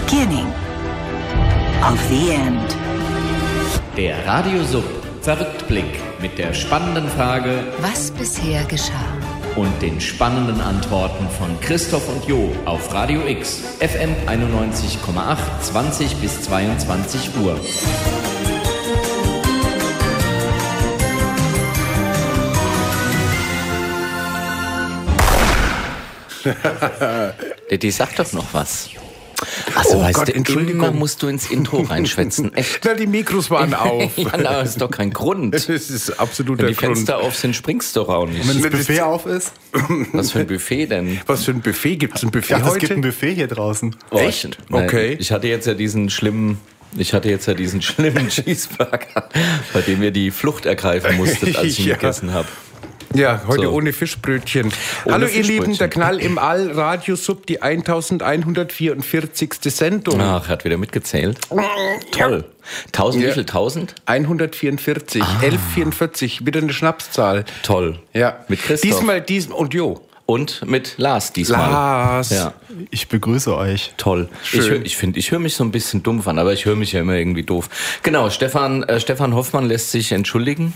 beginning of the end. Der Radiosub Verrücktblick mit der spannenden Frage Was bisher geschah. und den spannenden Antworten von Christoph und Jo auf Radio X, FM 91,8, 20 bis 22 Uhr. Die sagt doch noch was. Also Oh weißt Gott, du, Entschuldigung. immer musst du ins Intro reinschwätzen. Echt. Na, die Mikros waren auf. ja, na, das ist doch kein Grund. Das ist absoluter Wenn die Grund. Fenster auf sind, springst du doch auch nicht. Wenn das Buffet auf ist? Was für ein Buffet denn? Was für ein Buffet? Gibt es ein Buffet Ja, es heute? gibt ein Buffet hier draußen. Oh, Echt? ich- nein, Okay. Ich hatte jetzt ja diesen schlimmen, ich hatte jetzt ja diesen schlimmen Cheeseburger, bei dem ihr die Flucht ergreifen musstet, als ich ihn Ja. gegessen habe. Ja, heute So. ohne Fischbrötchen. Ohne Hallo ihr. Lieben, der Knall im All, Radiosub, die 1144. Sendung. Ach, er hat wieder mitgezählt. Toll. Tausend, Ja. wie viel? Tausend? 144, 1144, wieder eine Schnapszahl. Toll. Ja. Mit Christoph. Diesmal, diesmal, und Jo. Und mit Lars diesmal. Lars. Ja, Ich begrüße euch. toll. Schön. Ich, hör- ich finde, ich höre mich so ein bisschen dumpf an, aber ich höre mich ja immer irgendwie doof. Genau, Stefan, äh, Stefan Hoffmann lässt sich entschuldigen.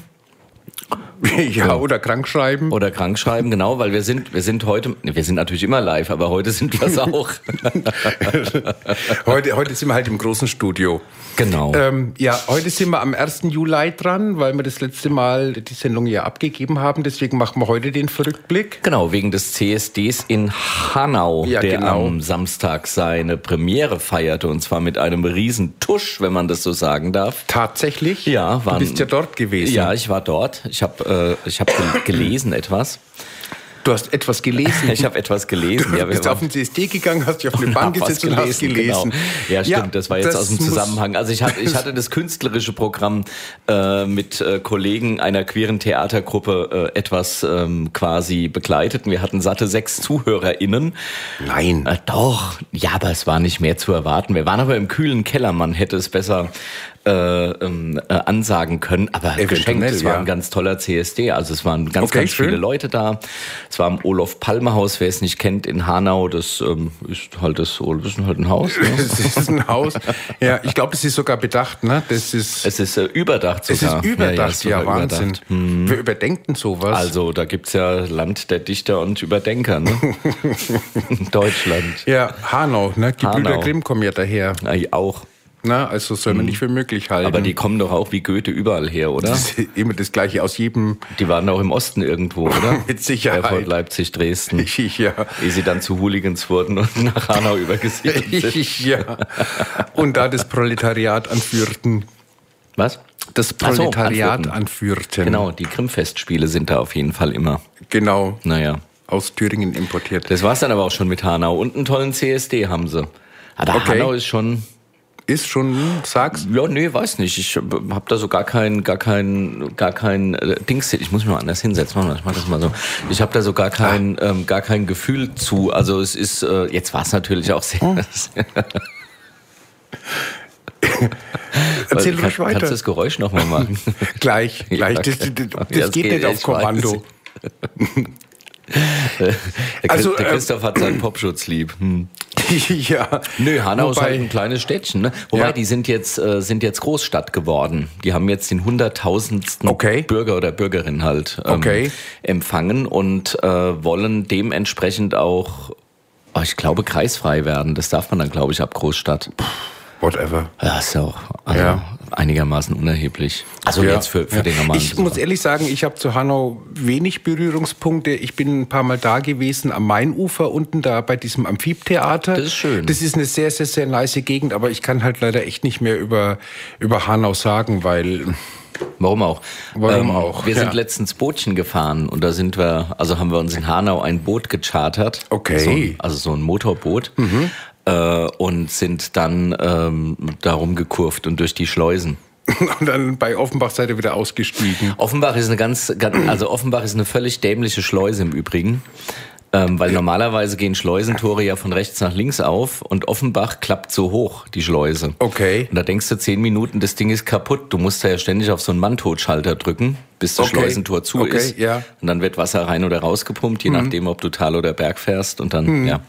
ja, oder krank schreiben. Oder krank schreiben, genau, weil wir sind, wir sind heute, wir sind natürlich immer live, aber heute sind wir es auch. heute, heute sind wir halt im großen Studio. genau. Ähm, ja, heute sind wir am 1. Juli dran, weil wir das letzte Mal die Sendung ja abgegeben haben. Deswegen machen wir heute den Verrückblick. Genau, wegen des CSDs in Hanau, Ja, der genau. am Samstag seine Premiere feierte und zwar mit einem riesen Tusch, wenn man das so sagen darf. Tatsächlich? Ja, Du waren- bist ja dort gewesen. Ja, ich war dort. Ich habe äh, ich hab gel- gelesen etwas. Du hast etwas gelesen. Ich habe etwas gelesen. Du ja, bist auf den CSD gegangen, hast dich auf eine Bank gesetzt und hast gelesen. Genau. Ja, stimmt, das war jetzt das aus dem Zusammenhang. Also ich hatte, ich hatte das künstlerische Programm äh, mit äh, Kollegen einer queeren Theatergruppe äh, etwas ähm, quasi begleitet. Und Wir hatten satte sechs ZuhörerInnen. Nein. Äh, doch, ja, aber es war nicht mehr zu erwarten. Wir waren aber im kühlen Keller, man hätte es besser äh, ähm, äh, ansagen können, aber Eventuell, geschenkt, es war ja. ein ganz toller CSD, also es waren ganz, Okay, ganz viele schön. Leute da. Es war am Olof Palme Haus, wer es nicht kennt, in Hanau, das ähm, ist halt das, das ist halt ein Haus. Ne? Das ist ein Haus. Ja, ich glaube, das ist sogar bedacht, ne? Das ist, Es ist äh, überdacht es sogar. ist überdacht, ist ja, sogar Wahnsinn. überdacht. Hm. Wir überdenken sowas. Also, da gibt's ja Land der Dichter und Überdenker, ne? Deutschland. ja, Hanau, ne? Die Hanau. Brüder Grimm kommen ja daher. Ja, auch. Ne? Also soll man nicht für möglich halten. Aber die kommen doch auch wie Goethe überall her, oder? das ist immer das Gleiche aus jedem. Die waren auch im Osten irgendwo, oder? Mit Sicherheit. Erfurt, Leipzig, Dresden. ja. Ehe sie dann zu Hooligans wurden und nach Hanau übergesiedelt sind. ja. Und da das Proletariat anführten. Was? Das so, Proletariat Antworten. anführten. Genau, die Grimmfestspiele sind da auf jeden Fall immer. Genau. Naja. Aus Thüringen importiert. Das war's dann aber auch schon mit Hanau. Und einen tollen CSD haben sie. Aber Okay. Hanau ist schon. Ist schon, sag's. Ja, nee, weiß nicht. Ich habe da so gar kein, gar kein, gar kein äh, Dings. Ich muss mich mal anders hinsetzen. Mal, Ich mach das mal so. Ich habe da so gar kein, Ah. ähm, gar kein Gefühl zu. Also es ist, äh, jetzt war es natürlich auch sehr. Oh. Erzähl Kann- ruhig weiter. Kannst du das Geräusch nochmal machen? Gleich, gleich. Das, das, das, Ja, geht, nicht auf Kommando. Der, Also, der äh, Christoph hat seinen Popschutz lieb. Hm. ja. Nö, Hanau ist Wobei- halt ein kleines Städtchen. Ne? Wobei, Ja. die sind jetzt, äh, sind jetzt Großstadt geworden. Die haben jetzt den hunderttausendsten Okay. Bürger oder Bürgerin halt ähm, Okay. empfangen und äh, wollen dementsprechend auch, oh, ich glaube, kreisfrei werden. Das darf man dann, glaube ich, ab Großstadt. Whatever. Ja, ist ja auch also Ja. Einigermaßen unerheblich. Also Ja, jetzt für, für ja. den normalen Ich muss Besucher. ehrlich sagen, ich habe zu Hanau wenig Berührungspunkte. Ich bin ein paar Mal da gewesen am Mainufer unten da bei diesem Amphitheater. Das ist schön. Das ist eine sehr, sehr, sehr nice Gegend, aber ich kann halt leider echt nicht mehr über, über Hanau sagen, weil Warum auch? Warum auch, Wir ja. sind letztens Bootchen gefahren und da sind wir, also haben wir uns in Hanau ein Boot gechartert. Okay. So ein, also so ein Motorboot. Äh, und sind dann ähm, darum gekurvt und durch die Schleusen. und dann bei Offenbach seid ihr wieder ausgestiegen. Offenbach ist eine ganz, ganz also Offenbach ist eine völlig dämliche Schleuse im Übrigen. Ähm, weil normalerweise gehen Schleusentore ja von rechts nach links auf und Offenbach klappt so hoch, die Schleuse. Okay. Und da denkst du zehn Minuten, das Ding ist kaputt. Du musst da ja ständig auf so einen Manntotschalter drücken, bis das Okay. Schleusentor zu Okay, ist. ja. Mhm. Und dann wird Wasser rein oder rausgepumpt, je nachdem, ob du Tal oder Berg fährst. Und dann, ja.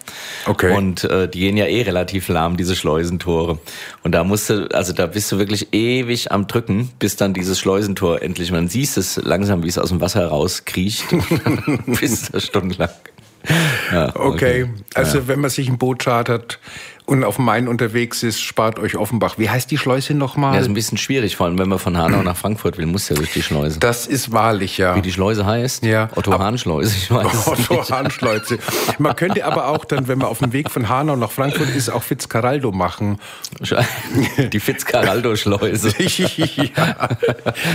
Okay. Und äh, die gehen ja eh relativ lahm, diese Schleusentore. Und da musst du, also da bist du wirklich ewig am Drücken, bis dann dieses Schleusentor endlich, man siehst es langsam, wie es aus dem Wasser rauskriecht. bis da stundenlang. Ja, Okay, also wenn man sich ein Boot chartert und auf dem Main unterwegs ist, spart euch Offenbach. Wie heißt die Schleuse Ja, nochmal? ist ein bisschen schwierig, vor allem wenn man von Hanau nach Frankfurt will, muss ja durch die Schleuse. das ist wahrlich, ja. Wie die Schleuse heißt? Ja. Otto Ab- Hahn Schleuse, ich weiß es Otto nicht. Hahnschleuze. Man könnte aber auch dann, wenn man auf dem Weg von Hanau nach Frankfurt ist, auch Fitzcarraldo machen. Die Fitzcarraldo-Schleuse. ja,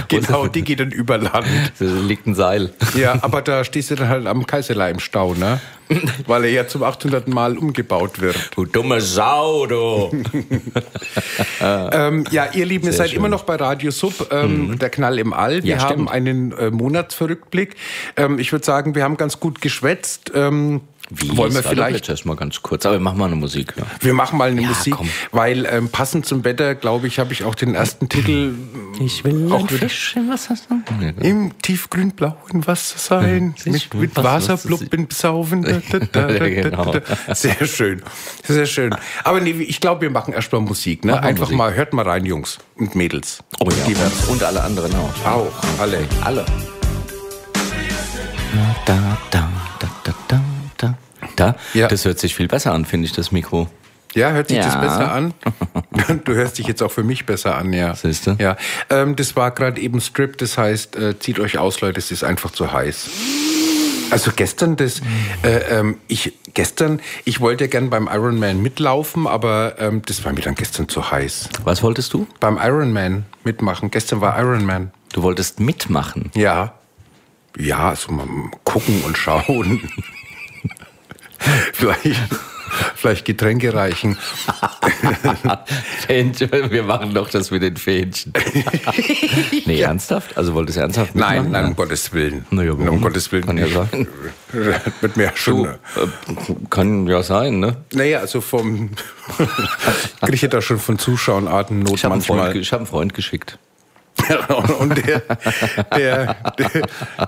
genau, die geht dann über Land. Da liegt ein Seil. Ja, aber da stehst du dann halt am Kaiserlei im Stau, ne? Weil er ja zum 800. Mal umgebaut wird. Du dumme Sau, du. Ähm, ja, ihr Lieben, ihr seid schön. immer noch bei Radio Sub, ähm, der Knall im All. Wir Ja, haben einen äh, Monatsverrückblick. Ähm, ich würde sagen, wir haben ganz gut geschwätzt. Ähm, Wie? wollen wir vielleicht jetzt erst mal ganz kurz, aber wir machen mal eine Musik. Ja. Wir machen mal eine Ja, Musik, komm. weil ähm, passend zum Wetter, glaube ich, habe ich auch den ersten Titel Ich will Auch wieder- im Wasser sein. im tiefgrünblauen Wasser sein, Hm, mit, mit was- was- Wasserpluppen besaufen. Da, da, da, da, Ja, genau. da, da. Sehr schön, sehr schön. Aber nee, ich glaube, wir machen erst mal Musik. Ne? Machen Einfach Musik. mal, hört mal rein, Jungs und Mädels. Oh ja. Und alle anderen auch. Auch, alle. Alle. Da, da, da, da. Ja. Das hört sich viel besser an, finde ich, das Mikro. Ja, hört sich das Ja. besser an? Du hörst dich jetzt auch für mich besser an, ja. Siehste? Ja, ähm, das war gerade eben Strip, das heißt, äh, zieht euch aus, Leute, es ist einfach zu heiß. Also gestern das, äh, ähm, ich gestern, ich wollte ja gern beim Ironman mitlaufen, aber ähm, das war mir dann gestern zu heiß. Was wolltest du? Beim Ironman mitmachen. Gestern war Ironman. Du wolltest mitmachen. Ja. Ja, also mal gucken und schauen. vielleicht, vielleicht Getränke reichen. Wir machen doch das mit den Fähnchen. nee, ernsthaft? Also wolltest du ernsthaft mitmachen? Nein, nein, um Gottes Willen. Na ja, um Gottes Willen. Kann ja sein. Du, schon. äh, kann ja sein, ne? Naja, also vom. kriege ich da schon von Zuschauern Atemnot Ich habe einen, Freund manchmal. ich hab einen Freund geschickt. Und der, der, der,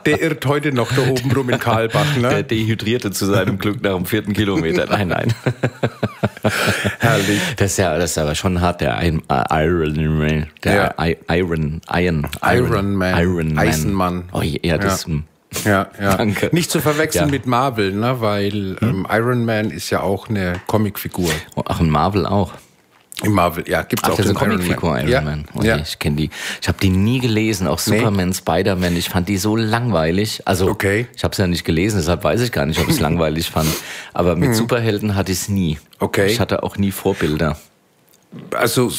der irrt heute noch da oben rum in Karlbach, Der ne? dehydrierte zu seinem Glück nach dem vierten Kilometer. Nein, nein. Herrlich. Das ist ja, das ist aber schon hart, der Iron, äh, Iron Man. Der Ja. I- Iron, Iron, Iron Man. Iron Man. Eisenmann. Oh, ja, das Ja. hm. Ja, ja. Danke. Nicht zu verwechseln Ja. mit Marvel, ne? Weil ähm, Iron Man ist ja auch eine Comicfigur. Oh, Ach, ein Marvel auch. Im Marvel, ja, gibt's Ach, auch das ist den eine Comicfigur Iron ja. Man. Oh, ja. nee, Ich kenne die. Ich habe die nie gelesen, auch Nee. Superman, Spider-Man. Ich fand die so langweilig. Also Okay. ich habe es ja nicht gelesen, deshalb weiß ich gar nicht, ob ich es langweilig fand. Aber mit Superhelden hatte ich es nie. Okay. Ich hatte auch nie Vorbilder. Also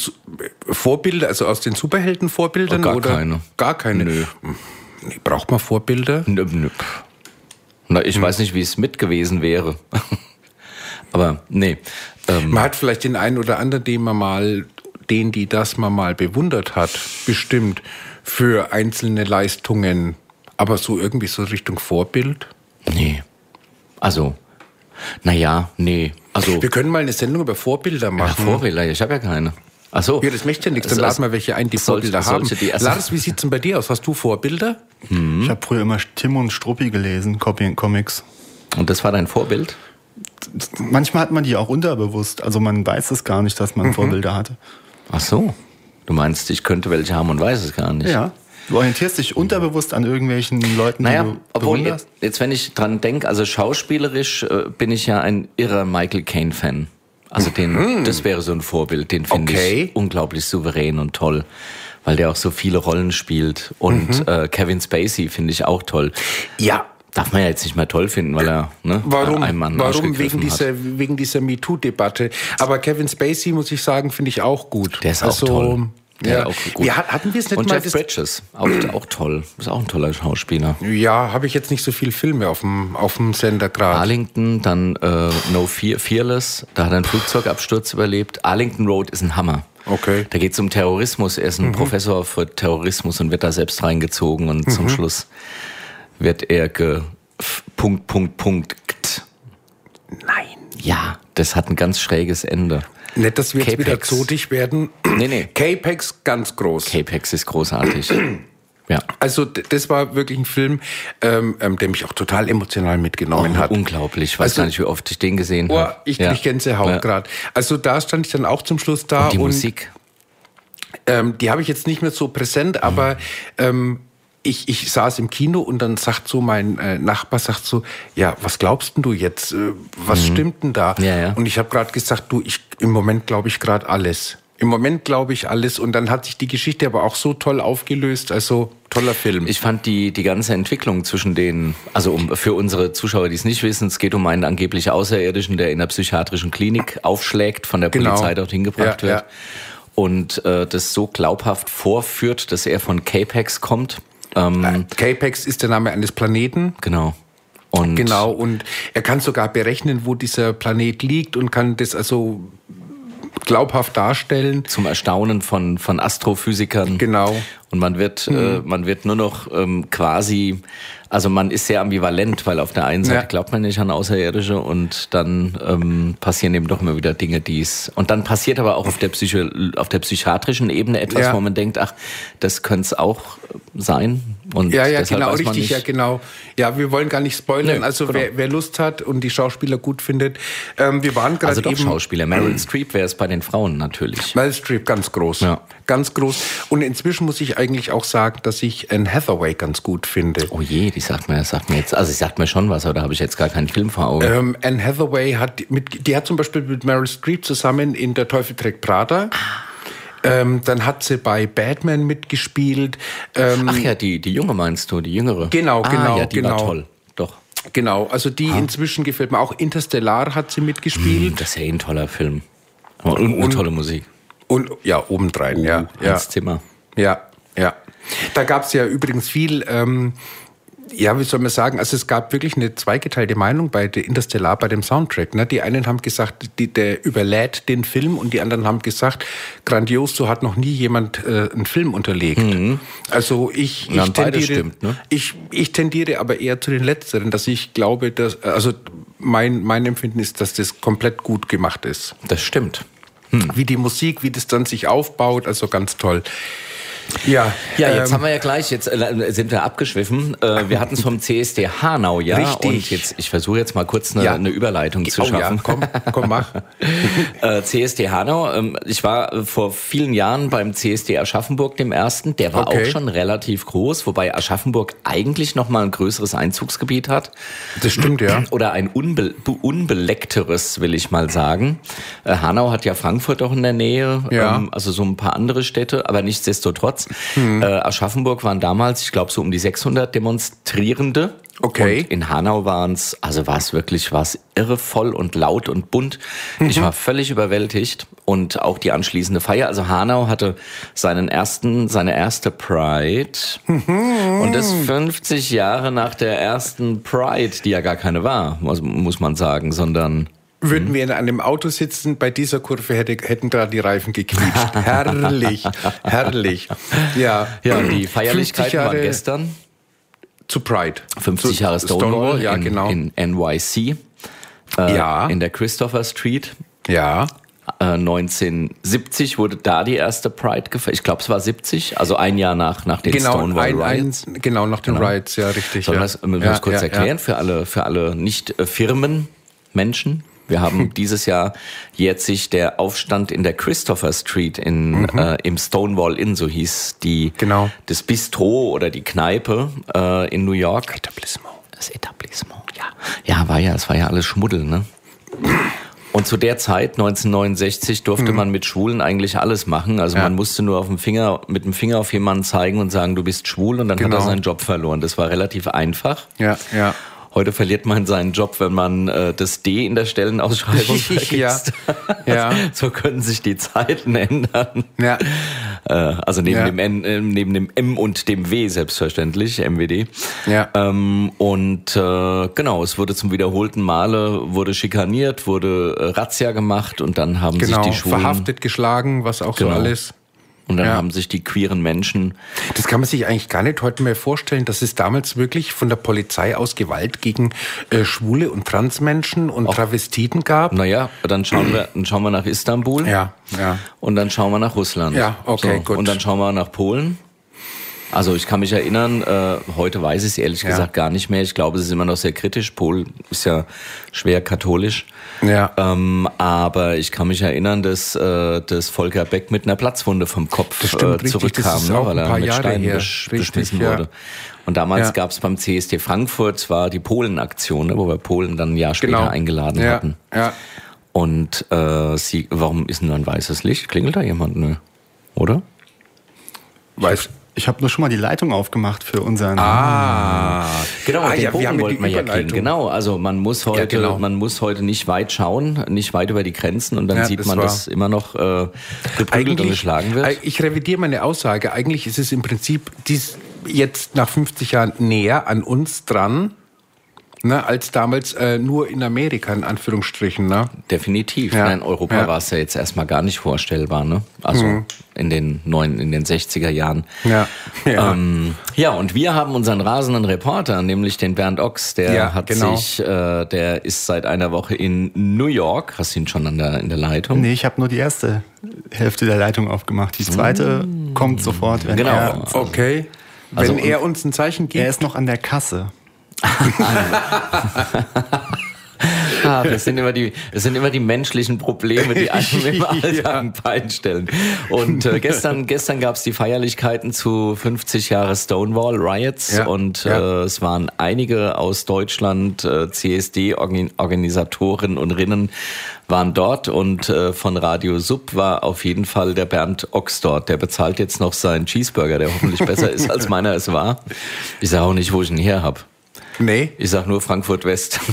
Vorbilder, also aus den Superhelden-Vorbildern? Gar oder? keine. Gar keine. Nö. Nee, braucht man Vorbilder? Nö, nö. Na, Hm. ich weiß nicht, wie es mit gewesen wäre. Aber nee. Ähm, Man hat vielleicht den einen oder anderen, den man mal, den, die das man mal bewundert hat, bestimmt für einzelne Leistungen. Aber so irgendwie so Richtung Vorbild? nee. Also, naja, nee. Also, Wir können mal eine Sendung über Vorbilder ja, machen. Vorbilder, ich habe ja keine. Ach so. Ja, das möchte ja nichts. Dann Es- laden wir welche ein, die solche- Vorbilder haben. solche, die erst- Lars, wie sieht's denn bei dir aus? Hast du Vorbilder? Ich habe früher immer Tim und Struppi gelesen, Copy Comics. Und das war dein Vorbild? Manchmal hat man die auch unterbewusst. Also man weiß es gar nicht, dass man Vorbilder hatte. Ach so. Du meinst, ich könnte welche haben und weiß es gar nicht. Ja. Du orientierst dich unterbewusst an irgendwelchen Leuten, Naja, die du obwohl bewunderst. jetzt, jetzt, wenn ich dran denke, also schauspielerisch äh, bin ich ja ein irrer Michael Caine-Fan. Also den, das wäre so ein Vorbild, den finde Mhm. Okay. ich unglaublich souverän und toll, weil der auch so viele Rollen spielt. Und Mhm. äh, Kevin Spacey finde ich auch toll. Ja. Darf man ja jetzt nicht mehr toll finden, weil er ne, Warum? einem Mann Warum wegen hat. dieser, wegen dieser MeToo-Debatte? Aber Kevin Spacey, muss ich sagen, finde ich auch gut. Der ist auch also, toll. Der Ja. ist auch gut. Wir hat- hatten wir es nicht Und mal? Jeff Bridges, auch, auch toll. Ist auch ein toller Schauspieler. Ja, habe ich jetzt nicht so viel Filme auf dem, auf dem Sender gerade. Arlington, dann äh, No Fear, Fearless, da hat er einen Flugzeugabsturz überlebt. Arlington Road ist ein Hammer. Okay. Da geht es um Terrorismus. Er ist ein Professor für Terrorismus und wird da selbst reingezogen und zum Schluss wird er ge Punkt, Punkt, Punkt. kt. Ja, das hat ein ganz schräges Ende. Nicht, dass wir jetzt wieder zotig werden. Nee, nee. Capex ganz groß. Capex ist großartig. ja. Also das war wirklich ein Film, ähm, ähm, der mich auch total emotional mitgenommen Oh, hat. unglaublich. Ich weiß Also- gar nicht, wie oft ich den gesehen Boah, habe. ich ja. krieg Gänsehaut Ja. gerade. Also da stand ich dann auch zum Schluss da Und die Musik. ähm, die habe ich jetzt nicht mehr so präsent, Mhm. aber ähm, ich, ich saß im Kino und dann sagt so mein äh, Nachbar sagt so, ja, was glaubst denn du jetzt? Äh, was stimmt denn da? Mhm. Ja, ja. Und ich habe gerade gesagt, du, ich im Moment glaube ich gerade alles. Im Moment glaube ich alles und dann hat sich die Geschichte aber auch so toll aufgelöst. Also toller Film. Ich fand die, die ganze Entwicklung zwischen den, also um, für unsere Zuschauer, die es nicht wissen, es geht um einen angeblich Außerirdischen, der in der psychiatrischen Klinik aufschlägt, von der Genau. Polizei dorthin gebracht Ja, wird. ja. Und äh, das so glaubhaft vorführt, dass er von Capex kommt. Ähm, Capex ist der Name eines Planeten. Genau. Und Genau, und er kann sogar berechnen, wo dieser Planet liegt und kann das also glaubhaft darstellen. zum Erstaunen von, von Astrophysikern. Genau. Und man wird, äh, man wird nur noch ähm, quasi, also man ist sehr ambivalent, weil auf der einen Seite Ja. glaubt man nicht an Außerirdische und dann ähm, passieren eben doch immer wieder Dinge, die es. Und dann passiert aber auch auf der Psycho, auf der psychiatrischen Ebene etwas, Ja. wo man denkt, ach, das könnte es auch sein. Und Ja, ja, genau, richtig, ja, nicht, genau. Ja, wir wollen gar nicht spoilern. Nö, also genau. wer, wer Lust hat und die Schauspieler gut findet, ähm, wir waren gerade Also doch eben Schauspieler. Meryl Streep wäre es bei den Frauen natürlich. Meryl Streep ganz groß, Ja. ganz groß. Und inzwischen muss ich eigentlich auch sagen, dass ich Anne Hathaway ganz gut finde. Oh je, die sagt mir, sagt mir jetzt, also sie sagt mir schon was, aber da habe ich jetzt gar keinen Film vor Augen. Ähm, Anne Hathaway hat mit, die hat zum Beispiel mit Meryl Streep zusammen in Der Teufel trägt Prada. Ähm, dann hat sie bei Batman mitgespielt. Ähm, Ach ja, die, die junge meinst du, die jüngere. Genau, ah, genau, Ja, die war genau. toll. Doch. Genau, also die inzwischen gefällt mir auch. Interstellar hat sie mitgespielt. Das ist ja eh ein toller Film. Und, und eine tolle Musik. Und ja, obendrein, ja. ja. Hans Zimmer. Ja, ja. Da gab es ja übrigens viel, ähm, ja, wie soll man sagen, also es gab wirklich eine zweigeteilte Meinung bei der Interstellar, bei dem Soundtrack. Ne? Die einen haben gesagt, die, der überlädt den Film und die anderen haben gesagt, grandios, so hat noch nie jemand äh, einen Film unterlegt. Also ich, ich, tendiere, stimmt, ne? ich, ich tendiere aber eher zu den Letzteren, dass ich glaube, dass, also mein, mein Empfinden ist, dass das komplett gut gemacht ist. Das stimmt. Wie die Musik, wie das dann sich aufbaut, also ganz toll. Ja, Ja, jetzt ähm, haben wir ja gleich, jetzt äh, sind wir abgeschwiffen. Äh, wir hatten es vom CSD Hanau, ja. Richtig. Und jetzt, ich versuche jetzt mal kurz eine, Ja. eine Überleitung zu oh ja, schaffen. komm, komm, mach. Äh, CSD Hanau, ähm, ich war äh, vor vielen Jahren beim CSD Aschaffenburg, dem ersten. Der war Okay. auch schon relativ groß, wobei Aschaffenburg eigentlich noch mal ein größeres Einzugsgebiet hat. Das stimmt, ja. Oder ein unbe be- unbeleckteres, will ich mal sagen. Äh, Hanau hat ja Frankfurt auch in der Nähe, Ja. ähm, also so ein paar andere Städte, aber nichtsdestotrotz. Hm. Äh, Aschaffenburg waren damals, ich glaube, so um die 600 Demonstrierende. Okay. Und in Hanau waren es, also war es wirklich, war es irre voll und laut und bunt. Mhm. Ich war völlig überwältigt und auch die anschließende Feier. Also Hanau hatte seinen ersten, seine erste Pride Mhm. und das 50 Jahre nach der ersten Pride, die ja gar keine war, muss man sagen, sondern Würden wir in einem Auto sitzen, bei dieser Kurve hätte, hätten da die Reifen gequietscht. herrlich, herrlich. Ja, ja, die 50 Feierlichkeiten waren gestern. zu Pride. 50 zu Jahre Stonewall, ja, in, genau. in NYC. Äh, Ja. In der Christopher Street. ja, Äh, 1970 wurde da die erste Pride gefeiert. Ich glaube, es war 70, also ein Jahr nach, nach den genau, Stonewall ein, ein, Riots. genau, nach den Riots, ja, richtig. Sollen ja. wir das, müssen ja, kurz ja, erklären für alle, für alle nicht äh, Firmenmenschen? Wir haben dieses Jahr jährt sich der Aufstand in der Christopher Street in, äh, im Stonewall Inn, so hieß die, Mhm. Genau. das Bistro oder die Kneipe äh, in New York. Etablissement. Das Etablissement, ja. Ja, war ja, es war ja alles Schmuddel, ne? Und zu der Zeit, 1969, durfte man mit Schwulen eigentlich alles machen. Also Mhm. Ja. man musste nur auf dem Finger, mit dem Finger auf jemanden zeigen und sagen, du bist schwul und dann hat Genau. er seinen Job verloren. Das war relativ einfach. Ja, ja. Heute verliert man seinen Job, wenn man äh, das D in der Stellenausschreibung vergisst. Ja. so können sich die Zeiten ändern. Ja. Äh, also neben Ja. dem N, äh, neben dem M und dem W selbstverständlich, MWD. Ja. Ähm, und äh, genau, es wurde zum wiederholten Male wurde schikaniert, wurde äh, Razzia gemacht und dann haben Genau, sich die Schwulen verhaftet, geschlagen, was auch Genau. so alles. Und dann Ja. haben sich die queeren Menschen Das kann man sich eigentlich gar nicht heute mehr vorstellen, dass es damals wirklich von der Polizei aus Gewalt gegen äh, schwule und Transmenschen und Travestiten gab. Naja, dann schauen wir, dann schauen wir nach Istanbul. Ja, ja. Und dann schauen wir nach Russland. Ja, okay, so. gut. Und dann schauen wir nach Polen. Also ich kann mich erinnern, äh, heute weiß ich es ehrlich Ja. gesagt gar nicht mehr. Ich glaube, es ist immer noch sehr kritisch. Polen ist ja schwer katholisch. Ja. Ähm, aber ich kann mich erinnern, dass, äh, dass Volker Beck mit einer Platzwunde vom Kopf Das stimmt äh, richtig, zurückkam, ist ne, weil er mit Jahre Steinen her. besch Richtig, beschmissen ja. wurde. Und damals Ja. gab es beim CSD Frankfurt war die Polen-Aktion, ne, wo wir Polen dann ein Jahr später Genau. eingeladen ja, hatten. Ja. Und äh, sie, warum ist denn da ein weißes Licht? Klingelt da jemand? Nö. Oder? Weiß. Ich habe nur schon mal die Leitung aufgemacht für unseren. Ah. Genau, ah, den ja, Bogen wir haben ja wollten die wir ja Überleitung. kriegen. Genau, also man muss heute, genau. man muss heute nicht weit schauen, nicht weit über die Grenzen und dann Ja, sieht das man, war- dass immer noch äh, geprügelt und geschlagen wird. Eig- Ich revidiere meine Aussage. Eigentlich ist es im Prinzip dies jetzt nach 50 Jahren näher an uns dran, ne, als damals äh, nur in Amerika, in Anführungsstrichen. Ne? Definitiv. Ja. In Europa Ja. Mhm. war es ja jetzt erstmal gar nicht vorstellbar, ne? Also in den neuen, in den 60er Jahren. Ja. Ja. Ähm, ja, und wir haben unseren rasenden Reporter, nämlich den Bernd Ochs, der Ja, hat genau. sich, äh, der ist seit einer Woche in New York. Hast du ihn schon an der, in der Leitung? Nee, ich habe nur die erste Hälfte der Leitung aufgemacht. Die zweite kommt sofort, wenn Genau. er. Okay. Also Wenn er uns ein Zeichen gibt. Er ist noch an der Kasse. Ah, das sind immer die, das sind immer die menschlichen Probleme, die einem im Alltag ein Bein stellen. Und äh, gestern, gestern gab es die Feierlichkeiten zu 50 Jahre Stonewall Riots Ja, und ja. Äh, es waren einige aus Deutschland, äh, CSD-Organisatoren und Rinnen waren dort und äh, von Radio Sub war auf jeden Fall der Bernd Ochs dort. Der bezahlt jetzt noch seinen Cheeseburger, der hoffentlich besser ist, als meiner es war. Ich sage auch nicht, wo ich ihn her hab. Nee. Ich sag nur Frankfurt West.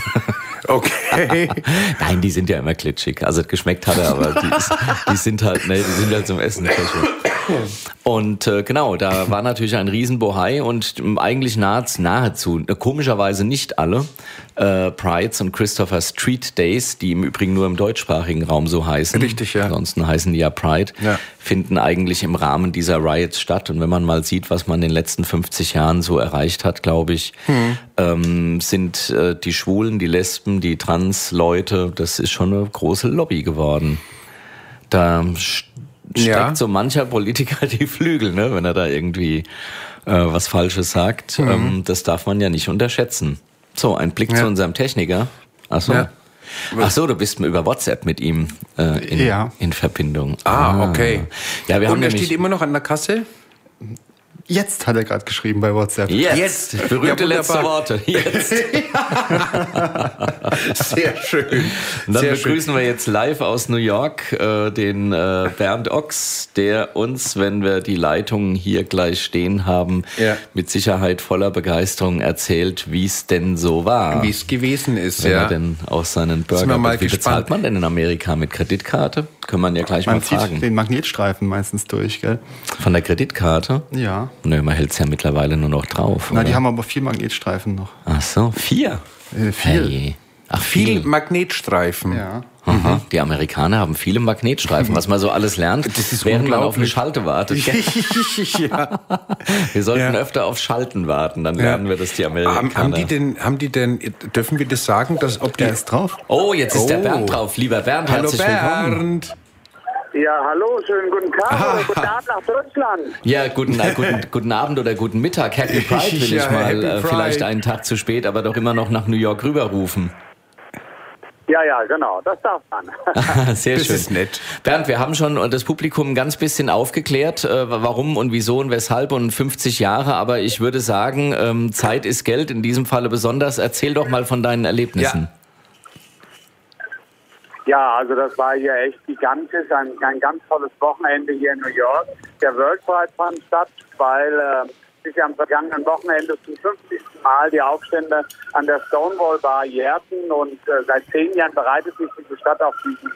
Okay. Nein, die sind ja immer glitschig. Also geschmeckt hat er, aber die, ist, die sind halt, ne, die sind halt zum Essen. Und äh, genau, da war natürlich ein Riesenbohai und eigentlich nahezu, nahezu äh, komischerweise nicht alle äh, Prides und Christopher Street Days, die im Übrigen nur im deutschsprachigen Raum so heißen. Richtig, ja. Ansonsten heißen die ja Pride, Ja. finden eigentlich im Rahmen dieser Riots statt. Und wenn man mal sieht, was man in den letzten 50 Jahren so erreicht hat, glaube ich, Hm. ähm, sind äh, die Schwulen, die Lesben, die Trans-Leute, das ist schon eine große Lobby geworden. Da st- streckt Ja. so mancher Politiker die Flügel, ne, wenn er da irgendwie äh, was Falsches sagt. Ähm, das darf man ja nicht unterschätzen. So, ein Blick. Ja. zu unserem Techniker. Ach so. Ja. Ach so, du bist über WhatsApp mit ihm äh, in, Ja. in Verbindung. Ah, okay. Ja, wir haben Und er nämlich steht immer noch an der Kasse? Jetzt hat er gerade geschrieben bei WhatsApp. jetzt, Jetzt. berühmte Ja, letzte. Worte. Jetzt. Sehr schön. Und dann Sehr schön. begrüßen wir jetzt live aus New York äh, den äh, Bernd Ochs, der uns, wenn wir die Leitungen hier gleich stehen haben, Ja. mit Sicherheit voller Begeisterung erzählt, wie es denn so war. Wie es gewesen ist, wenn ja. er denn aus seinen wir Burger... mal Wie gespannt. bezahlt man denn in Amerika mit Kreditkarte? Können man ja gleich Man mal zieht fragen. den Magnetstreifen meistens durch, gell? Von der Kreditkarte? Ja. Nö, man hält's ja mittlerweile nur noch drauf. Na, oder? die haben aber vier Magnetstreifen noch. Ach so, vier? Äh, viel. Hey. Ach, Viel viel. Magnetstreifen. Ja. Aha. Die Amerikaner haben viele Magnetstreifen, was man so alles lernt, Das ist während man auf eine. Schalte wartet. ja. Wir sollten Ja. öfter auf Schalten warten, dann lernen wir das die Amerikaner. Haben, haben die denn, haben die denn, dürfen wir das sagen, dass ob die. Der ist drauf. oh, jetzt ist der Oh. Bernd drauf. Lieber Bernd, Hallo herzlich willkommen. Bernd. Ja, hallo, schönen guten Tag Ah. oder guten Abend nach Deutschland. Ja, guten, äh, guten, guten Abend oder guten Mittag. Happy Pride will Ja, ich mal äh, vielleicht einen Tag zu spät, aber doch immer noch nach New York rüberrufen. Ja, ja, genau, das darf man. Sehr Das schön. ist nett. Bernd, wir haben schon das Publikum ein ganz bisschen aufgeklärt, äh, warum und wieso und weshalb und 50 Jahre, aber ich würde sagen, ähm, Zeit ist Geld, in diesem Falle besonders. Erzähl doch mal von deinen Erlebnissen. Ja, also das war hier echt gigantisch, ein, ein ganz tolles Wochenende hier in New York. Der World Pride fand statt, weil äh, sich am vergangenen Wochenende zum 50. Mal die Aufstände an der Stonewall Bar jährten und äh, seit zehn Jahren bereitet sich diese Stadt auf diesen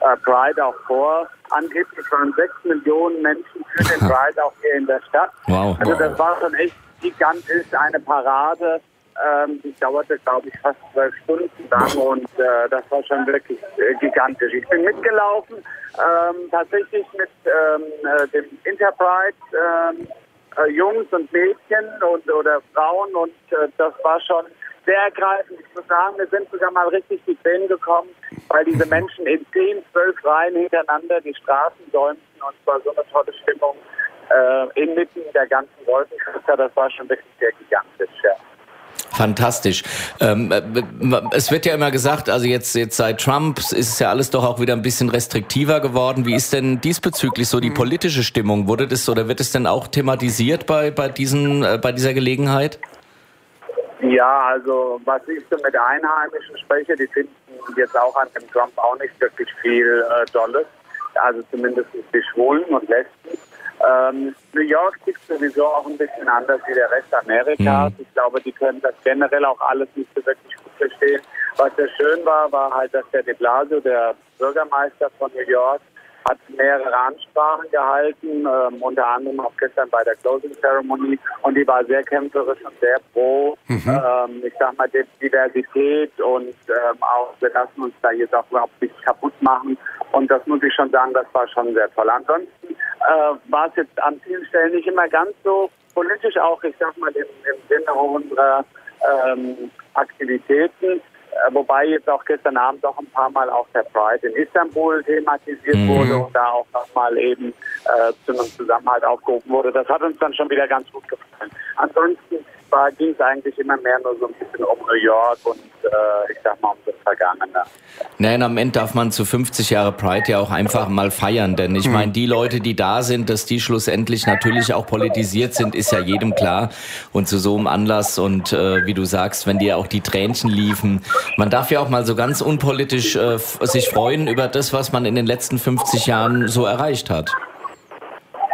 äh, Pride auch vor. Angeblich waren sechs Millionen Menschen für den Pride auch hier in der Stadt. Wow. Also das war schon echt gigantisch, eine Parade Ähm, die dauerte, glaube ich, fast zwölf Stunden lang und äh, das war schon wirklich äh, gigantisch. Ich bin mitgelaufen, ähm, tatsächlich mit ähm, äh, dem Enterprise. Äh, Jungs und Mädchen und oder Frauen und äh, das war schon sehr ergreifend. Ich muss sagen, wir sind sogar mal richtig die Tränen gekommen, weil diese Menschen in zehn, zwölf Reihen hintereinander die Straßen säumten und es war so eine tolle Stimmung äh, inmitten der ganzen Wolkenkratzer. Das war schon wirklich sehr gigantisch. Ja. Fantastisch. Ähm, äh, es wird ja immer gesagt, also jetzt, jetzt seit Trump ist es ja alles doch auch wieder ein bisschen restriktiver geworden. Wie ist denn diesbezüglich so die mhm. politische Stimmung? Wurde das oder wird es denn auch thematisiert bei, bei, diesen, äh, bei dieser Gelegenheit? Ja, also was ich so mit Einheimischen spreche, die finden jetzt auch an dem Trump auch nicht wirklich viel äh, Dolles. Also zumindest die Schwulen und Lesben. Ähm, New York tickt sowieso auch ein bisschen anders wie der Rest Amerikas. Mhm. Ich glaube, die können das generell auch alles nicht so wirklich gut verstehen. Was sehr schön war, war halt, dass der de Blasio, der Bürgermeister von New York, hat mehrere Ansprachen gehalten, ähm, unter anderem auch gestern bei der Closing Ceremony und die war sehr kämpferisch und sehr pro, mhm. ähm, ich sag mal, Diversität und ähm, auch, wir lassen uns da jetzt auch überhaupt nichts kaputt machen und das muss ich schon sagen, das war schon sehr toll. Ansonsten äh, war es jetzt an vielen Stellen nicht immer ganz so politisch, auch ich sag mal im, im Sinne unserer ähm, Aktivitäten. Äh, wobei jetzt auch gestern Abend auch ein paar Mal auch der Pride in Istanbul thematisiert mhm. wurde und da auch nochmal eben äh, zu einem Zusammenhalt aufgehoben wurde. Das hat uns dann schon wieder ganz gut gefallen. Ansonsten ging es eigentlich immer mehr nur so ein bisschen um New York und äh, ich sag mal um das Vergangene. Nein, am Ende darf man zu 50 Jahre Pride ja auch einfach mal feiern, denn ich hm. meine, die Leute, die da sind, dass die schlussendlich natürlich auch politisiert sind, ist ja jedem klar. Und zu so einem Anlass und äh, wie du sagst, wenn dir auch die Tränchen liefen, man darf ja auch mal so ganz unpolitisch äh, sich freuen über das, was man in den letzten 50 Jahren so erreicht hat.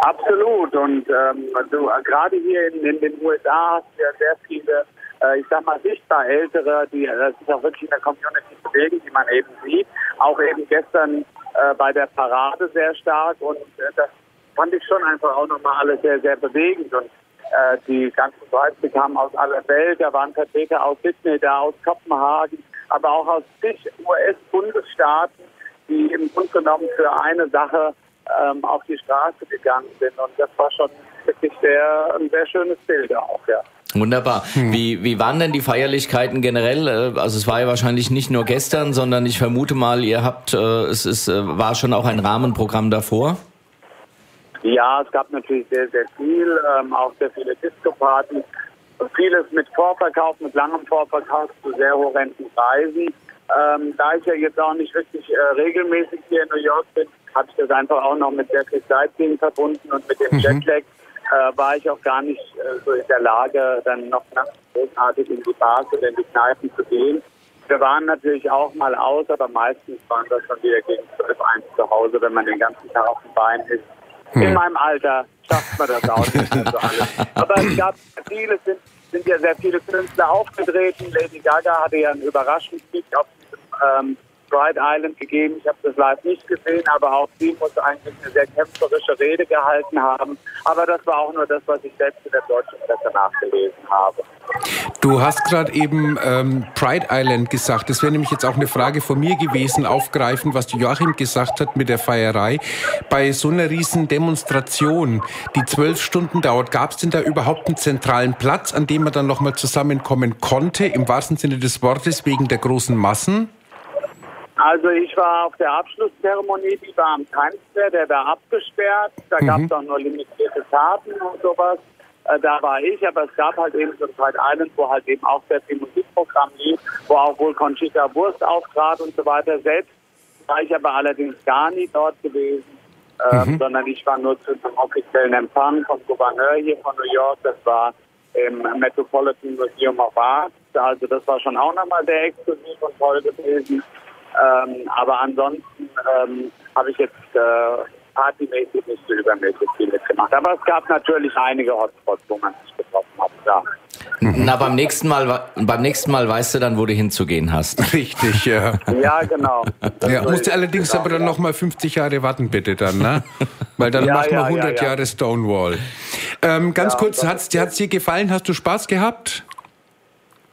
Absolut. Und ähm, äh, gerade hier in, in, den USA hast du ja sehr viele, äh, ich sag mal, sichtbar Ältere, die äh, sich auch wirklich in der Community bewegen, die man eben sieht. Auch eben gestern äh, bei der Parade sehr stark. Und äh, das fand ich schon einfach auch nochmal alles sehr, sehr bewegend. Und äh, die ganzen Leute kamen aus aller Welt. Da waren Vertreter aus Sydney, da aus Kopenhagen, aber auch aus zig US-Bundesstaaten, die im Grunde genommen für eine Sache ähm, auf die Straße gegangen sind. Und das war schon wirklich sehr, ein sehr schönes Bild auch, ja. Wunderbar. Hm. Wie, wie waren denn die Feierlichkeiten generell? Äh, also es war ja wahrscheinlich nicht nur gestern, sondern ich vermute mal, ihr habt, äh, es ist, äh, war schon auch ein Rahmenprogramm davor? Ja, es gab natürlich sehr, sehr viel, ähm, auch sehr viele Disco-Partys. Vieles mit Vorverkauf, mit langem Vorverkauf zu sehr horrenden Preisen. Ähm, da ich ja jetzt auch nicht wirklich äh, regelmäßig hier in New York bin, habe ich das einfach auch noch mit sehr viel Sightseeing verbunden und mit dem mhm. Jetlag äh, war ich auch gar nicht äh, so in der Lage, dann noch nachts großartig in die Bars oder in die Kneipen zu gehen. Wir waren natürlich auch mal aus, aber meistens waren wir schon wieder gegen 12, 1 zu Hause, wenn man den ganzen Tag auf dem Bein ist. Mhm. In meinem Alter schafft man das auch nicht so alles. Aber es gab viele, sind, sind ja sehr viele Künstler aufgetreten. Lady Gaga hatte ja einen Überraschungsblick auf diesem ähm, Pride Island gegeben. Ich habe das live nicht gesehen, aber auch sie muss eigentlich eine sehr kämpferische Rede gehalten haben. Aber das war auch nur das, was ich selbst in der deutschen Presse nachgelesen habe. Du hast gerade eben ähm, Pride Island gesagt. Das wäre nämlich jetzt auch eine Frage von mir gewesen, aufgreifen, was Joachim gesagt hat mit der Feierei. Bei so einer riesen Demonstration, die zwölf Stunden dauert, gab es denn da überhaupt einen zentralen Platz, an dem man dann nochmal zusammenkommen konnte, im wahrsten Sinne des Wortes, wegen der großen Massen? Also ich war auf der Abschlusszeremonie, die war am Square, der war abgesperrt. Da mhm. gab es auch nur limitierte Karten und sowas. Äh, da war ich, aber es gab halt eben so ein Pride Island, wo halt eben auch sehr viel Musikprogramm lief, wo auch wohl Conchita Wurst auftrat und so weiter. Selbst war ich aber allerdings gar nie dort gewesen, äh, mhm. sondern ich war nur zu einem offiziellen Empfang vom Gouverneur hier von New York. Das war im Metropolitan Museum of Art. Also das war schon auch nochmal sehr exklusiv und toll gewesen. Ähm, aber ansonsten ähm, habe ich jetzt äh, partymäßig nicht so übermäßig viel mitgemacht. Aber es gab natürlich einige Hotspots, wo man sich getroffen hat. Ja. Na, beim nächsten Mal, beim nächsten Mal weißt du dann, wo du hinzugehen hast. Richtig, ja. Ja, genau. Ja, musst du allerdings genau, aber dann ja. noch mal 50 Jahre warten, bitte dann, ne? Weil dann ja, macht man ja, 100 Jahre Stonewall. Ähm, ganz kurz, hat es dir gefallen? Hast du Spaß gehabt?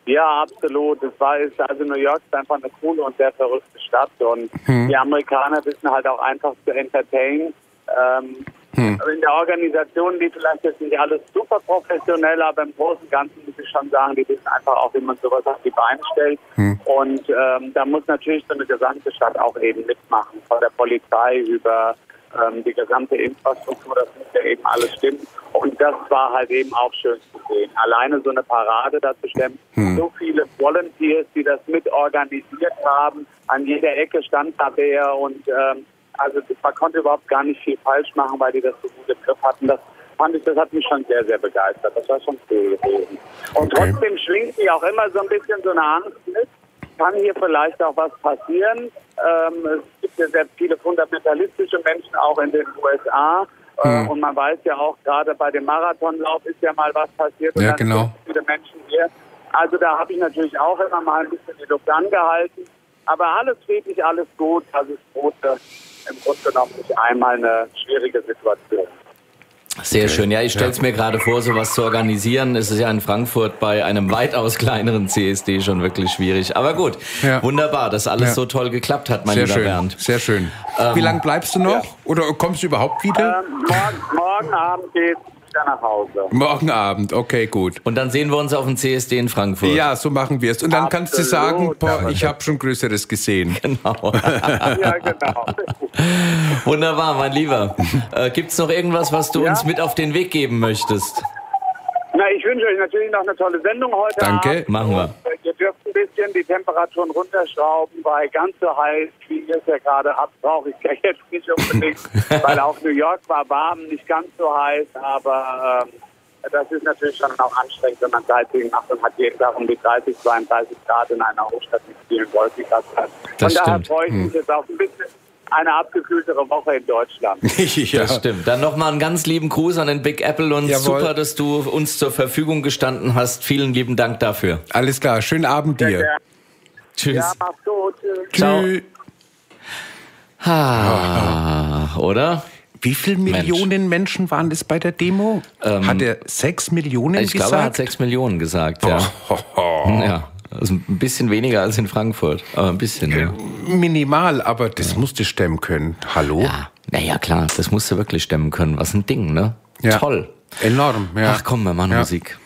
Ja, absolut. Es war ist, also New York ist einfach eine coole und sehr verrückte Stadt und Hm. die Amerikaner wissen halt auch einfach zu entertainen. Ähm, Hm. In der Organisation, die vielleicht jetzt nicht alles super professionell, aber im Großen und Ganzen muss ich schon sagen, die wissen einfach auch, wie man sowas auf die Beine stellt. Hm. Und ähm, da muss natürlich so eine gesamte Stadt auch eben mitmachen, von der Polizei über ähm, die gesamte Infrastruktur, das muss ja eben alles stimmen. Und das war halt eben auch schön zu sehen. Alleine so eine Parade dazu stemmen, so viele Volunteers, die das mit organisiert haben. An jeder Ecke stand da wer und ähm, also man konnte überhaupt gar nicht viel falsch machen, weil die das so gut im Griff hatten. Das fand ich, das hat mich schon sehr, sehr begeistert. Das war schon cool gewesen. Und Okay. trotzdem schwingt mir auch immer so ein bisschen so eine Angst mit. Kann hier vielleicht auch was passieren? Ähm, es gibt ja sehr viele fundamentalistische Menschen auch in den USA. Äh, Und man weiß ja auch, gerade bei dem Marathonlauf ist ja mal was passiert. Ja, genau. viele Menschen hier. Also da habe ich natürlich auch immer mal ein bisschen die Luft angehalten. Aber alles friedlich, alles gut. Das ist Große im Grunde genommen nicht einmal eine schwierige Situation. Sehr schön. Ja, ich stelle es mir gerade vor, sowas zu organisieren. Es ist ja in Frankfurt bei einem weitaus kleineren CSD schon wirklich schwierig. Aber gut, Ja. wunderbar, dass alles Ja. so toll geklappt hat, mein Sehr lieber schön, Bernd. sehr schön. Wie lange bleibst du noch? Oder kommst du überhaupt wieder? Ähm, morgen, morgen Abend geht's wieder nach Hause. Morgen Abend, okay, gut. Und dann sehen wir uns auf dem CSD in Frankfurt. Ja, so machen wir es. Und dann kannst du sagen, Absolut, boah, ich habe schon Größeres gesehen. Genau. Ja, genau. Wunderbar, mein Lieber. Äh, gibt's noch irgendwas, was du Ja? uns mit auf den Weg geben möchtest? Na, ich wünsche euch natürlich noch eine tolle Sendung heute Danke. Abend. Machen wir. Und, äh, Ihr dürft ein bisschen die Temperaturen runterschrauben, weil ganz so heiß, wie ihr es ja gerade habt, brauche ich ja jetzt nicht unbedingt, weil auch New York war warm, nicht ganz so heiß, aber ähm, das ist natürlich schon auch anstrengend, wenn man Sightseeing macht und hat jeden Tag um die 30, 32 Grad in einer Hochstadt mit vielen. Von Das daher freue ich mich jetzt auf ein bisschen eine abgekühltere Woche in Deutschland. ja. Das stimmt. Dann nochmal einen ganz lieben Gruß an den Big Apple und Jawohl. super, dass du uns zur Verfügung gestanden hast. Vielen lieben Dank dafür. Alles klar, schönen Abend Sehr dir. gerne. Tschüss. Ja, mach's gut. Tschüss. Ciao. Tschüss. Ah, oder? Wie viele Millionen Menschen waren es bei der Demo? hat er sechs Millionen Ähm, Ich gesagt? glaube, er hat sechs Millionen gesagt. Ja. ja. Also ein bisschen weniger als in Frankfurt, aber ein bisschen. Ja. Minimal, aber das musst du stemmen können. Hallo? Ja, naja, klar, das musst du wirklich stemmen können. Was ein Ding, ne? Ja. Toll. Enorm, ja. Ach komm, wir machen Ja. Musik.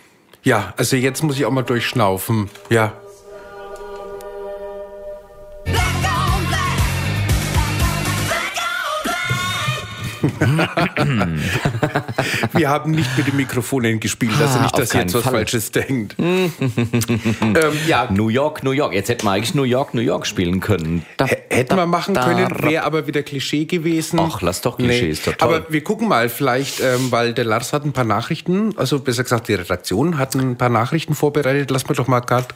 Ja, also jetzt muss ich auch mal durchschnaufen. Ja. Wir haben nicht mit den Mikrofonen gespielt, also Ah, nicht, dass ihr jetzt was Fall. Falsches denkt. ähm, ja, New York, New York. Jetzt hätten wir eigentlich New York, New York spielen können. Da, Hätten wir machen da, können, wäre aber wieder Klischee gewesen. Ach, lass doch Klischee, ist doch. Aber wir gucken mal, vielleicht, ähm, weil der Lars hat ein paar Nachrichten, also besser gesagt, die Redaktion hat ein paar Nachrichten vorbereitet. Lass mal doch mal gerade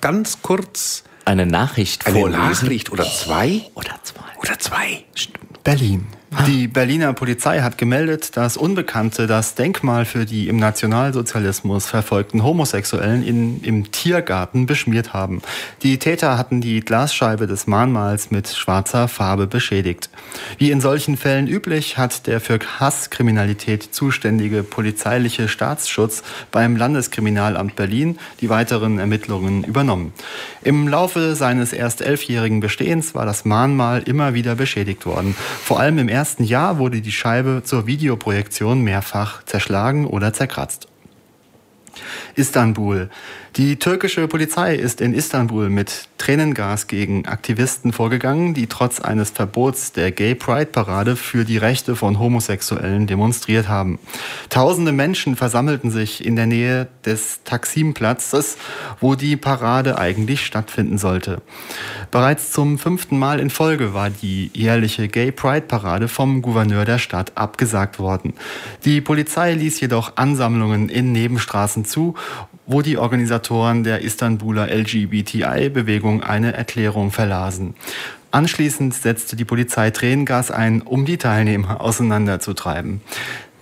ganz kurz Eine Nachricht eine vorlesen. Nachricht oder zwei. Oder zwei. Oder zwei. Berlin. Die Berliner Polizei hat gemeldet, dass Unbekannte das Denkmal für die im Nationalsozialismus verfolgten Homosexuellen in, im Tiergarten beschmiert haben. Die Täter hatten die Glasscheibe des Mahnmals mit schwarzer Farbe beschädigt. Wie in solchen Fällen üblich, hat der für Hasskriminalität zuständige polizeiliche Staatsschutz beim Landeskriminalamt Berlin die weiteren Ermittlungen übernommen. Im Laufe seines erst elfjährigen Bestehens war das Mahnmal immer wieder beschädigt worden. Vor allem im ersten Jahr wurde die Scheibe zur Videoprojektion mehrfach zerschlagen oder zerkratzt. Istanbul. Die türkische Polizei ist in Istanbul mit Tränengas gegen Aktivisten vorgegangen, die trotz eines Verbots der Gay Pride Parade für die Rechte von Homosexuellen demonstriert haben. Tausende Menschen versammelten sich in der Nähe des Taksimplatzes, wo die Parade eigentlich stattfinden sollte. Bereits zum fünften Mal in Folge war die jährliche Gay Pride Parade vom Gouverneur der Stadt abgesagt worden. Die Polizei ließ jedoch Ansammlungen in Nebenstraßen zu, wo die Organisatoren der Istanbuler LGBTI-Bewegung eine Erklärung verlasen. Anschließend setzte die Polizei Tränengas ein, um die Teilnehmer auseinanderzutreiben.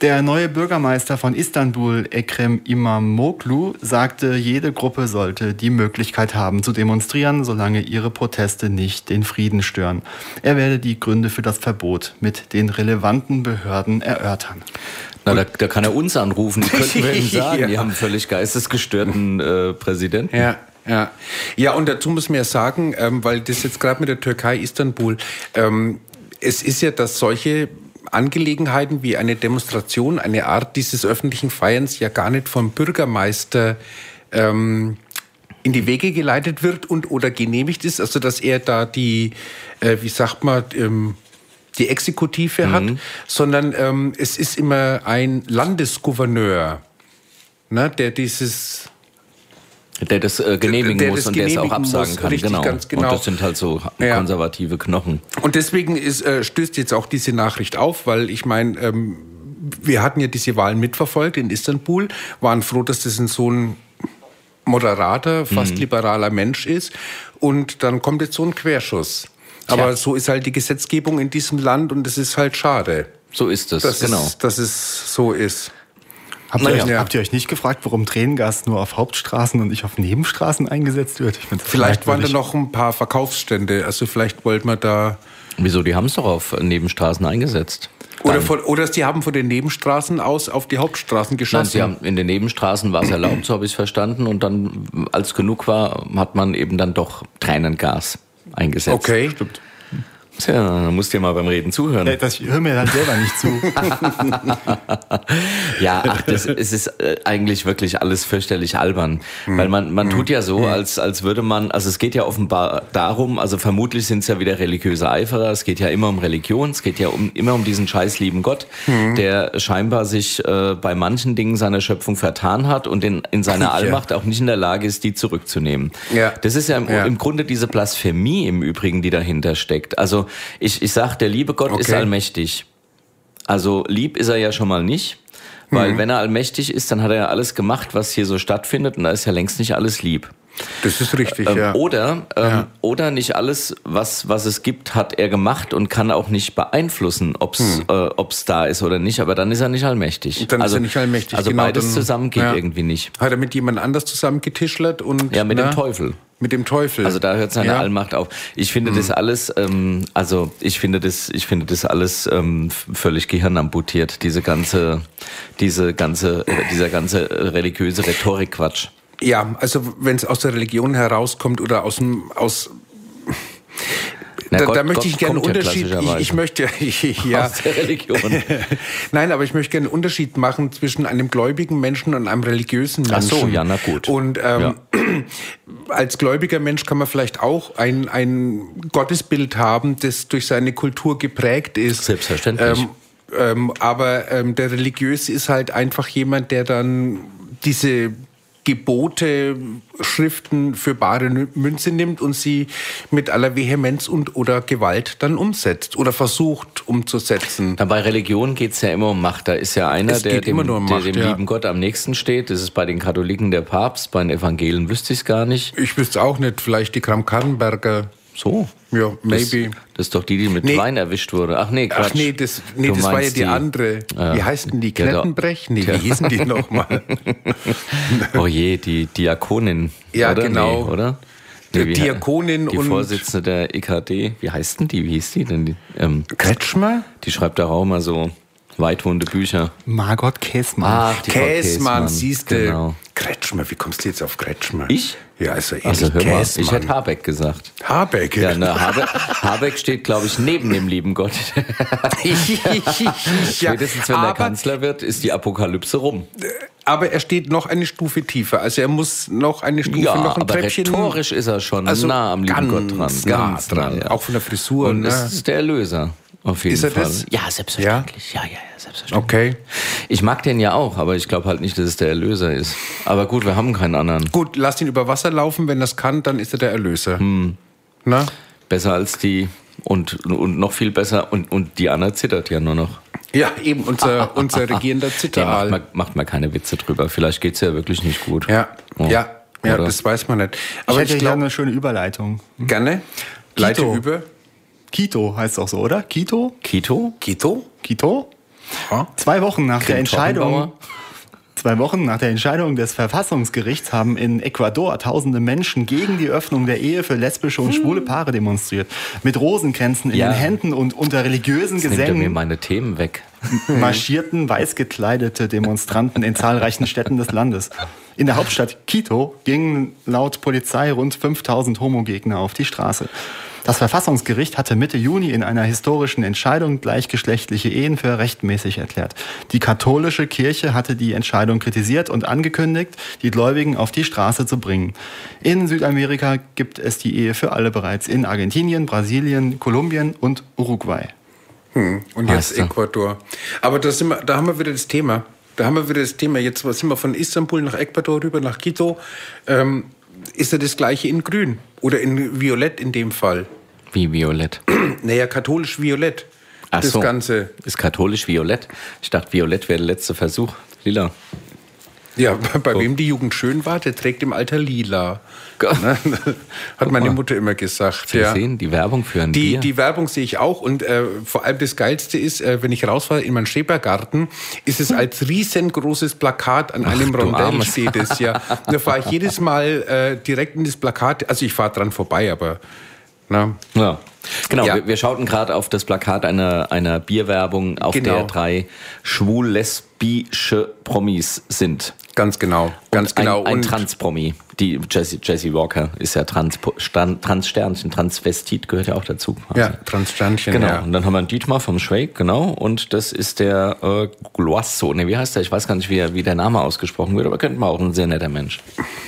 Der neue Bürgermeister von Istanbul, Ekrem Imamoglu, sagte, jede Gruppe sollte die Möglichkeit haben zu demonstrieren, solange ihre Proteste nicht den Frieden stören. Er werde die Gründe für das Verbot mit den relevanten Behörden erörtern. Na, da, da kann er uns anrufen. Die könnten wir ihm sagen, Ja. die haben einen völlig geistesgestörten äh, Präsidenten. Ja. Ja, ja und dazu muss man ja sagen, ähm, weil das jetzt gerade mit der Türkei, Istanbul, ähm, es ist ja, dass solche Angelegenheiten wie eine Demonstration, eine Art dieses öffentlichen Feierns ja gar nicht vom Bürgermeister ähm, in die Wege geleitet wird und oder genehmigt ist, also dass er da die, äh, wie sagt man, ähm, die Exekutive mhm. hat, sondern ähm, es ist immer ein Landesgouverneur, ne, der dieses der das äh, genehmigen der, der muss und der es auch absagen muss, kann. Genau. Ganz genau. Und das sind halt so ja. konservative Knochen. Und deswegen ist, äh, stößt jetzt auch diese Nachricht auf, weil ich meine, ähm, wir hatten ja diese Wahlen mitverfolgt in Istanbul, waren froh, dass das in so ein moderater, fast mhm. liberaler Mensch ist. Und dann kommt jetzt so ein Querschuss. Aber so ist halt die Gesetzgebung in diesem Land und es ist halt schade. So ist es, dass genau. Es, dass es so ist. Habt, ihr, ja. habt ihr euch nicht gefragt, warum Tränengas nur auf Hauptstraßen und nicht auf Nebenstraßen eingesetzt wird? vielleicht waren da noch ein paar Verkaufsstände. Also vielleicht wollte man da. Wieso? Die haben es doch auf Nebenstraßen eingesetzt. Oder, von, oder sie haben von den Nebenstraßen aus auf die Hauptstraßen geschossen. Nein, sie haben in den Nebenstraßen war es erlaubt, so habe ich es verstanden. Und dann, als genug war, hat man eben dann doch Tränengas eingesetzt. Okay. Stimmt. Tja, dann musst du dir mal beim Reden zuhören. Ja, das hör mir dann selber nicht zu. ja, ach, das, es ist äh, eigentlich wirklich alles fürchterlich albern. Hm. Weil man, man hm. tut ja so, hm. als, als würde man, also es geht ja offenbar darum, also vermutlich sind es ja wieder religiöse Eiferer, es geht ja immer um Religion, es geht ja um, immer um diesen scheiß lieben Gott, hm. der scheinbar sich äh, bei manchen Dingen seiner Schöpfung vertan hat und in, in seiner Allmacht auch nicht in der Lage ist, die zurückzunehmen. Ja. Das ist ja im, ja. im Grunde diese Blasphemie im Übrigen, die dahinter steckt. Also ich, ich sag, der liebe Gott okay. ist allmächtig. Also lieb ist er ja schon mal nicht. Weil mhm. wenn er allmächtig ist, dann hat er ja alles gemacht, was hier so stattfindet und da ist ja längst nicht alles lieb. Das ist richtig, ähm, ja. Oder, ähm, ja. oder nicht alles, was, was es gibt, hat er gemacht und kann auch nicht beeinflussen, ob es hm. äh, da ist oder nicht. Aber dann ist er nicht allmächtig. Dann also, ist er nicht allmächtig. Also genau, beides dann, zusammen geht ja. irgendwie nicht. Hat er mit jemand anders zusammen getischlert und. Ja, mit na, dem Teufel. Mit dem Teufel. Also da hört seine ja. Allmacht auf. Ich finde hm. das alles, ähm, also ich finde das, ich finde das alles ähm, völlig gehirnamputiert. Diese ganze, diese ganze, äh, dieser ganze religiöse Rhetorik-Quatsch. Ja, also wenn es aus der Religion herauskommt oder aus dem aus na, da, Gott, da, möchte Gott ich gerne einen Unterschied. Ich, ich, möchte ja. Aus der Religion. Nein, aber ich möchte gerne einen Unterschied machen zwischen einem gläubigen Menschen und einem religiösen Menschen. Ach so, ja, na gut. Und ähm, ja. als gläubiger Mensch kann man vielleicht auch ein, ein Gottesbild haben, das durch seine Kultur geprägt ist. Selbstverständlich. Ähm, ähm, aber ähm, der Religiöse ist halt einfach jemand, der dann diese Gebote, Schriften für bare Münze nimmt und sie mit aller Vehemenz und oder Gewalt dann umsetzt oder versucht umzusetzen. Bei Religion geht es ja immer um Macht. Da ist ja einer, der dem, um Macht, der dem ja. lieben Gott am nächsten steht. Das ist bei den Katholiken der Papst, bei den Evangelien wüsste ich es gar nicht. Ich wüsste auch nicht, vielleicht die Kram-Karrenberger. So? Ja, maybe. Das, das, ist doch die, die mit nee. Wein erwischt wurde. Ach nee, Quatsch. Ach nee, das, nee, das war ja die, die andere. Äh, wie heißt denn die? Knettenbrech? Nee, wie hießen die nochmal? oh je, die Diakonin. Ja, oder? genau. Nee, oder? Nee, die Diakonin die und... Die Vorsitzende der EKD. Wie heißt denn die? Wie hieß die denn? Ähm, Kretschmer? Die schreibt da auch mal so weitwohnende Bücher. Margot Käßmann. Ach, die Käßmann, siehst du. Genau. Kretschmer, wie kommst du jetzt auf Kretschmer? Ich? Ja, also, also hör mal, ich hätte Habeck gesagt. Habeck? Ja, ne, Habeck, Habeck steht, glaube ich, neben dem lieben Gott. Spätestens, wenn der Kanzler wird, ist die Apokalypse rum. Aber er steht noch eine Stufe tiefer. Also er muss noch eine Stufe, ja, noch ein aber Treppchen. rhetorisch ist er schon also nah am lieben Gott dran. Ganz nah dran. Ja. Auch von der Frisur. Und ne? das ist der Erlöser. Auf jeden ist er Fall. Das? Ja, selbstverständlich. Ja? ja, ja, ja, selbstverständlich. Okay. Ich mag den ja auch, aber ich glaube halt nicht, dass es der Erlöser ist. Aber gut, wir haben keinen anderen. Gut, lass ihn über Wasser laufen. Wenn das kann, dann ist er der Erlöser. Hm. Na? Besser als die und, und noch viel besser. Und, und Diana zittert ja nur noch. Ja, eben unser, unser regierender Zitteral. Ja, macht, macht mal keine Witze drüber. Vielleicht geht's ja wirklich nicht gut. Ja, oh. ja, ja, das weiß man nicht. Aber ich hätte ich eine schöne Überleitung. Gerne. Leite über. Quito heißt es auch so, oder? Quito? Quito? Quito? Quito? Ja. Zwei Wochen nach der Entscheidung. Zwei Wochen nach der Entscheidung des Verfassungsgerichts haben in Ecuador tausende Menschen gegen die Öffnung der Ehe für lesbische und schwule Paare demonstriert. Mit Rosenkränzen in Ja. den Händen und unter religiösen Jetzt nimmt er mir Gesängen meine Themen weg. marschierten weiß gekleidete Demonstranten in zahlreichen Städten des Landes. In der Hauptstadt Quito gingen laut Polizei rund 5000 Homogegner auf die Straße. Das Verfassungsgericht hatte Mitte Juni in einer historischen Entscheidung gleichgeschlechtliche Ehen für rechtmäßig erklärt. Die katholische Kirche hatte die Entscheidung kritisiert und angekündigt, die Gläubigen auf die Straße zu bringen. In Südamerika gibt es die Ehe für alle bereits in Argentinien, Brasilien, Kolumbien und Uruguay. Und Weißt jetzt. Ecuador. Aber da, sind wir, da haben wir wieder das Thema. Da haben wir wieder das Thema. Jetzt sind wir von Istanbul nach Ecuador rüber nach Quito. Ähm, ist ja das gleiche in Grün oder in Violett in dem Fall. Wie violett. Naja, katholisch Violett. Ach das so. Ganze. Ist katholisch violett. Ich dachte, violett wäre der letzte Versuch. Lila. Ja, bei, bei wem die Jugend schön war, der trägt im Alter lila. Ne? Hat meine. Mutter immer gesagt. Sie sehen die Werbung für ein Die, Bier. die Werbung sehe ich auch und äh, vor allem das Geilste ist, äh, wenn ich rausfahre in meinen Schrebergarten, ist es als riesengroßes Plakat an einem du Rondell Armes. steht es ja. Da fahre ich jedes Mal äh, direkt in das Plakat, also ich fahre dran vorbei, aber na, Ja. Genau, Ja. Wir, wir schauten gerade auf das Plakat einer, einer Bierwerbung, auf Genau. der drei schwul-lesbische Promis sind. ganz genau, ganz ein, genau. Ein Trans-Promi. Die Jessie, Jessie Walker ist ja Trans, Stern- Trans-Sternchen, Transvestit gehört ja auch dazu. quasi. ja, Transsternchen, Genau, ja. und dann haben wir einen Dietmar vom Schweig, genau, und das ist der äh, Gloasso, ne, wie heißt der? Ich weiß gar nicht, wie, wie der Name ausgesprochen wird, aber könnte man auch ein sehr netter Mensch.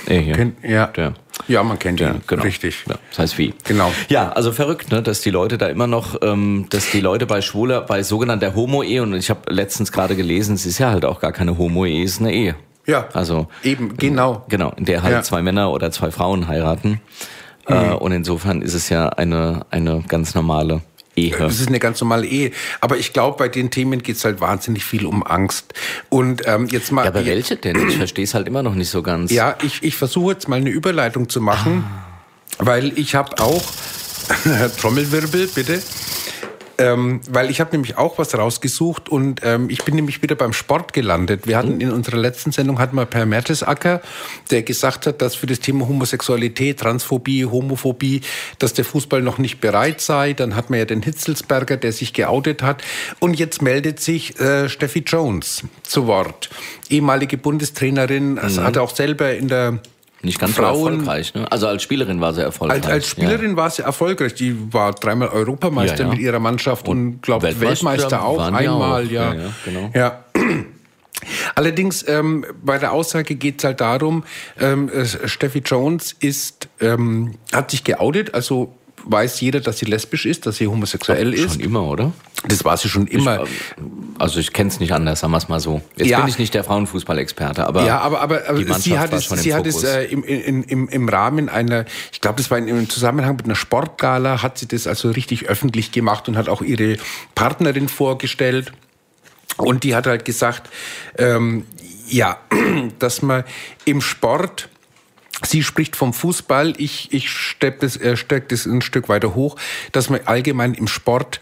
Kennt- ja. Der. Ja, man kennt Ja, ihn, genau. richtig. Ja, das heißt wie. Genau. Ja, also verrückt, ne, dass die Leute da immer noch, ähm, dass die Leute bei Schwuler, bei sogenannter Homo-Ehe, und ich habe letztens gerade gelesen, es ist ja halt auch gar keine Homo-Ehe, es ist eine Ehe. Ja, Also eben, genau. Genau, in der halt Ja. Mhm. zwei Männer oder zwei Frauen heiraten. Äh, und insofern ist es ja eine, eine ganz normale Ehe. Das ist eine ganz normale Ehe. Aber ich glaube, bei den Themen geht's halt wahnsinnig viel um Angst. Und ähm, jetzt mal. Ja, aber welche denn? Ich verstehe es halt immer noch nicht so ganz. Ja, ich, ich versuche jetzt mal eine Überleitung zu machen, weil ich habe auch Trommelwirbel, bitte. Ähm, weil ich habe nämlich auch was rausgesucht und ähm, ich bin nämlich wieder beim Sport gelandet. Wir hatten in unserer letzten Sendung hatten wir Per Mertesacker, der gesagt hat, dass für das Thema Homosexualität, Transphobie, Homophobie, dass der Fußball noch nicht bereit sei. Dann hat man ja den Hitzelsberger, der sich geoutet hat. Und jetzt meldet sich äh, Steffi Jones zu Wort. Ehemalige Bundestrainerin, also hat auch selber in der Nicht ganz so Frauen, erfolgreich, ne? Also als Spielerin war sie erfolgreich. als, als Spielerin war sie erfolgreich. Die war dreimal Europameister Ja, ja. mit ihrer Mannschaft und, glaube Weltmeister Weltmeister auch einmal. auch. Ja. Ja, ja, genau. ja. Allerdings ähm, bei der Aussage geht es halt darum, ähm, äh, Steffi Jones ist, ähm, hat sich geoutet, also weiß jeder, dass sie lesbisch ist, dass sie homosexuell Ja. ist. Schon immer, oder? Das war sie schon immer. Also ich kenne es nicht anders, sagen wir es mal so. Jetzt Ja. bin ich nicht der Frauenfußballexperte, aber ja, aber, aber, aber sie hat es, im sie hat es äh, im, im, im, im Rahmen einer, ich glaube, das war in, im Zusammenhang mit einer Sportgala, hat sie das also richtig öffentlich gemacht und hat auch ihre Partnerin vorgestellt. Und die hat halt gesagt, ähm, ja, dass man im Sport Sie spricht vom Fußball, ich, ich steck das, äh, steck das ein Stück weiter hoch, dass man allgemein im Sport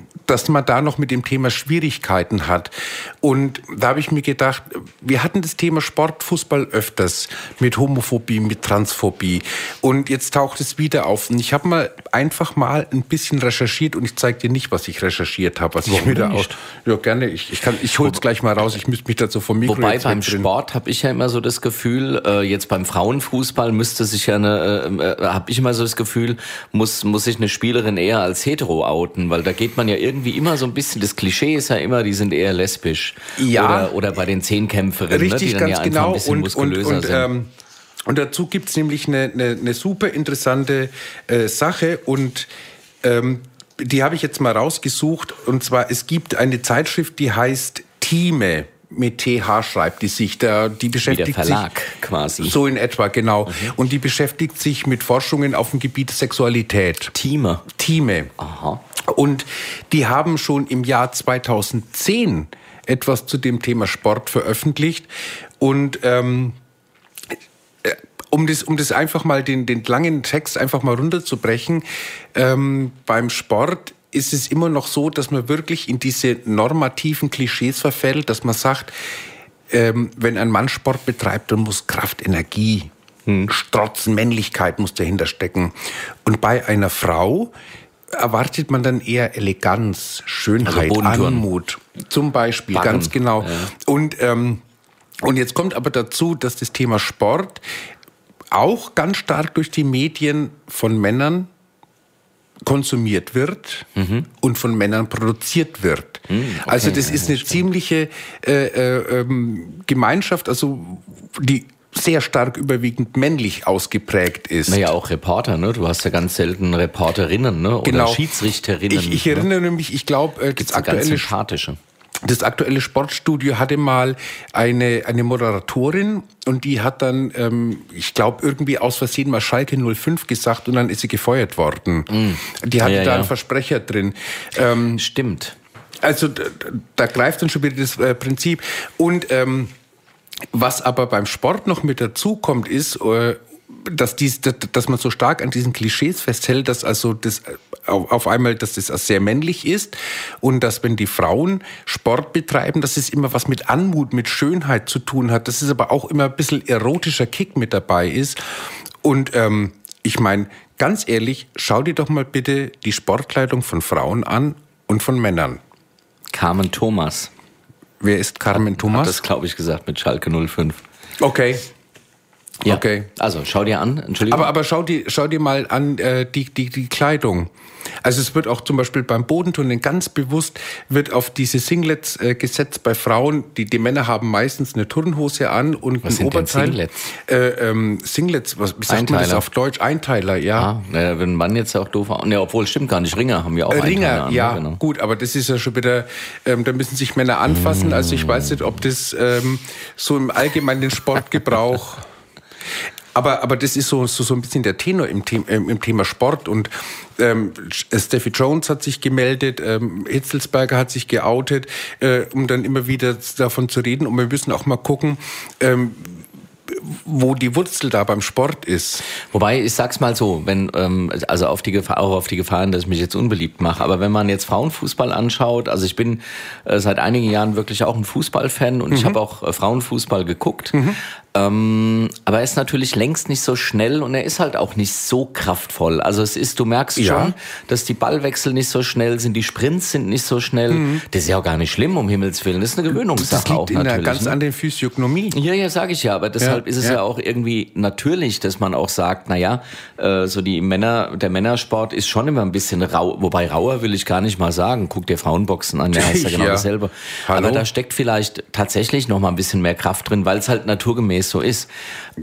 dass man da noch mit dem Thema Schwierigkeiten hat. Und da habe ich mir gedacht, wir hatten das Thema Sport, Fußball öfters mit Homophobie, mit Transphobie. Und jetzt taucht es wieder auf. Und ich habe mal einfach mal ein bisschen recherchiert und ich zeige dir nicht, was ich recherchiert habe, was ich Warum mir da aus. Ja, gerne. Ich, ich, kann, ich hol's gleich mal raus. Ich müsste mich dazu vom Mikro Wobei beim. Sport habe ich ja immer so das Gefühl, äh, jetzt beim Frauenfußball müsste sich ja eine, äh, äh, habe ich immer so das Gefühl, muss muss sich eine Spielerin eher als hetero outen, weil da geht man ja irgendwie immer so ein bisschen, das Klischee ist ja immer, die sind eher lesbisch. Ja. Oder, oder bei den Zehnkämpferinnen, ne, Richtig, die dann ganz ja genau. ein bisschen Und, und, muskulöser und, sind. ähm, und dazu gibt's nämlich eine, eine, eine super interessante äh, Sache und ähm, die habe ich jetzt mal rausgesucht. Und zwar, es gibt eine Zeitschrift, die heißt Time. Mit TH schreibt die sich. Da, die Wie der beschäftigt Verlag sich quasi. so in etwa, genau. Mhm. Und die beschäftigt sich mit Forschungen auf dem Gebiet Sexualität. Teamer. Time. Aha. Und die haben schon im Jahr 2010 etwas zu dem Thema Sport veröffentlicht. Und ähm, äh, um das, um das einfach mal den, den langen Text einfach mal runterzubrechen, ähm, beim Sport ist es immer noch so, dass man wirklich in diese normativen Klischees verfällt, dass man sagt, ähm, wenn ein Mann Sport betreibt, dann muss Kraft, Energie, hm. Strotzen, Männlichkeit muss dahinter stecken. Und bei einer Frau erwartet man dann eher Eleganz, Schönheit, also Anmut. Zum Beispiel, Barren. ganz genau. Ja. Und, ähm, und jetzt kommt aber dazu, dass das Thema Sport auch ganz stark durch die Medien von Männern konsumiert wird mhm. und von Männern produziert wird. Mhm, okay, also das ist eine ziemliche äh, äh, ähm, Gemeinschaft, also die sehr stark überwiegend männlich ausgeprägt ist. Naja, auch Reporter, ne? Du hast ja ganz selten Reporterinnen, ne? Oder genau. Schiedsrichterinnen. Ich, ich erinnere ne? mich, ich glaube, äh, das aktuelle sympathische. Das aktuelle Sportstudio hatte mal eine, eine Moderatorin und die hat dann, ähm, ich glaube, irgendwie aus Versehen mal Schalke 05 gesagt und dann ist sie gefeuert worden. Mm. Die hatte ja, da ja. einen Versprecher drin. Ähm, Stimmt. Also da, da, greift dann schon wieder das äh, Prinzip. Und ähm, was aber beim Sport noch mit dazu kommt, ist, äh, dass, dies, dass man so stark an diesen Klischees festhält, dass also das auf einmal, dass das sehr männlich ist und dass wenn die Frauen Sport betreiben, dass es immer was mit Anmut, mit Schönheit zu tun hat, dass es aber auch immer ein bisschen erotischer Kick mit dabei ist. Und ähm, ich meine, ganz ehrlich, schau dir doch mal bitte die Sportkleidung von Frauen an und von Männern. Carmen Thomas. Wer ist Carmen Thomas? Hat das, glaube ich, gesagt mit Schalke 05. Okay. Ja. Okay. Also schau dir an, Entschuldigung. Aber, aber schau, dir, schau dir mal an äh, die, die, die Kleidung. Also es wird auch zum Beispiel beim Bodenturnen ganz bewusst wird auf diese Singlets äh, gesetzt bei Frauen. Die, die Männer haben meistens eine Turnhose an und was ein Oberteil. Singlets? Äh, ähm, Singlets, was wie sagt Einteiler. man das auf Deutsch? Einteiler, ja. Ah, naja, wenn ein Mann jetzt auch doof Ne, obwohl stimmt gar nicht. Ringer haben ja auch Ringer, Einteiler an, ja, genau. gut, aber das ist ja schon wieder, ähm, da müssen sich Männer anfassen. Mm. Also ich weiß nicht, ob das ähm, so im allgemeinen Sportgebrauch aber, aber das ist so, so, so ein bisschen der Tenor im, The äh, im Thema Sport. Und ähm, Steffi Jones hat sich gemeldet, ähm, Hitzelsberger hat sich geoutet, äh, um dann immer wieder davon zu reden. Und wir müssen auch mal gucken, ähm, wo die Wurzel da beim Sport ist. Wobei, ich sag's mal so, wenn, ähm, also auf die Gefahr, auch auf die Gefahren, dass ich mich jetzt unbeliebt mache, aber wenn man jetzt Frauenfußball anschaut, also ich bin äh, seit einigen Jahren wirklich auch ein Fußballfan und mhm. ich habe auch äh, Frauenfußball geguckt. Mhm. Ähm, aber er ist natürlich längst nicht so schnell und er ist halt auch nicht so kraftvoll. Also es ist, du merkst ja. schon, dass die Ballwechsel nicht so schnell sind, die Sprints sind nicht so schnell. Mhm. Das ist ja auch gar nicht schlimm, um Himmels Willen. Das ist eine Gewöhnungssache das liegt auch in natürlich. Der ganz ne? an der Physiognomie. Ja, ja, sage ich ja. Aber deshalb ja, ist es ja. ja. auch irgendwie natürlich, dass man auch sagt, na ja, äh, so die Männer, der Männersport ist schon immer ein bisschen rau. Wobei rauer will ich gar nicht mal sagen. Guck dir Frauenboxen an, der heißt ja genau dasselbe. Hallo? Aber da steckt vielleicht tatsächlich noch mal ein bisschen mehr Kraft drin, weil es halt naturgemäß so ist.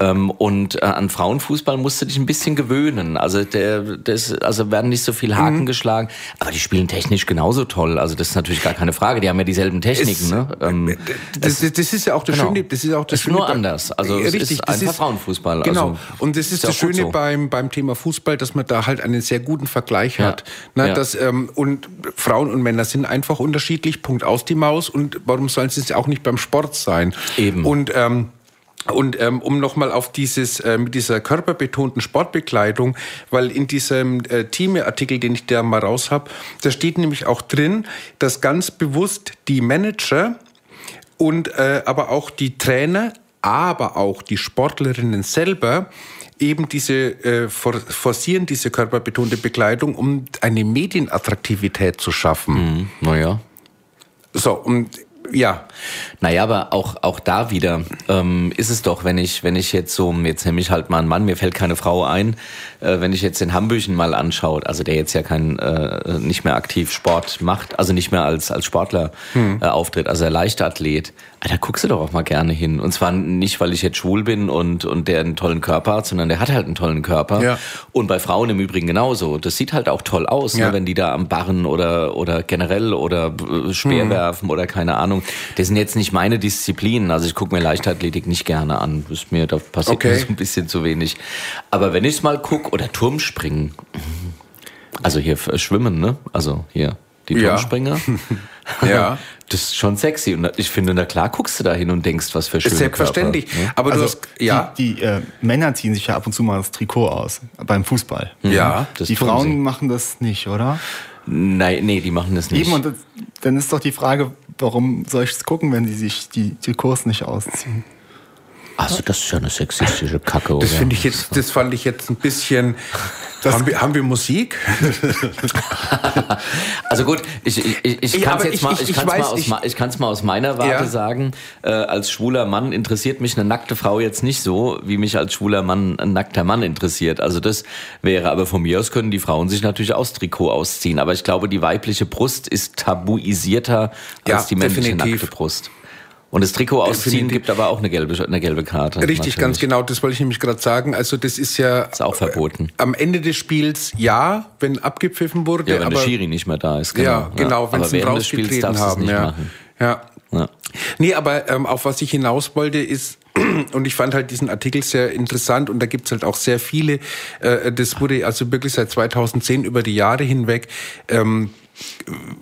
Ähm, und äh, an Frauenfußball musst du dich ein bisschen gewöhnen. Also der, das, also werden nicht so viel Haken mhm. geschlagen, aber die spielen technisch genauso toll. Also das ist natürlich gar keine Frage. Die haben ja dieselben Techniken. Es, ne? Ähm, das, das, das, ist ja auch das genau. Schöne. Das ist auch das ist Schöne nur anders. Also es richtig, ist einfach ist, Frauenfußball. Genau. Also, und das ist, ist das Schöne so. beim beim Thema Fußball, dass man da halt einen sehr guten Vergleich ja. hat. Na, ja. dass, ähm, und Frauen und Männer sind einfach unterschiedlich. Punkt aus die Maus. Und warum sollen sie es auch nicht beim Sport sein? Eben. Und ähm, und ähm, um nochmal auf dieses äh, mit dieser körperbetonten Sportbekleidung, weil in diesem äh, Team-Artikel, den ich da mal raus habe, da steht nämlich auch drin, dass ganz bewusst die Manager und äh, aber auch die Trainer, aber auch die Sportlerinnen selber eben diese äh, forcieren diese körperbetonte Bekleidung, um eine Medienattraktivität zu schaffen. Mhm, naja. So, und ja. Naja, aber auch, auch da wieder ähm, ist es doch, wenn ich, wenn ich jetzt so, jetzt nehme ich halt mal einen Mann, mir fällt keine Frau ein, äh, wenn ich jetzt den Hambüchen mal anschaut, also der jetzt ja kein, äh, nicht mehr aktiv Sport macht, also nicht mehr als, als Sportler hm. äh, auftritt, also er Leichtathlet, da guckst du doch auch mal gerne hin. Und zwar nicht, weil ich jetzt schwul bin und, und der einen tollen Körper hat, sondern der hat halt einen tollen Körper. Ja. Und bei Frauen im Übrigen genauso. Das sieht halt auch toll aus, ne, ja. ne, wenn die da am Barren oder, oder generell oder äh, Speerwerfen hm. oder keine Ahnung. Das sind jetzt nicht meine Disziplinen. Also ich gucke mir Leichtathletik nicht gerne an. Das ist mir, da passiert okay. mir so ein bisschen zu wenig. Aber wenn ich es mal gucke, oder Turmspringen. Also hier Schwimmen, ne? Also hier die Turmspringer. Ja. ja. Das ist schon sexy. Und ich finde, na klar guckst du da hin und denkst, was für schöne Selbstverständlich. Körper, ne? Aber also du hast, ja. Die, die äh, Männer ziehen sich ja ab und zu mal das Trikot aus beim Fußball. Mhm. Ja. die Frauen sie. machen das nicht, oder? Nein, nee, die machen das nicht. Eben, und das, dann ist doch die Frage, warum soll ich es gucken, wenn sie sich die, die Kurs nicht ausziehen? Also das ist ja eine sexistische Kacke, oder? Das finde ich jetzt, das fand ich jetzt ein bisschen. haben, wir, haben wir Musik? also gut, ich, ich, ich, kann es jetzt ich- mal, ich- ich, kann's weiß, mal aus, ich- ich kann's mal aus meiner Warte Ja. sagen. Äh, als schwuler Mann interessiert mich eine nackte Frau jetzt nicht so, wie mich als schwuler Mann ein nackter Mann interessiert. Also das wäre, aber von mir aus können die Frauen sich natürlich aus Trikot ausziehen. Aber ich glaube, die weibliche Brust ist tabuisierter Ja, als die männliche definitiv. nackte Brust. Und das Trikot ausziehen Definitiv. gibt aber auch eine gelbe, eine gelbe Karte. Richtig, natürlich. ganz genau. Das wollte ich nämlich gerade sagen. Also das ist ja Ist auch verboten. am Ende des Spiels ja, wenn abgepfiffen wurde. Ja, wenn aber, der Schiri nicht mehr da ist. Genau. Ja, genau, wenn aber sie ihn rausgetreten haben. nicht ja. machen. ja. Ja. Nee, aber ähm, auf was ich hinaus wollte ist, und ich fand halt diesen Artikel sehr interessant und da gibt's halt auch sehr viele, äh, das wurde also wirklich seit 2010 über die Jahre hinweg, ähm,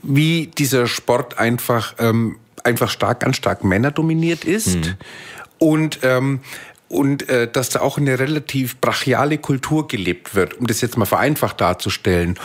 wie dieser Sport einfach, ähm, einfach stark, ganz stark männerdominiert ist und ähm, und äh, dass da auch eine relativ brachiale Kultur gelebt wird, um das jetzt mal vereinfacht darzustellen.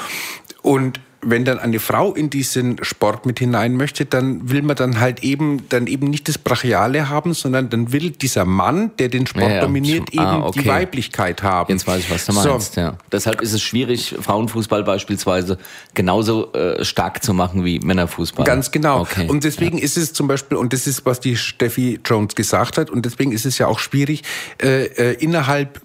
Und wenn dann eine Frau in diesen Sport mit hinein möchte, dann will man dann halt eben dann eben nicht das Brachiale haben, sondern dann will dieser Mann, der den Sport Ja, ja. dominiert, eben Ah, okay. die Weiblichkeit haben. Jetzt weiß ich, was du So. meinst. Ja. Deshalb ist es schwierig, Frauenfußball beispielsweise genauso äh, stark zu machen wie Männerfußball. Ganz genau. Okay. Und deswegen ist es zum Beispiel, und das ist, was die Steffi Jones gesagt hat, und deswegen ist es ja auch schwierig, äh, äh, innerhalb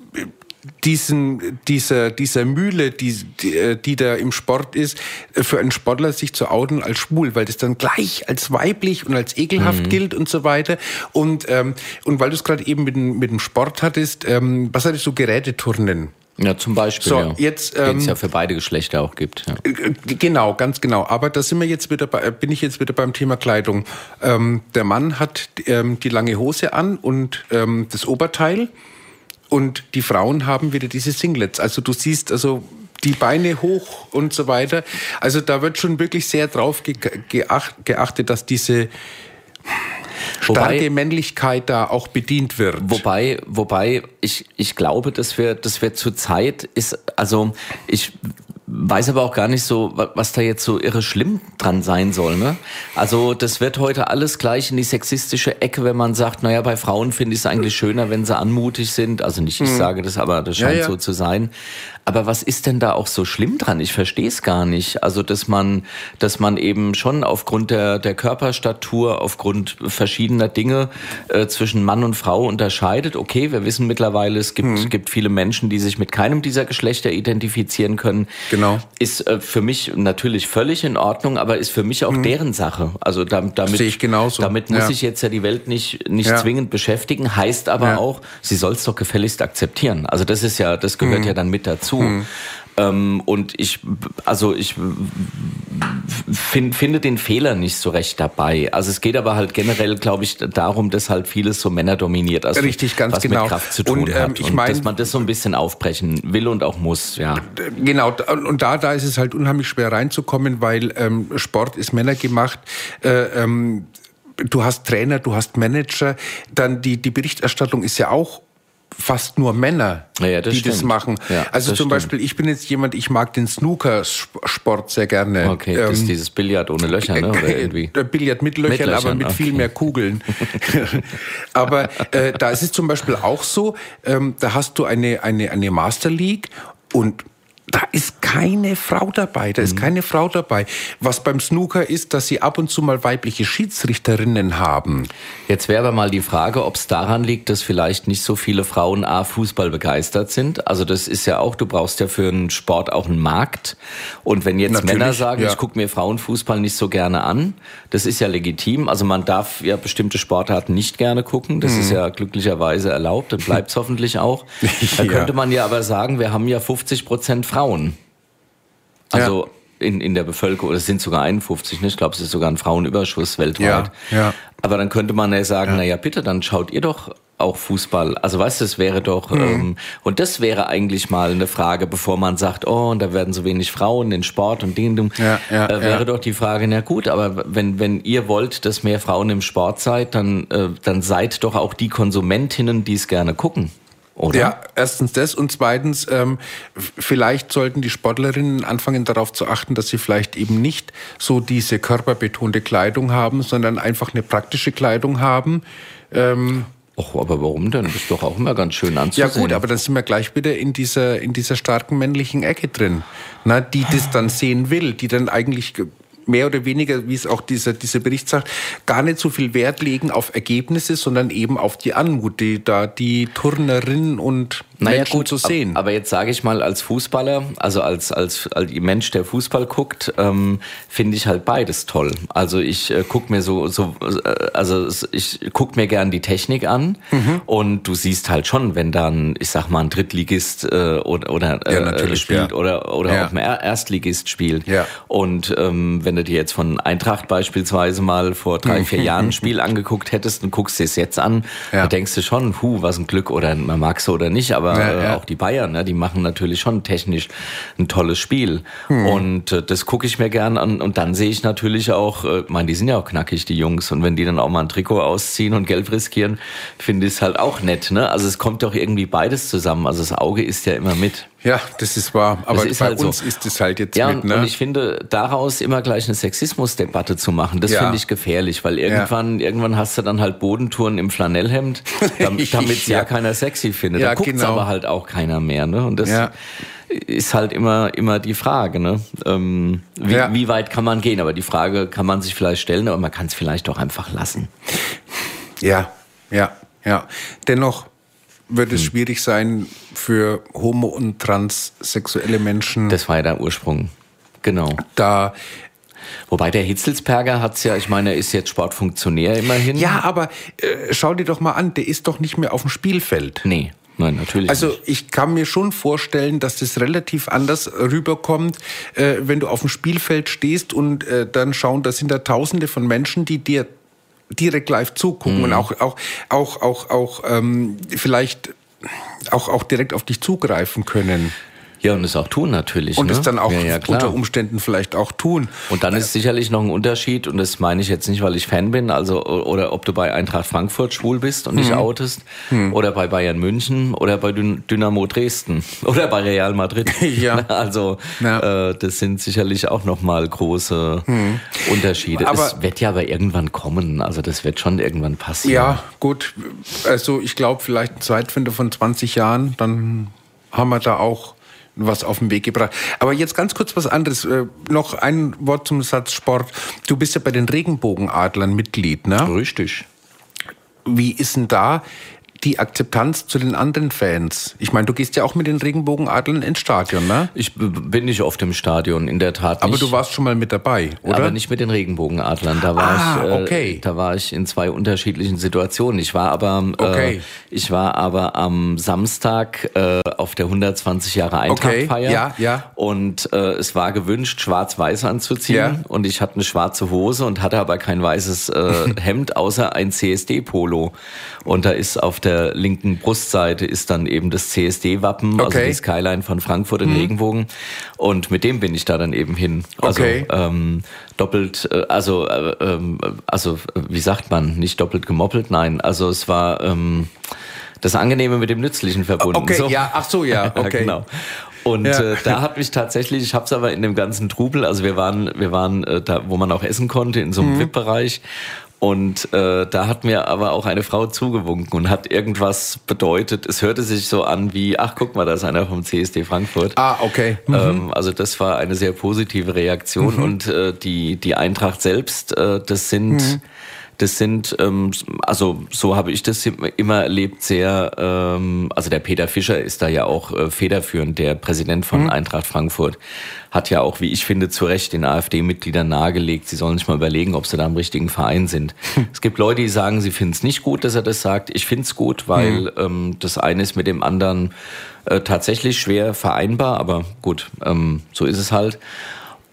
diesen, dieser, dieser Mühle, die, die, äh, die da im Sport ist, äh, für einen Sportler sich zu outen als schwul, weil das dann gleich als weiblich und als ekelhaft Mhm. gilt und so weiter. Und, ähm, und weil du es gerade eben mit, dem- mit dem Sport hattest, ähm, was hattest du, Geräteturnen? ja, zum Beispiel. So, ja. jetzt, Den es ähm, ja für beide Geschlechter auch gibt. Ja. Äh, Genau, ganz genau. Aber da sind wir jetzt wieder bei, bin ich jetzt wieder beim Thema Kleidung. Ähm, der Mann hat ähm, die lange Hose an und ähm, das Oberteil und die Frauen haben wieder diese Singlets. Also du siehst also die Beine hoch und so weiter. Also da wird schon wirklich sehr drauf ge geacht geachtet, dass diese starke Wobei- Männlichkeit da auch bedient wird. Wobei, wobei ich, ich glaube, dass wir, dass wir zurzeit ist, also ich weiß aber auch gar nicht so, wa- was da jetzt so irre schlimm dran sein soll. Ne? Also das wird heute alles gleich in die sexistische Ecke, wenn man sagt, naja, bei Frauen finde ich es eigentlich schöner, wenn sie anmutig sind. Also nicht ich sage das, aber das scheint Hm. ja. so zu sein. Aber was ist denn da auch so schlimm dran? Ich verstehe es gar nicht. Also dass man, dass man eben schon aufgrund der, der Körperstatur, aufgrund verschiedener Dinge äh, zwischen Mann und Frau unterscheidet. Okay, wir wissen mittlerweile, es gibt, Mhm. gibt viele Menschen, die sich mit keinem dieser Geschlechter identifizieren können. Genau. Ist äh, für mich natürlich völlig in Ordnung, aber ist für mich auch deren Sache. Also damit, damit Mhm. Sehe ich genauso. Damit muss Ja. sich jetzt ja die Welt nicht, nicht Ja. zwingend beschäftigen, heißt aber Ja. auch, sie soll es doch gefälligst akzeptieren. Also das ist ja, das gehört Mhm. ja dann mit dazu. Ähm, und ich, also ich find, finde den Fehler nicht so recht dabei. Also es geht aber halt generell, glaube ich, darum, dass halt vieles so Männer dominiert, also Richtig, ganz was genau. mit Kraft zu tun Und, ähm, hat. ich und mein- dass man das so ein bisschen aufbrechen will und auch muss, ja. Genau, und da, da ist es halt unheimlich schwer reinzukommen, weil ähm, Sport ist Männer gemacht. Äh, ähm, du hast Trainer, du hast Manager, dann die, die Berichterstattung ist ja auch fast nur Männer, Ja, das die das stimmt. machen. Ja, also das zum stimmt. Beispiel, ich bin jetzt jemand, ich mag den Snooker-Sport sehr gerne. Okay, das ist Ähm, dieses Billard ohne Löcher, ne? Oder irgendwie. äh, Billard mit Löchern, Mit Löchern, aber mit viel okay. mehr Kugeln. aber äh, da ist es zum Beispiel auch so, ähm, da hast du eine, eine, eine Master League und da ist keine Frau dabei, da ist Mhm. keine Frau dabei. Was beim Snooker ist, dass sie ab und zu mal weibliche Schiedsrichterinnen haben. Jetzt wäre aber mal die Frage, ob es daran liegt, dass vielleicht nicht so viele Frauen A, Fußball begeistert sind. Also das ist ja auch, du brauchst ja für einen Sport auch einen Markt. Und wenn jetzt Natürlich, Männer sagen, ja. ich gucke mir Frauenfußball nicht so gerne an, das ist ja legitim. Also man darf ja bestimmte Sportarten nicht gerne gucken. Das ist ja glücklicherweise erlaubt und bleibt es hoffentlich auch. Da Ja. könnte man ja aber sagen, wir haben ja 50 Prozent Frauen. Also in, in der Bevölkerung, es sind sogar 51, ne? ich glaube, es ist sogar ein Frauenüberschuss weltweit. Ja, ja. Aber dann könnte man ja sagen, ja, bitte, dann schaut ihr doch auch Fußball. Also weißt du, es wäre doch, Mhm. ähm, und das wäre eigentlich mal eine Frage, bevor man sagt, oh, und da werden so wenig Frauen in Sport und Ding, Ding, Ja, ja, äh, wäre ja. doch die Frage, na gut, aber wenn, wenn ihr wollt, dass mehr Frauen im Sport seid, dann, äh, dann seid doch auch die Konsumentinnen, die es gerne gucken. Oder? Ja, erstens das und zweitens, ähm, vielleicht sollten die Sportlerinnen anfangen darauf zu achten, dass sie vielleicht eben nicht so diese körperbetonte Kleidung haben, sondern einfach eine praktische Kleidung haben. Ähm, Och, aber warum denn? Ist doch auch immer ganz schön anzusehen. ja gut, aber dann sind wir gleich wieder in dieser, in dieser starken männlichen Ecke drin, na, die das dann sehen will, die dann eigentlich ge- mehr oder weniger, wie es auch dieser, dieser Bericht sagt, gar nicht so viel Wert legen auf Ergebnisse, sondern eben auf die Anmut, die da die Turnerinnen und naja, Menschen gut, zu sehen. ab- Aber jetzt sage ich mal, als Fußballer, also als, als, als Mensch, der Fußball guckt, ähm, finde ich halt beides toll. Also ich äh, guck mir so, so äh, also ich guck mir gern die Technik an Mhm. und du siehst halt schon, wenn dann, ich sag mal, ein Drittligist äh, oder, oder Ja, äh, natürlich, spielt ja. oder, oder Ja. auch ein Er- Erstligist spielt. Ja. Und ähm, wenn du dir jetzt von Eintracht beispielsweise mal vor drei, vier Jahren ein Spiel angeguckt hättest und guckst dir es jetzt an, Ja. da denkst du schon, hu, was ein Glück oder man mag es oder nicht, aber Ja, äh, ja. auch die Bayern, ne, die machen natürlich schon technisch ein tolles Spiel. Hm. Und äh, das gucke ich mir gern an. Und dann sehe ich natürlich auch, äh, meine, die sind ja auch knackig, die Jungs. Und wenn die dann auch mal ein Trikot ausziehen und Geld riskieren, finde ich es halt auch nett. Ne? Also es kommt doch irgendwie beides zusammen. Also das Auge ist ja immer mit. Ja, das ist wahr. Aber ist bei halt so. uns ist es halt jetzt Ja, mit, ne? und ich finde, daraus immer gleich eine Sexismusdebatte zu machen, das Ja. finde ich gefährlich, weil irgendwann, irgendwann hast du dann halt Bodentouren im Flanellhemd, damit es ja. Ja. keiner sexy findet. Ja, da guckt's genau. aber halt auch keiner mehr. Ne? Und das Ja. ist halt immer, immer die Frage, ne? ähm, wie, Ja. wie weit kann man gehen? Aber die Frage kann man sich vielleicht stellen, aber man kann es vielleicht auch einfach lassen. Ja, ja, ja. Dennoch wird Hm. es schwierig sein für homo- und transsexuelle Menschen, Das war ja der Ursprung. Genau. da Wobei der Hitzelsperger hat's ja, ich meine, er ist jetzt Sportfunktionär immerhin. Ja, aber äh, schau dir doch mal an, der ist doch nicht mehr auf dem Spielfeld. Nee, nein, natürlich Also nicht. ich kann mir schon vorstellen, dass das relativ anders rüberkommt, äh, wenn du auf dem Spielfeld stehst und äh, dann schauen, da sind da Tausende von Menschen, die dir direkt live zugucken und auch auch auch auch auch ähm, vielleicht auch auch direkt auf dich zugreifen können Ja, und es auch tun natürlich. und ne? es dann auch ja, ja, unter Umständen vielleicht auch tun. Und dann ist sicherlich noch ein Unterschied, und das meine ich jetzt nicht, weil ich Fan bin, also oder ob du bei Eintracht Frankfurt schwul bist und dich Mhm. outest, oder bei Bayern München oder bei Dyn- Dynamo Dresden oder bei Real Madrid. Ja. Also Ja. Äh, das sind sicherlich auch nochmal große Unterschiede. Mhm. Aber- es wird ja aber irgendwann kommen, also das wird schon irgendwann passieren. Ja, gut. Also ich glaube, vielleicht ein Zeitfinder von 20 Jahren, dann haben wir da auch was auf den Weg gebracht. Aber jetzt ganz kurz was anderes. Äh, noch ein Wort zum Satz Sport. Du bist ja bei den Regenbogenadlern Mitglied, ne? Richtig. Wie ist denn da die Akzeptanz zu den anderen Fans? Ich meine, du gehst ja auch mit den Regenbogenadlern ins Stadion, ne? Ich bin nicht oft im Stadion, in der Tat nicht. Aber du warst schon mal mit dabei, oder? Aber nicht mit den Regenbogenadlern. Da war Ah, ich, äh, okay. da war ich in zwei unterschiedlichen Situationen. Ich war aber, Okay. äh, ich war aber am Samstag äh, auf der 120 Jahre Eintrachtfeier. Okay, ja, ja. Und äh, es war gewünscht, schwarz-weiß anzuziehen. Ja. Und ich hatte eine schwarze Hose und hatte aber kein weißes äh, Hemd, außer ein CSD-Polo. Und da ist auf der linken Brustseite ist dann eben das CSD-Wappen, also Okay. Mhm. die Skyline von Frankfurt in Regenbogen. Und mit dem bin ich da dann eben hin. Also Okay. ähm, doppelt, äh, also äh, ähm, also wie sagt man, nicht doppelt gemoppelt, nein. Also es war ähm, das Angenehme mit dem Nützlichen verbunden. Okay, ja, ach so, ja, okay. genau. Und Ja. äh, da hat mich tatsächlich, ich habe es aber in dem ganzen Trubel, also wir waren, wir waren äh, da, wo man auch essen konnte, in so Mhm. einem VIP-Bereich. Und äh, da hat mir aber auch eine Frau zugewunken und hat irgendwas bedeutet. Es hörte sich so an wie, ach guck mal, da ist einer vom CSD Frankfurt. Ah, okay. Ähm, also das war eine sehr positive Reaktion und äh, die die Eintracht selbst, äh, das sind das sind ähm, also so habe ich das immer erlebt sehr ähm, also der Peter Fischer ist da ja auch äh, federführend. Der Präsident von Eintracht Frankfurt hat ja auch wie ich finde zu Recht den AfD-Mitgliedern nahegelegt. Sie sollen sich mal überlegen ob sie da im richtigen Verein sind. Es gibt Leute die sagen sie finden es nicht gut dass er das sagt. Ich finde es gut weil ähm, das eine ist mit dem anderen äh, tatsächlich schwer vereinbar, aber gut, ähm, so ist es halt.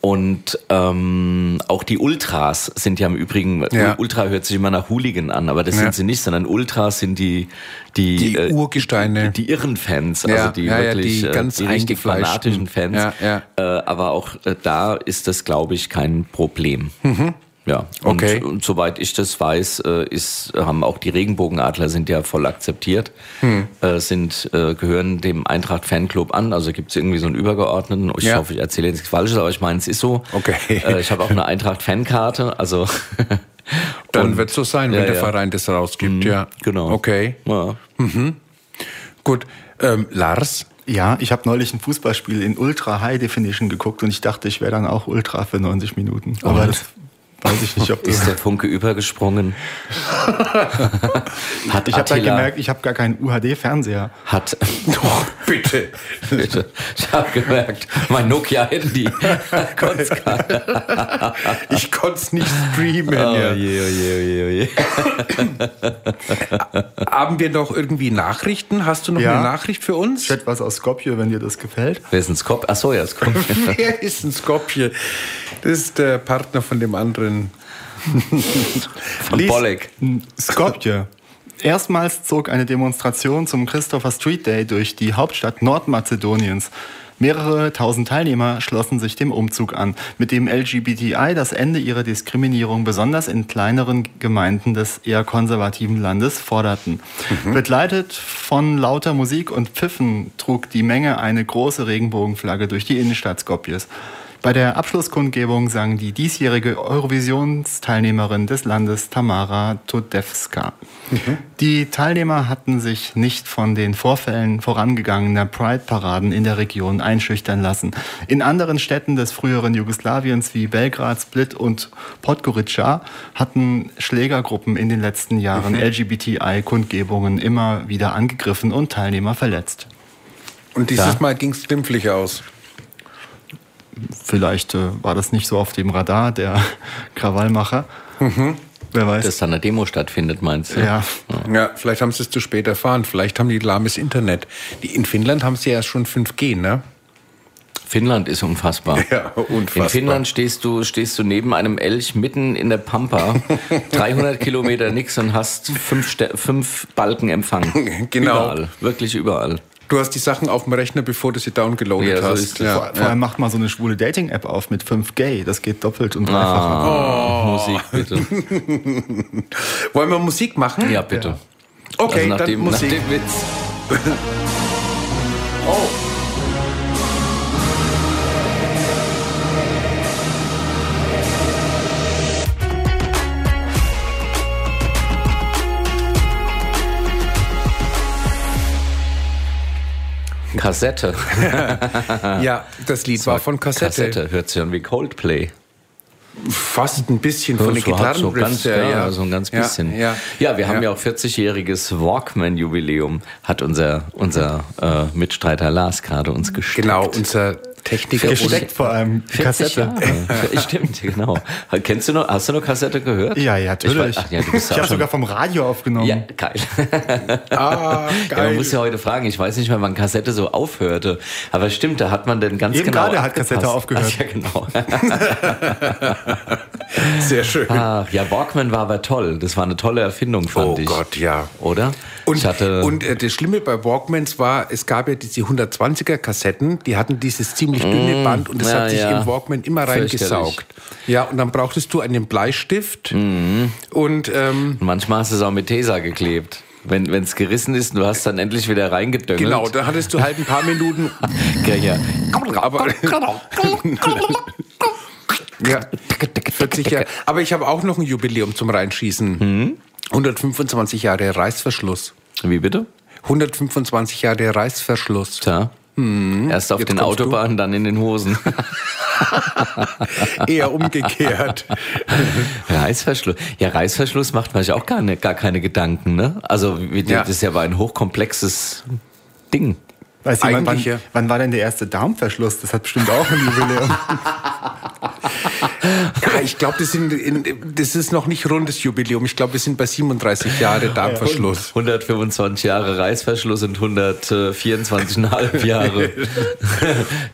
Und ähm, auch die Ultras sind ja im Übrigen, Ja. Ultra hört sich immer nach Hooligan an, aber das Ja. sind sie nicht, sondern Ultras sind die die, Die Urgesteine. die, die irren Fans, Ja, also die wirklich die äh, ganz die richtig fanatischen Fans. Äh, aber auch äh, da ist das, glaube ich, kein Problem. Mhm. Ja, Okay. und, und soweit ich das weiß, äh, ist, haben auch die Regenbogenadler sind ja voll akzeptiert, äh, sind, äh, gehören dem Eintracht Fanclub an, also gibt es irgendwie so einen Übergeordneten. Ich Ja. hoffe, ich erzähle jetzt nichts Falsches, aber ich meine, es ist so. Okay. Äh, ich habe auch eine Eintracht-Fankarte, also Dann und- wird es so sein, wenn Ja, der ja. Verein das rausgibt, ja. genau. Okay, Ja. gut. Ähm, Lars? Ja, ich habe neulich ein Fußballspiel in Ultra High Definition geguckt und ich dachte, ich wäre dann auch Ultra für 90 Minuten. Aber das weiß ich nicht, ob das. Ist der Funke übergesprungen? hat Ich habe Attila- gemerkt, ich habe gar keinen UHD-Fernseher. Hat, Doch, bitte. bitte, ich habe gemerkt, mein Nokia-Handy Ich konnte es nicht streamen. Oh ja. je, oh je, oh je, oh je. Haben wir noch irgendwie Nachrichten? Hast du noch Ja. eine Nachricht für uns? Ich hätte was aus Skopje, wenn dir das gefällt. Wer ist ein Skop? Ach so, ja, Skop. Wer ist ein Skopje? Das ist der Partner von dem anderen. Von Lies- Bolek. Skopje. Erstmals zog eine Demonstration zum Christopher Street Day durch die Hauptstadt Nordmazedoniens. Mehrere tausend Teilnehmer schlossen sich dem Umzug an, mit dem LGBTI das Ende ihrer Diskriminierung besonders in kleineren Gemeinden des eher konservativen Landes forderten. Begleitet von lauter Musik und Pfiffen trug die Menge eine große Regenbogenflagge durch die Innenstadt Skopjes. Bei der Abschlusskundgebung sang die diesjährige Eurovisionsteilnehmerin des Landes Tamara Todevska. Die Teilnehmer hatten sich nicht von den Vorfällen vorangegangener Pride-Paraden in der Region einschüchtern lassen. In anderen Städten des früheren Jugoslawiens wie Belgrad, Split und Podgorica hatten Schlägergruppen in den letzten Jahren LGBTI-Kundgebungen immer wieder angegriffen und Teilnehmer verletzt. Und dieses Ja. Mal ging es glimpflich aus. Vielleicht äh, war das nicht so auf dem Radar der Krawallmacher. Wer weiß. Dass da eine Demo stattfindet, meinst du? ja. Ja, vielleicht haben sie es zu spät erfahren. Vielleicht haben die lahmes Internet. Die, in Finnland haben sie ja schon 5G, ne? Finnland ist unfassbar. Ja, unfassbar. In Finnland stehst du, stehst du neben einem Elch mitten in der Pampa, 300 Kilometer nix und hast fünf, fünf Balken Empfang. Genau. Überall, wirklich überall. Du hast die Sachen auf dem Rechner, bevor du sie downgeloadet Ja, so hast. ist es. ja. Vor, vor allem macht mal so eine schwule Dating-App auf mit 5Gay. Das geht doppelt und dreifach. Ah, Musik, bitte. Wollen wir Musik machen? Ja, bitte. Okay, also nach, dann dem, nach Musik. dem Witz. Kassette. Ja, das Lied war von Kassette. Kassette. Hört sich an wie Coldplay. Fast ein bisschen von den so, hat so ganz, her, ja, so ein ganz Ja, bisschen. Ja, ja wir haben ja, Ja. auch 40-jähriges Walkman-Jubiläum, hat unser, unser äh, Mitstreiter Lars gerade uns gesteckt. Genau, unser Techniker. Gesteckt vor allem 40 Kassette. Jahre. Stimmt, genau. Kennst du noch, hast du noch Kassette gehört? Ja, ja, Ich natürlich. ach, ja, ich habe sogar vom Radio aufgenommen. Ja, geil. Ah, Ja, man geil. muss ja heute fragen, ich weiß nicht mehr, wann Kassette so aufhörte. Aber stimmt, da hat man denn ganz Eben genau. gerade hat Kassette aufgehört. Ach, ja, genau. Sehr schön. Ach, ja, Walkman war aber toll. Das war eine tolle Erfindung, fand Oh ich. Gott, ja. Oder? Und, und äh, das Schlimme bei Walkmans war, es gab ja diese 120er Kassetten, die hatten dieses ziemlich dünne Band und das ja, hat sich ja. im Walkman immer reingesaugt. Ja, und dann brauchtest du einen Bleistift Mhm. und ähm, manchmal hast du es auch mit Tesa geklebt. Wenn es gerissen ist, und du hast dann endlich wieder reingedöngelt. genau, da hattest du halt ein paar Minuten. Ja, ja. Aber, ja, 40 Jahre. Aber ich habe auch noch ein Jubiläum zum Reinschießen. Mhm. 125 Jahre Reißverschluss. Wie bitte? 125 Jahre Reißverschluss. Tja. Erst auf Jetzt den du. Autobahnen, dann in den Hosen. Eher umgekehrt. Reißverschluss. Ja, Reißverschluss macht man sich auch gar, ne, gar keine Gedanken, ne? Also, wie, Ja. das ist ja aber ein hochkomplexes Ding. Weiß jemand, wann, ja. wann war denn der erste Darmverschluss? Das hat bestimmt auch ein Jubiläum. Ja, ich glaube, das, sind in- das ist noch nicht rundes Jubiläum. Ich glaube, wir sind bei 37 Jahre Darmverschluss. 125 Jahre Reißverschluss und 124,5 Jahre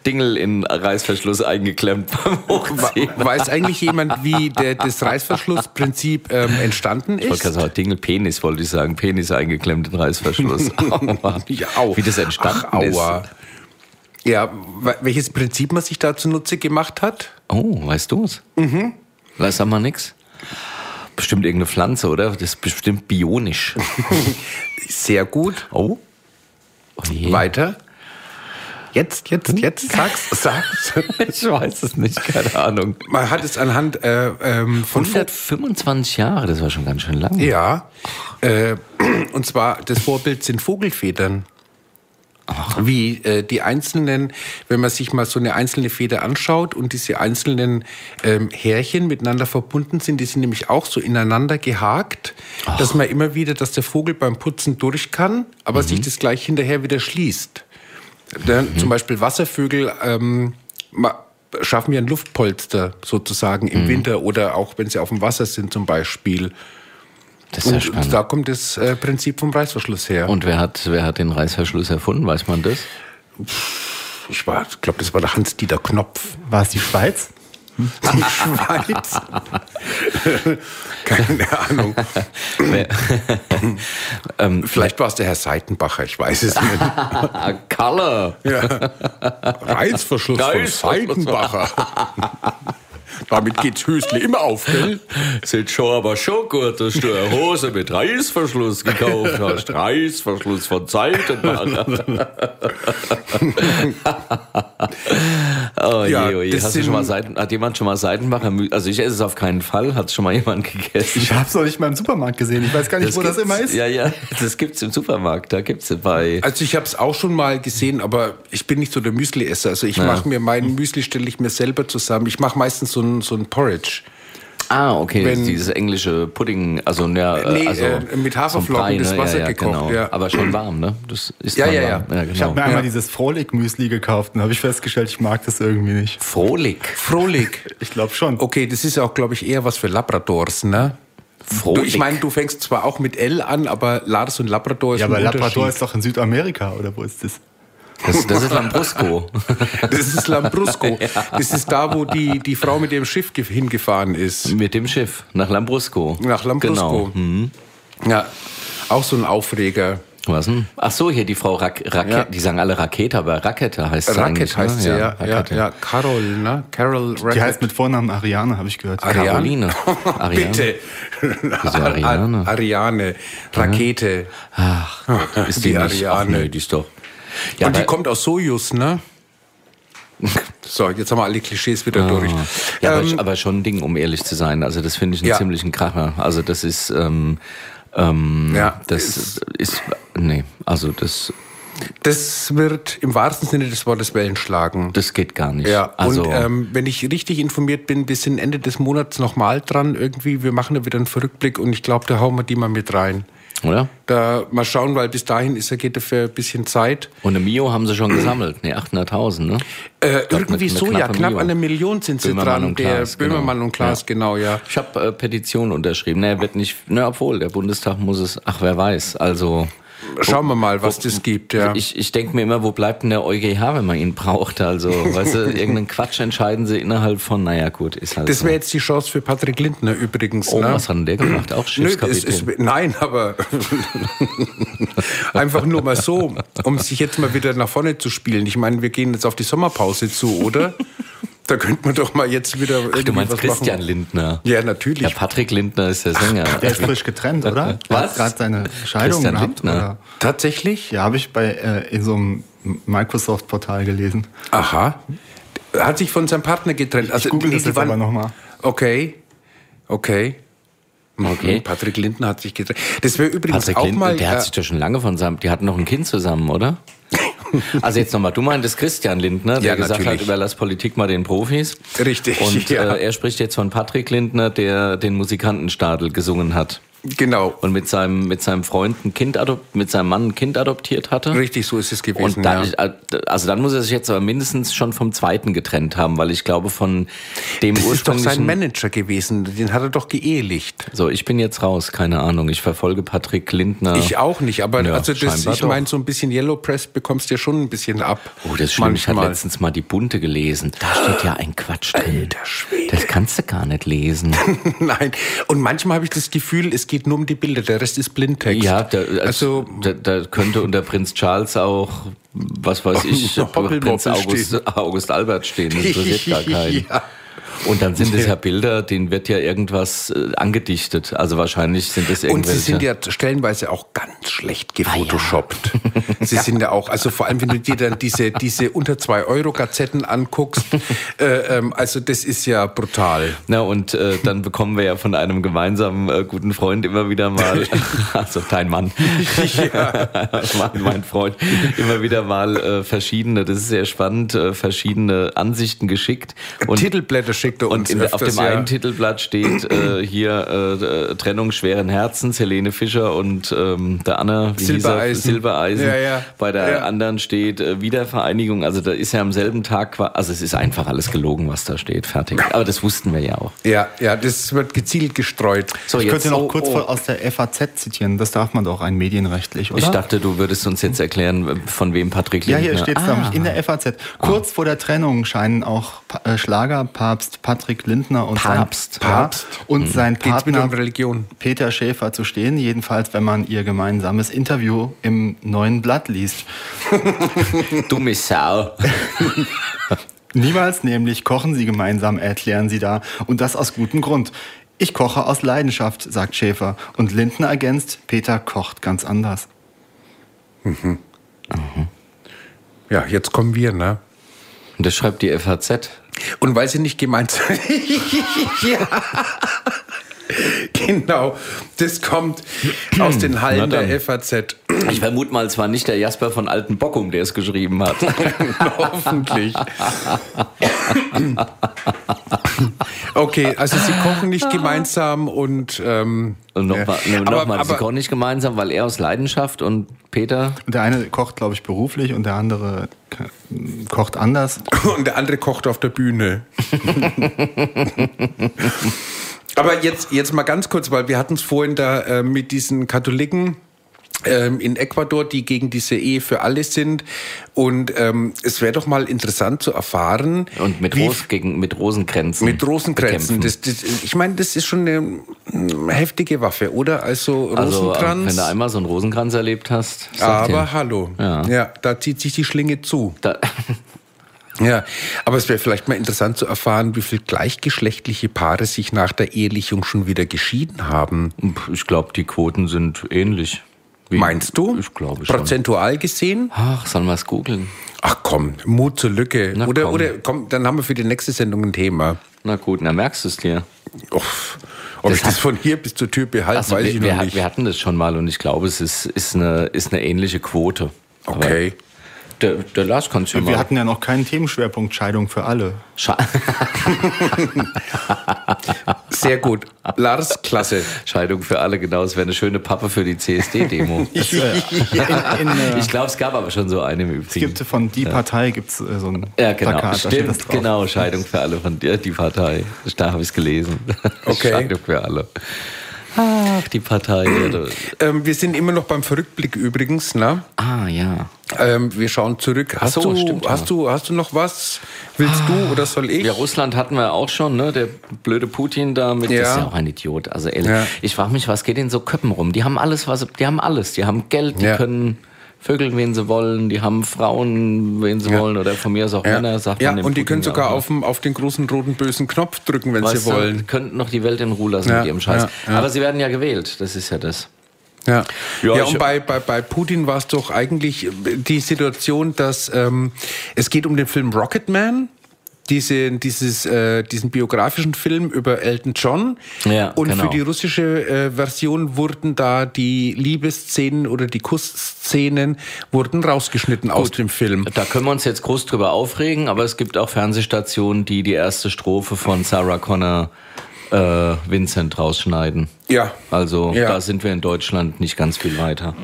Dingel in Reißverschluss eingeklemmt beim Hochziehen. Weiß eigentlich jemand, wie der, das Reißverschlussprinzip ähm, entstanden Ich wollte ist? gerade sagen, Dingel, Penis wollte ich sagen. Penis eingeklemmt in Reißverschluss. Aua. Ja, au. Wie das entstanden Ach, ist. Ja, we- welches Prinzip man sich da zunutze gemacht hat? Oh, weißt du es? Mhm. Weiß sag mal nix. bestimmt irgendeine Pflanze, oder? Das ist bestimmt bionisch. Sehr gut. Oh. oh je. Weiter. Jetzt, jetzt, jetzt, sag's, sag's. Ich weiß es nicht, keine Ahnung. Man hat es anhand äh, ähm, von 125 Jahre, das war schon ganz schön lang. Ja, äh, und zwar das Vorbild sind Vogelfedern. Wie äh, die einzelnen, wenn man sich mal so eine einzelne Feder anschaut und diese einzelnen ähm, Härchen miteinander verbunden sind, die sind nämlich auch so ineinander gehakt, dass man immer wieder, dass der Vogel beim Putzen durch kann, aber sich das gleich hinterher wieder schließt. Dann Zum Beispiel Wasservögel ähm, schaffen ja ein Luftpolster sozusagen im Winter oder auch wenn sie auf dem Wasser sind zum Beispiel. Das ist ja Und spannend. da kommt das äh, Prinzip vom Reißverschluss her. Und wer hat, wer hat den Reißverschluss erfunden? Weiß man das? ich glaube, das war der Hans-Dieter Knopf. War es die Schweiz? Die Schweiz. Keine Ahnung. Ähm, Vielleicht war es der Herr Seitenbacher, ich weiß es nicht. Color. Reißverschluss von. Seitenbacher. Damit geht's Hösle immer auf, gell? Sind schon aber schon gut, dass du eine Hose mit Reißverschluss gekauft hast. Reißverschluss von Seitenbacher. oh je, Ja, oh je. das Hast du schon mal Seiten, hat jemand schon mal Seitenbacher? Also ich esse es auf keinen Fall. Hat schon mal jemand gegessen? Ich hab's noch nicht mal im Supermarkt gesehen. Ich weiß gar nicht, wo das immer ist. Ja, ja, das gibt's im Supermarkt. Da gibt's es bei. Also ich habe es auch schon mal gesehen, aber ich bin nicht so der Müsli-Esser. Also ich mache mir meinen Müsli stelle ich mir selber zusammen. Ich mache meistens so ein, so ein Porridge. Ah, okay, Wenn- dieses englische Pudding, also, ja, Nee, also äh, mit Haferflocken, so ein Brei, das ne? Wasser ja, ja, gekocht, Genau. ja. Aber schon warm, ne? Das ist Ja, ja, warm. ja genau. Ich habe mir einmal Ja. dieses Frohlig-Müsli gekauft und habe ich festgestellt, ich mag das irgendwie nicht. Frohlig. Frohlig. Ich glaube schon. Okay, das ist auch, glaube ich, eher was für Labradors, ne? Du, Frohlig. ich meine, du fängst zwar auch mit L an, aber Lars und Labrador ist Ja, ein aber Labrador ist doch in Südamerika, oder wo ist das? Das, das ist Lambrusco. Das ist Lambrusco. Das ist da, wo die, die Frau mit dem Schiff ge- hingefahren ist. Mit dem Schiff nach Lambrusco. Nach Lambrusco. Genau. Mhm. Ja, auch so ein Aufreger. Was denn? Ach so, hier die Frau Rak Rakete. Ja. Die sagen alle Rakete, aber Rakete heißt sie eigentlich. Racket heißt ne? sie, ja. Ja, Rakete. ja, Carol, ne? Carol Racket. Die heißt mit Vornamen Ariane, habe ich gehört. Ariane? Caroline. Ariane. Bitte. Ariane? Ariane. Rakete. Ach, Gott, ist die, Die nicht? Ach, Ariane. nö, die ist doch. Ja, und die kommt aus Sojus, ne? So, jetzt haben wir alle Klischees wieder durch. Ah. Ja, aber, Ähm, aber schon ein Ding, um ehrlich zu sein. Also das finde ich einen Ja. ziemlichen Kracher. Also das ist, ähm, ähm, Ja, das ist, nee, also das, das wird im wahrsten Sinne des Wortes Wellen schlagen. das geht gar nicht. Ja, also, und ähm, wenn ich richtig informiert bin, wir sind Ende des Monats nochmal dran irgendwie. Wir machen da wieder einen Verrückblick und ich glaube, da hauen wir die mal mit rein. Oder? Da mal schauen, weil bis dahin ist geht dafür ein bisschen Zeit. Und eine Mio haben sie schon gesammelt. Nee, 800.000, ne? Äh, glaub, irgendwie so, ja, knapp Mio. an einer Million sind sie Böhmermann dran. und der Klaas, genau. Böhmermann und Klaas, Ja. genau, ja. Ich habe äh, Petition unterschrieben. Ne, wird nicht, ne, obwohl, der Bundestag muss es, ach, wer weiß. Also, Schauen wir mal, was das gibt, ja. Ich, ich denke mir immer, wo bleibt denn der EuGH, wenn man ihn braucht? Also, weißt du, irgendeinen Quatsch entscheiden sie innerhalb von, naja, gut, ist halt Das so. wäre jetzt die Chance für Patrick Lindner übrigens. Oh, ne? was hat denn der gemacht? Auch Nö, es Schiffskapitän. ist, nein, aber einfach nur mal so, um sich jetzt mal wieder nach vorne zu spielen. Ich meine, wir gehen jetzt auf die Sommerpause zu, oder? Da könnte man doch mal jetzt wieder Ach, irgendwie du meinst was Christian machen. Lindner? Ja, natürlich. Ja, Patrick Lindner ist der Sänger. Der ist frisch getrennt, oder? Der Was? hat gerade seine Scheidung Christian gehabt. Lindner? Oder? Tatsächlich? Ja, habe ich bei äh, in so einem Microsoft-Portal gelesen. Aha. Hat sich von seinem Partner getrennt. Also, Ich google das jetzt waren- aber nochmal. Okay. Okay. Okay. Patrick Lindner hat sich getrennt. Das wäre übrigens Patrick auch Lindner, mal. der äh, hat sich doch schon lange von seinem, die hatten noch ein Kind zusammen, oder? Also jetzt nochmal, du meintest Christian Lindner, der Ja, gesagt hat, überlass Politik mal den Profis. Richtig, Und ja. äh, er spricht jetzt von Patrick Lindner, der den Musikantenstadel gesungen hat. Genau. Und mit seinem, mit seinem Freund ein Kind adop mit seinem Mann ein Kind adoptiert hatte. Richtig, so ist es gewesen. Und dann, ja. also dann muss er sich jetzt aber mindestens schon vom zweiten getrennt haben, weil ich glaube von dem Das ist doch ursprünglichen. sein Manager gewesen. Den hat er doch geehelicht. so, ich bin jetzt raus, keine Ahnung. Ich verfolge Patrick Lindner. Ich auch nicht, aber Ja, also das, ich meine, so ein bisschen Yellow Press bekommst du ja schon ein bisschen ab. Oh, das ist schlimm. Ich Manchmal. hatte letztens mal die Bunte gelesen. Da steht ja ein Quatsch drin. Alter Schwede. Das kannst du gar nicht lesen. Nein. Und manchmal habe ich das Gefühl, es geht nur um die Bilder, der Rest ist Blindtext. ja, da, also da, da könnte unter Prinz Charles auch, was weiß ich, Prinz August. August Albert stehen. Das interessiert gar keinen. ja. Und dann sind es ja Bilder, denen wird ja irgendwas äh, angedichtet. Also wahrscheinlich sind es irgendwelche... Und sie sind ja stellenweise auch ganz schlecht gefotoshoppt. Ah, ja. Sie sind ja auch, also vor allem, wenn du dir dann diese, diese unter zwei Euro Gazetten anguckst, äh, ähm, also das ist ja brutal. Na und äh, dann bekommen wir ja von einem gemeinsamen äh, guten Freund immer wieder mal, also dein Mann, ja. mein, mein Freund, immer wieder mal äh, verschiedene, das ist sehr spannend, äh, verschiedene Ansichten geschickt. Und, Titelblätter schickt er uns. Und in, auf dem ja. einen Titelblatt steht äh, hier äh, Trennung schweren Herzens, Helene Fischer und ähm, der Anna Silbereisen. Silbereisen. Ja, ja. Bei der ja. anderen steht äh, Wiedervereinigung. Also da ist ja am selben Tag, also es ist einfach alles gelogen, was da steht. Fertig. Aber das wussten wir ja auch. Ja, ja, das wird gezielt gestreut. So, ich jetzt könnte noch oh, kurz oh. aus der FAZ zitieren. Das darf man doch ein medienrechtlich, oder? Ich dachte, du würdest uns jetzt erklären, von wem Patrick Lindner... Ja, hier steht es ah. in der FAZ. Kurz ah. vor der Trennung scheinen auch äh, Patrick Lindner und Papst. sein, Papst. und hm. sein Partner um Peter Schäfer zu stehen. Jedenfalls, wenn man ihr gemeinsames Interview im neuen Blatt liest. Dumme Sau. Niemals nämlich kochen sie gemeinsam, erklären sie da. Und das aus gutem Grund. Ich koche aus Leidenschaft, sagt Schäfer. Und Lindner ergänzt, Peter kocht ganz anders. Mhm. Mhm. Ja, jetzt kommen wir, ne? Und das schreibt die FAZ. Und weil sie nicht gemeint sind. ja. Genau, das kommt aus den Hallen der FAZ. Ich vermute mal, es war nicht der Jasper von Alten Bockum, der es geschrieben hat. Hoffentlich. okay, also sie kochen nicht gemeinsam und. Ähm, und nochmal, ja. noch mal, sie kochen nicht gemeinsam, weil er aus Leidenschaft und Peter. Der eine kocht, glaube ich, beruflich und der andere kocht anders. Und der andere kocht auf der Bühne. Aber jetzt, jetzt mal ganz kurz, weil wir hatten es vorhin da äh, mit diesen Katholiken ähm, in Ecuador, die gegen diese Ehe für alle sind. Und ähm, es wäre doch mal interessant zu erfahren. Und mit, Ros gegen, mit Rosenkränzen. Mit Rosenkränzen. Das, das, ich meine, das ist schon eine, eine heftige Waffe, oder? Also, also Rosenkranz. wenn du einmal so einen Rosenkranz erlebt hast. Aber dir. hallo. Ja. ja, da zieht sich die Schlinge zu. Da Ja, aber es wäre vielleicht mal interessant zu erfahren, wie viele gleichgeschlechtliche Paare sich nach der Ehelichung schon wieder geschieden haben. Ich glaube, die Quoten sind ähnlich. Wie, Meinst du? Ich glaube schon. Prozentual gesehen? Ach, sollen wir es googeln? Ach komm, Mut zur Lücke. Na, oder, komm. oder komm, dann haben wir für die nächste Sendung ein Thema. Na gut, dann merkst du es dir. Uff. Ob das ich das von hier bis zur Tür behalte, also weiß wir, ich noch wir, nicht. Wir hatten das schon mal und ich glaube, es ist, ist, eine, ist eine ähnliche Quote. Okay. Aber der, der Lars kann es ja Wir hatten ja noch keinen Themenschwerpunkt Scheidung für alle. Sche Sehr gut. Lars, klasse. Scheidung für alle, genau. Es wäre eine schöne Pappe für die CSD-Demo. ich, äh, ich glaube, es gab aber schon so eine im Übrigen. Es gibt von Die Partei gibt's äh, so ein ja, genau. Plakat. Stimmt, genau. Scheidung für alle von Die Partei. Da habe ich es gelesen. Okay. Scheidung für alle. Ach, die Partei. ähm, wir sind immer noch beim Verrückblick übrigens, ne? Ah, ja. Ähm, wir schauen zurück. Hast, so, du, stimmt, hast, du, hast du noch was? Willst ah. du oder soll ich? Ja, Russland hatten wir auch schon, ne? Der blöde Putin da mit. Ja. Das ist ja auch ein Idiot. Also ehrlich, ja. ich frage mich, was geht in so Köppen rum? Die haben alles, was die haben alles. Die haben Geld, die ja. können Vögeln, wen sie wollen, die haben Frauen, wen sie ja. wollen, oder von mir aus auch ja. Männer, sagt ja, man. Ja, und die können sogar auf, den, auf den großen roten bösen Knopf drücken, wenn weißt sie wollen. Die könnten noch die Welt in Ruhe lassen ja. mit ihrem Scheiß. Aber sie werden ja gewählt, das ist ja das. Ja, ja, ja und bei, bei, bei Putin war es doch eigentlich die Situation, dass ähm, es geht um den Film Rocketman diese, dieses, äh, diesen biografischen Film über Elton John. Ja, und genau. für die russische äh, Version wurden da die Liebesszenen oder die Kussszenen wurden rausgeschnitten Gut, aus dem Film. Da können wir uns jetzt groß drüber aufregen, aber es gibt auch Fernsehstationen, die die erste Strophe von Sarah Connor äh, Vincent rausschneiden. Ja. Also ja. da sind wir in Deutschland nicht ganz viel weiter.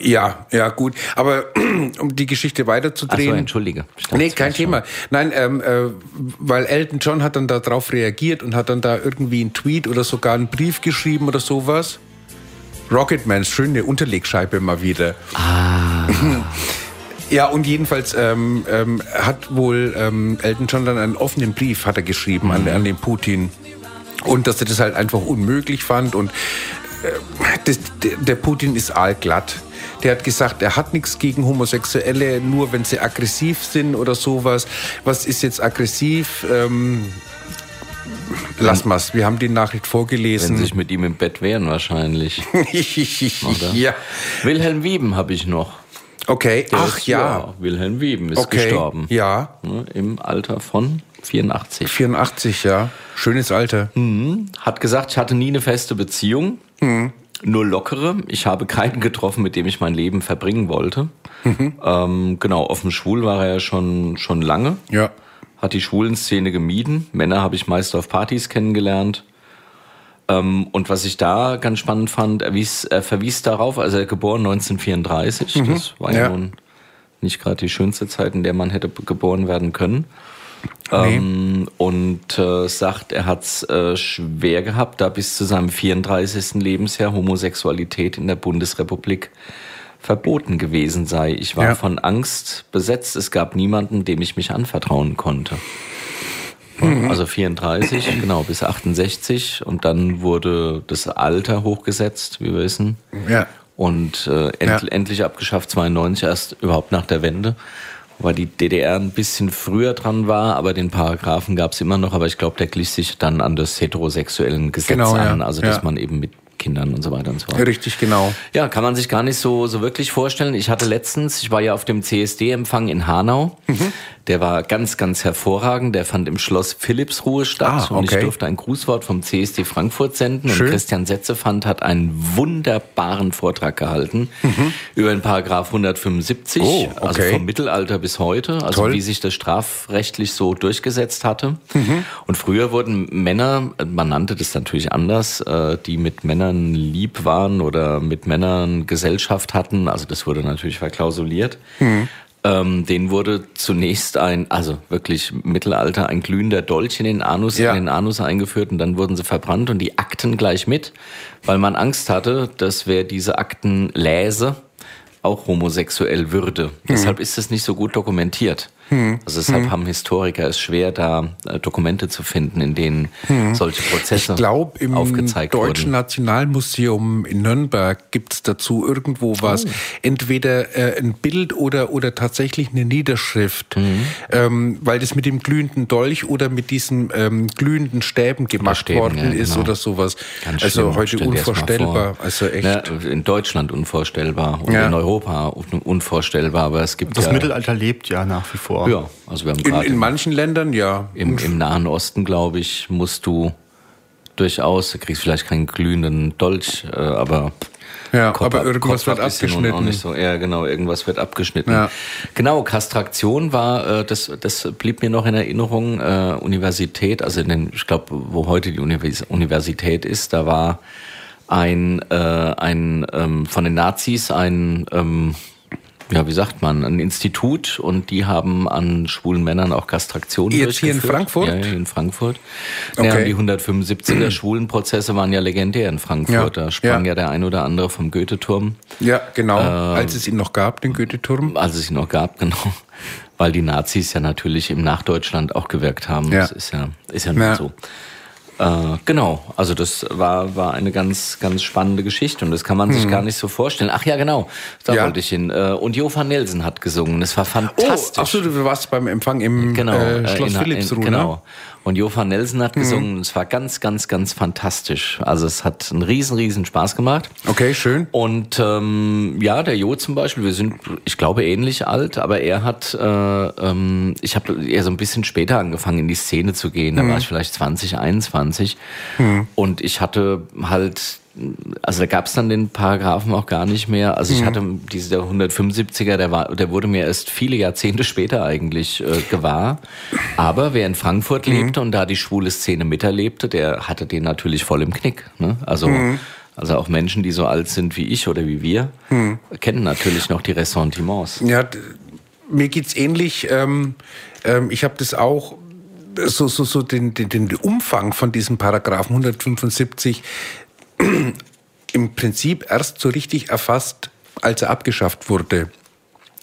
Ja, ja, gut. Aber um die Geschichte weiterzudrehen. Ach so, entschuldige. Nee, kein Thema. Nein, ähm, äh, weil Elton John hat dann darauf reagiert und hat dann da irgendwie einen Tweet oder sogar einen Brief geschrieben oder sowas. Rocketman, schöne Unterlegscheibe mal wieder. Ah. Ja, und jedenfalls ähm, ähm, hat wohl ähm, Elton John dann einen offenen Brief hat er geschrieben mhm. an, an den Putin. Und dass er das halt einfach unmöglich fand. Und äh, das, der Putin ist allglatt. Der hat gesagt, er hat nichts gegen Homosexuelle, nur wenn sie aggressiv sind oder sowas. Was ist jetzt aggressiv? Ähm, Lass mal's, wir haben die Nachricht Wenn vorgelesen. sich mit ihm im Bett wären wahrscheinlich. Ja. Wilhelm Wieben habe ich noch. Okay, Der ach ist, ja. Wilhelm Wieben ist Okay, gestorben. ja. Ne, Im Alter von 84. 84, ja. Schönes Alter. Hat gesagt, ich hatte nie eine feste Beziehung, nur lockere. Ich habe keinen getroffen, mit dem ich mein Leben verbringen wollte. Ähm, genau, offen schwul war er ja schon, schon lange. Ja. Hat die schwulen Szene gemieden. Männer habe ich meist auf Partys kennengelernt. Ähm, und was ich da ganz spannend fand, er, wies, er verwies darauf, also er geboren 1934. Das war ja, Ja. nun nicht gerade die schönste Zeit, in der man hätte geboren werden können. Ähm, und äh, sagt, er hat es äh, schwer gehabt, da bis zu seinem 34. Lebensjahr Homosexualität in der Bundesrepublik verboten gewesen sei. Ich war Ja. von Angst besetzt. Es gab niemanden, dem ich mich anvertrauen konnte. Also 34, genau, bis 68. Und dann wurde das Alter hochgesetzt, wie wir wissen. Ja. Und äh, end, Ja. endlich abgeschafft 92, erst überhaupt nach der Wende. Weil die DDR ein bisschen früher dran war, aber den Paragraphen gab es immer noch. Aber ich glaube, der glich sich dann an das heterosexuellen Gesetz Genau, ja. an. Also, dass Ja. man eben mit Kindern und so weiter und so fort. Richtig, genau. Ja, kann man sich gar nicht so, so wirklich vorstellen. Ich hatte letztens, ich war ja auf dem CSD-Empfang in Hanau. Mhm. Der war ganz, ganz hervorragend. Der fand im Schloss Philipsruhe statt. Ah, Und ich okay. durfte ein Grußwort vom CSD Frankfurt senden. Schön. Und Christian Setzefand hat einen wunderbaren Vortrag gehalten über den Paragraph 175, Mhm. Oh, also okay. vom Mittelalter bis heute, also Toll. wie sich das strafrechtlich so durchgesetzt hatte. Mhm. Und früher wurden Männer, man nannte das natürlich anders, äh, die mit Männern lieb waren oder mit Männern Gesellschaft hatten, also das wurde natürlich verklausuliert. Mhm. Ähm, denen wurde zunächst ein, also wirklich Mittelalter, ein glühender Dolch in den Anus, Ja. in den Anus eingeführt und dann wurden sie verbrannt und die Akten gleich mit, weil man Angst hatte, dass wer diese Akten läse, auch homosexuell würde. Deshalb ist es nicht so gut dokumentiert. Also deshalb haben Historiker es schwer, da äh, Dokumente zu finden, in denen solche Prozesse Ich glaube, im aufgezeigt Deutschen wurden. Nationalmuseum in Nürnberg gibt es dazu irgendwo was. Oh. Entweder äh, ein Bild oder, oder tatsächlich eine Niederschrift. Mhm. Ähm, weil das mit dem glühenden Dolch oder mit diesen ähm, glühenden Stäben gemacht Stäben, worden ja, ist genau. oder sowas. Ganz also schlimm. heute Stell unvorstellbar. vor. Also echt. Ja, in Deutschland unvorstellbar und Ja. in Europa un- unvorstellbar, aber es gibt Das ja, Mittelalter lebt ja nach wie vor. Ja, also wir haben In, gerade in manchen Ländern ja. im, im Nahen Osten, glaube ich, musst du durchaus, du kriegst vielleicht keinen glühenden Dolch, äh, aber Ja, Kopf aber ab- irgendwas Kopf wird abgeschnitten. Auch nicht so. Ja, genau, irgendwas wird abgeschnitten. Ja. Genau, Kastraktion war, äh, das, das blieb mir noch in Erinnerung, äh, Universität, also in den, ich glaube, wo heute die Univers Universität ist, da war ein, äh, ein ähm, von den Nazis ein ähm, ja, wie sagt man, ein Institut und die haben an schwulen Männern auch Kastraktion Jetzt hier in. Frankfurt? Ja, hier in Frankfurt. Okay. Ja, die 175er Schwulenprozesse waren ja legendär in Frankfurt. Ja, Da sprang ja. ja. der ein oder andere vom Goethe-Turm, Ja, genau. Ähm, Als es ihn noch gab, den Goethe-Turm. als es ihn noch gab, genau. Weil die Nazis ja natürlich im Nachdeutschland auch gewirkt haben. Ja. Das ist ja, ist ja nur so. Äh, genau, also das war, war eine ganz, ganz spannende Geschichte und das kann man sich gar nicht so vorstellen. Ach ja, genau, da Mhm. Ja. wollte ich hin. Äh, Und Johann Nelson hat gesungen, das war Oh, fantastisch. ach so, du warst beim Empfang im Genau, äh, äh, Schloss in- Philippsruhe, in, ne? Und Johann Nelson hat gesungen, und es war ganz, ganz, ganz fantastisch. Also es hat einen riesen, riesen Spaß gemacht. Okay, schön. Und ähm, ja, der Jo zum Beispiel, wir sind, ich glaube, ähnlich alt, aber er hat, äh, ähm, ich habe eher so ein bisschen später angefangen, in die Szene zu gehen. Da war ich vielleicht 20, 21. Und ich hatte halt, also da gab es dann den Paragraphen auch gar nicht mehr. Also ich hatte diese der 175er, der war, der wurde mir erst viele Jahrzehnte später eigentlich äh, gewahr. Aber wer in Frankfurt lebte und da die schwule Szene miterlebte, der hatte den natürlich voll im Knick. Ne? Also also auch Menschen, die so alt sind wie ich oder wie wir, kennen natürlich noch die Ressentiments. Ja, mir geht's ähnlich. Ähm, ähm, ich habe das auch so so so den, den den Umfang von diesem Paragraphen 175 im Prinzip erst so richtig erfasst, als er abgeschafft wurde.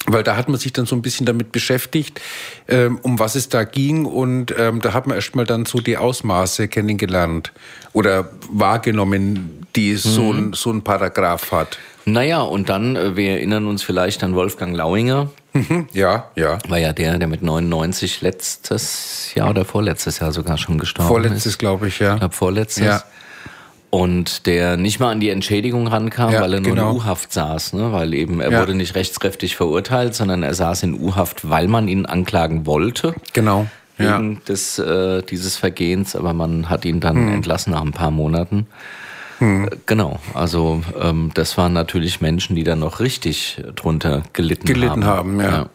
Weil da hat man sich dann so ein bisschen damit beschäftigt, ähm, um was es da ging. Und ähm, da hat man erstmal dann so die Ausmaße kennengelernt oder wahrgenommen, die so, ein, so ein Paragraph hat. Naja, und dann, äh, wir erinnern uns vielleicht an Wolfgang Lauinger, Mhm, ja, ja. War ja der, der mit 99 letztes Jahr oder vorletztes Jahr sogar schon gestorben Vorletztes, ist. glaube ich, ja. Ich glaube vorletztes. Ja. Und der nicht mal an die Entschädigung rankam, Ja, weil er nur genau. in U-Haft saß, ne? Weil eben er Ja. wurde nicht rechtskräftig verurteilt, sondern er saß in U-Haft, weil man ihn anklagen wollte. Genau. Ja. wegen des, äh, dieses Vergehens, aber man hat ihn dann Hm. entlassen nach ein paar Monaten. Äh, Genau, also ähm, das waren natürlich Menschen, die dann noch richtig drunter gelitten, Gelitten haben, ja.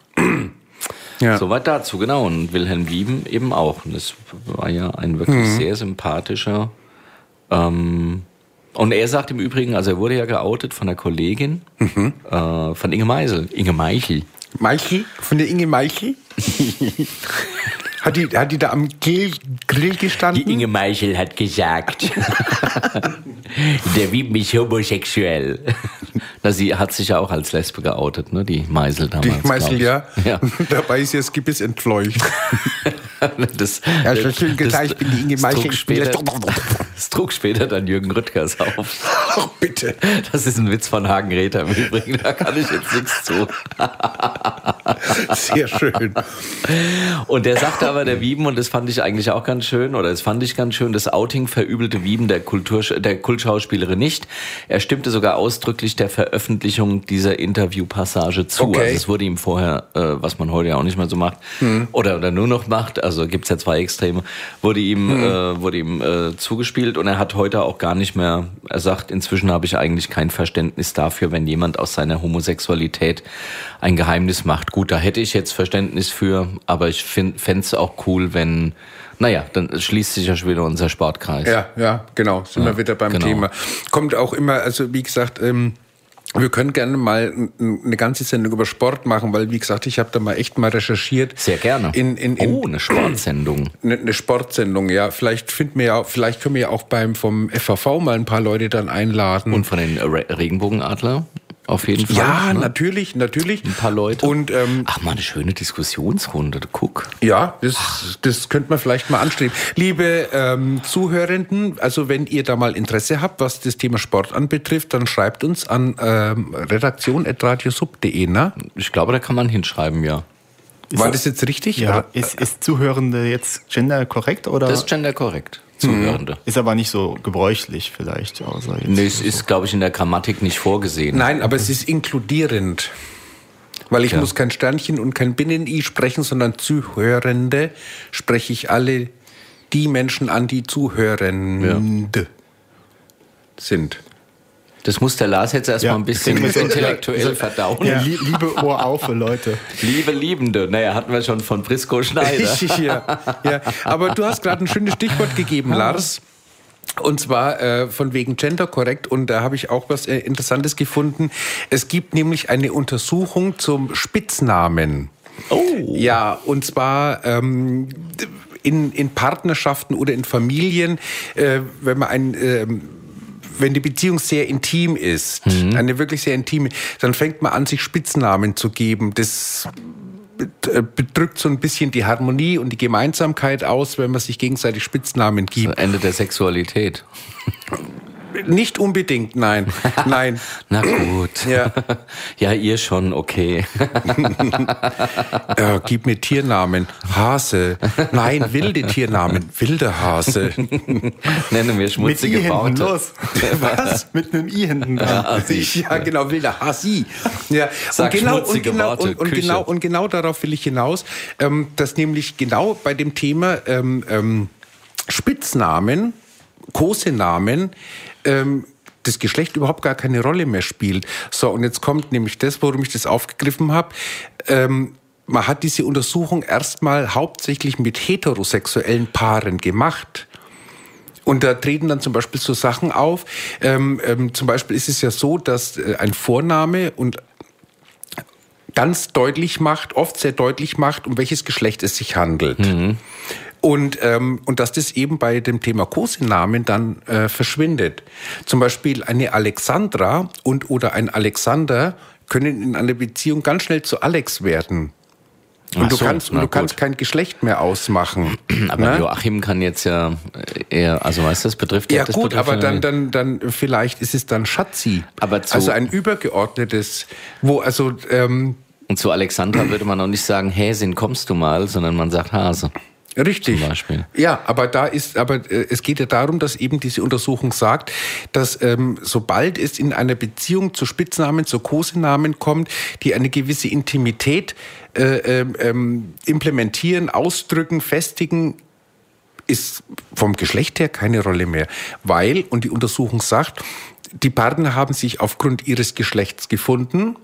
Ja. Soweit dazu, genau. Und Wilhelm Wieben eben auch. Und das war ja ein wirklich Mhm. sehr sympathischer. Ähm, und er sagt im Übrigen, also er wurde ja geoutet von einer Kollegin, Mhm. äh, von Inge Meisel, Inge Meichel. Meichel, von der Inge Meichel? hat, die, hat die da am Grill, Grill gestanden? Die Inge Meichel hat gesagt, der Wieben ist homosexuell. Na, sie hat sich ja auch als Lesbe geoutet, ne? Die Meisel damals. Die ich. ja. ja. Dabei ist ihr Gebiss entfleucht. Das, Ja, schon schön gesagt, ich bin die Inge bin später, das trug später dann Jürgen Rüttgers auf. Oh, bitte. Das ist ein Witz von Hagen Räther im Übrigen, da kann ich jetzt nichts zu. Sehr schön. Und der sagte aber, der Wieben, und das fand ich eigentlich auch ganz schön, oder das fand ich ganz schön, das Outing verübelte Wieben der, Kultur, der Kultschauspielerin nicht. Er stimmte sogar ausdrücklich der Veröffentlichung dieser Interviewpassage zu. Okay. Also es wurde ihm vorher, äh, was man heute ja auch nicht mehr so macht, oder, oder nur noch macht, also gibt's ja zwei Extreme, wurde ihm, äh, wurde ihm äh, zugespielt und er hat heute auch gar nicht mehr, er sagt, inzwischen habe ich eigentlich kein Verständnis dafür, wenn jemand aus seiner Homosexualität ein Geheimnis macht. Gut, da hätte ich jetzt Verständnis für, aber ich fände es auch cool, wenn, naja, dann schließt sich ja schon wieder unser Sportkreis. Ja, ja, genau. Sind wir wieder beim genau. Thema. Kommt auch immer, also wie gesagt, ähm, wir können gerne mal eine ganze Sendung über Sport machen, weil wie gesagt, ich habe da mal echt mal recherchiert. Sehr gerne. In, in, in oh, eine Sportsendung. eine, eine Sportsendung, ja. Vielleicht finden wir ja, vielleicht können wir ja auch beim vom FAV mal ein paar Leute dann einladen. Und von den Re Regenbogenadler auf jeden Fall. ja, ne? natürlich, natürlich. Ein paar Leute. Und ähm, Ach, mal eine schöne Diskussionsrunde. Guck. Ja, das, das könnte man vielleicht mal anstreben. Liebe ähm, Zuhörenden, also wenn ihr da mal Interesse habt, was das Thema Sport anbetrifft, dann schreibt uns an ähm, redaktion.radiosub.de, ne? Ich glaube, da kann man hinschreiben, ja. War das jetzt richtig? Ja, ist, ist Zuhörende jetzt gender korrekt oder Das ist genderkorrekt. Zuhörende. ist aber nicht so gebräuchlich vielleicht, außer jetzt. Nee, es ist, glaube ich, in der Grammatik nicht vorgesehen. Nein, aber es ist inkludierend. Weil ich Ja. muss kein Sternchen und kein Binnen-I sprechen, sondern Zuhörende spreche ich alle die Menschen an, die Zuhörende sind. Das muss der Lars jetzt erstmal Ja, ein bisschen so- intellektuell verdauen. Ja, li liebe Ohr auf für Leute. Liebe Liebende, naja, hatten wir schon von Brisco Schneider. ja, ja. Aber du hast gerade ein schönes Stichwort gegeben, Lars. Und zwar äh, von wegen Gender korrekt. Und da habe ich auch was äh, Interessantes gefunden. Es gibt nämlich eine Untersuchung zum Spitznamen. Oh. Ja, und zwar ähm, in, in Partnerschaften oder in Familien, äh, wenn man ein ähm, wenn die Beziehung sehr intim ist, eine wirklich sehr intime, dann fängt man an, sich Spitznamen zu geben. Das äh, bedrückt so ein bisschen die Harmonie und die Gemeinsamkeit aus, wenn man sich gegenseitig Spitznamen gibt. Ende der Sexualität. Nicht unbedingt, nein. Nein. Na gut. Ja. Ja, ihr schon, okay. Ja, gib mir Tiernamen. Hase. Nein, wilde Tiernamen. Wilder Hase. Nenne mir Mit schmutzige I hinten, Worte. los. Was? Mit einem I hinten dran. Ja, genau, wilder Hasi. Ja, Sag und genau, und schmutzige genau, Worte, und, und, genau, und genau darauf will ich hinaus, ähm, dass nämlich genau bei dem Thema ähm, ähm, Spitznamen, Kosenamen, ähm, das Geschlecht überhaupt gar keine Rolle mehr spielt. So, und jetzt kommt nämlich das, worum ich das aufgegriffen habe. Ähm, man hat diese Untersuchung erstmal hauptsächlich mit heterosexuellen Paaren gemacht. Und da treten dann zum Beispiel so Sachen auf. Ähm, ähm, zum Beispiel ist es ja so, dass äh, ein Vorname und ganz deutlich macht, oft sehr deutlich macht, um welches Geschlecht es sich handelt. Und, ähm, und dass das eben bei dem Thema Kosenamen dann äh, verschwindet. Zum Beispiel eine Alexandra und oder ein Alexander können in einer Beziehung ganz schnell zu Alex werden. Und Ach du so, kannst, und du kannst kein Geschlecht mehr ausmachen. Aber Ne? Joachim kann jetzt ja eher, also weißt du, das betrifft Ja das gut, aber ja- dann, dann, dann vielleicht ist es dann Schatzi. Aber zu- also ein übergeordnetes, wo also ähm, Und zu Alexandra würde man auch nicht sagen, Häsin, kommst du mal, sondern man sagt Hase. Richtig. Zum Beispiel. Ja, aber da ist, aber äh, es geht ja darum, dass eben diese Untersuchung sagt, dass ähm, sobald es in einer Beziehung zu Spitznamen, zu Kosenamen kommt, die eine gewisse Intimität äh, ähm, ähm, implementieren, ausdrücken, festigen, ist vom Geschlecht her keine Rolle mehr. Weil, und die Untersuchung sagt, die Partner haben sich aufgrund ihres Geschlechts gefunden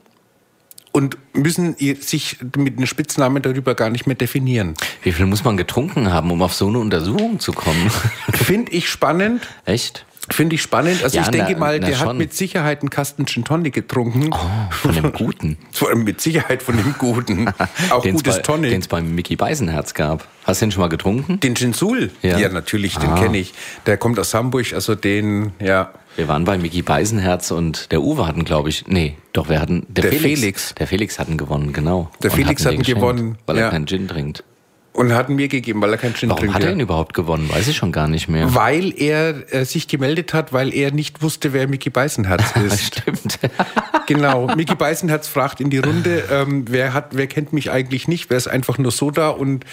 und müssen sich mit einem Spitznamen darüber gar nicht mehr definieren. Wie viel muss man getrunken haben, um auf so eine Untersuchung zu kommen? Finde ich spannend. Echt? Finde ich spannend. Also Ja, ich denke na- mal, na der hat schon. mit Sicherheit einen Kasten Gin Tonic getrunken. Oh, von dem Guten. Vor allem mit Sicherheit von dem Guten. Auch Den's gutes bei, Tonic. Den es beim Mickey Beisenherz gab. Hast du den schon mal getrunken? Den Ginsul? Ja. Ja, natürlich, den Ah. kenne ich. Der kommt aus Hamburg, also den, ja. Wir waren bei Mickey Beisenherz und der Uwe hatten, glaube ich, nee, doch, wir hatten, der, Der Felix, Felix. Der Felix hatten gewonnen, genau. Der Und Felix hatten geschenkt, gewonnen, Weil ja. er keinen Gin trinkt. Und hat mir gegeben, weil er keinen Gin Warum trinkt. hat er ihn überhaupt gewonnen? Weiß ich schon gar nicht mehr. Weil er äh, sich gemeldet hat, weil er nicht wusste, wer Mickey Beisenherz ist. Stimmt. genau. Mickey Beisenherz fragt in die Runde, ähm, wer hat, wer kennt mich eigentlich nicht? Wer ist einfach nur so da? Und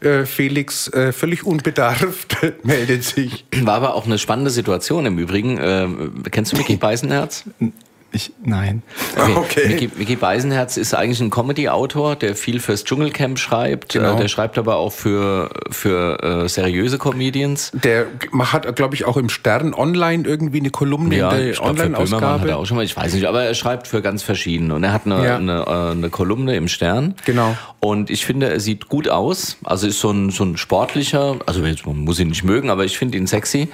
äh, Felix, äh, völlig unbedarft, meldet sich. War aber auch eine spannende Situation im Übrigen. Ähm, kennst du Mickey Beisenherz? Ich, nein. Okay. Mickey, Mickey Beisenherz ist eigentlich ein Comedy-Autor, der viel fürs Dschungelcamp schreibt. Genau. Äh, Der schreibt aber auch für, für äh, seriöse Comedians. Der hat, glaube ich, auch im Stern Online irgendwie eine Kolumne Ja, in der Böhmermann hat er Online-Ausgabe. auch schon mal, ich weiß nicht, aber er schreibt für ganz verschiedene. Und er hat eine, Ja. eine, äh, eine Kolumne im Stern. Genau. Und ich finde, er sieht gut aus. Also ist so ein, so ein sportlicher, also jetzt, man muss ihn nicht mögen, aber ich finde ihn sexy.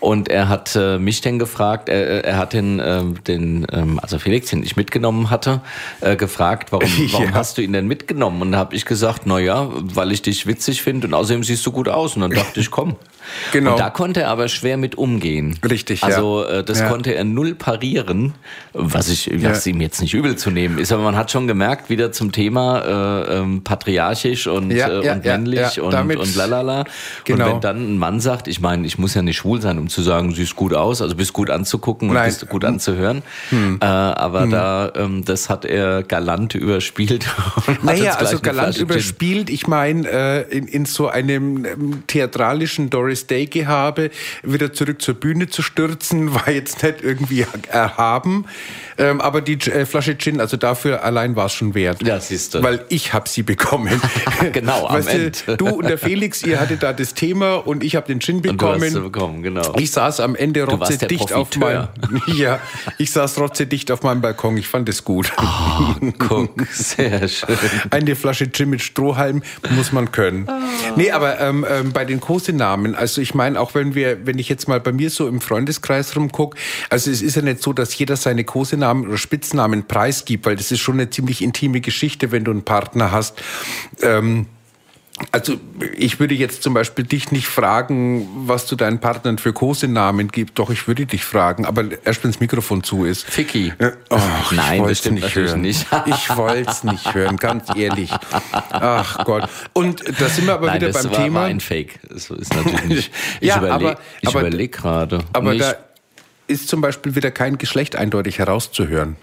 Und er hat äh, mich dann gefragt, er, er hat den, ähm, den ähm, also Felix, den ich mitgenommen hatte, äh, gefragt, warum, warum Ja. hast du ihn denn mitgenommen? Und da habe ich gesagt, na ja, weil ich dich witzig finde und außerdem siehst du gut aus. Und dann dachte ich, komm. Genau. Und da konnte er aber schwer mit umgehen. Richtig, ja. Also äh, das Ja. konnte er null parieren, was ich was ihm jetzt nicht übel zu nehmen ist, aber man hat schon gemerkt, wieder zum Thema äh, ähm, patriarchisch und, Ja, äh, ja, und ja, männlich ja, und, damit- und lalala. Genau. Und wenn dann ein Mann sagt, ich meine, ich muss ja nicht schwul sein, um zu sagen, siehst gut aus, also bist gut anzugucken und Nein. bist gut anzuhören. Hm. Äh, aber da, ähm, das hat er galant überspielt. Naja, also galant überspielt. Ich meine, äh, in, in so einem ähm, theatralischen Doris Day-Gehabe wieder zurück zur Bühne zu stürzen, war jetzt nicht irgendwie erhaben. Ähm, aber die äh, Flasche Gin, also dafür allein war es schon wert. Ja, siehste. Weil ich habe sie bekommen. Genau, am weißt du, Ende. Du und der Felix, ihr hattet da das Thema und ich habe den Gin Und du hast sie bekommen. bekommen, genau. Ich saß am Ende Du warst der rotzedicht auf meinem, Profiteur. ja, ich saß rotzedicht auf meinem Balkon. Ich fand es gut. Guck, sehr schön. Eine Flasche Gin mit Strohhalm muss man können. Nee, aber ähm, ähm, bei den Kosenamen, also ich meine, auch wenn wir, wenn ich jetzt mal bei mir so im Freundeskreis rumguck, also es ist ja nicht so, dass jeder seine Kosenamen oder Spitznamen preisgibt, weil das ist schon eine ziemlich intime Geschichte, wenn du einen Partner hast. Ähm, also ich würde jetzt zum Beispiel dich nicht fragen, was du deinen Partnern für Kosenamen gibst. Doch, ich würde dich fragen, aber erst wenn das Mikrofon zu ist. Ficky. Oh, Nein, ich bestimmt nicht hören. nicht. Ich wollte es nicht hören, ganz ehrlich. Ach Gott. Und da sind wir aber Nein, wieder das beim war, Thema. war ein Fake. Das ist natürlich nicht. Ich Ja, überlege aber- ich aber- überleg gerade. aber da ist zum Beispiel wieder kein Geschlecht eindeutig herauszuhören.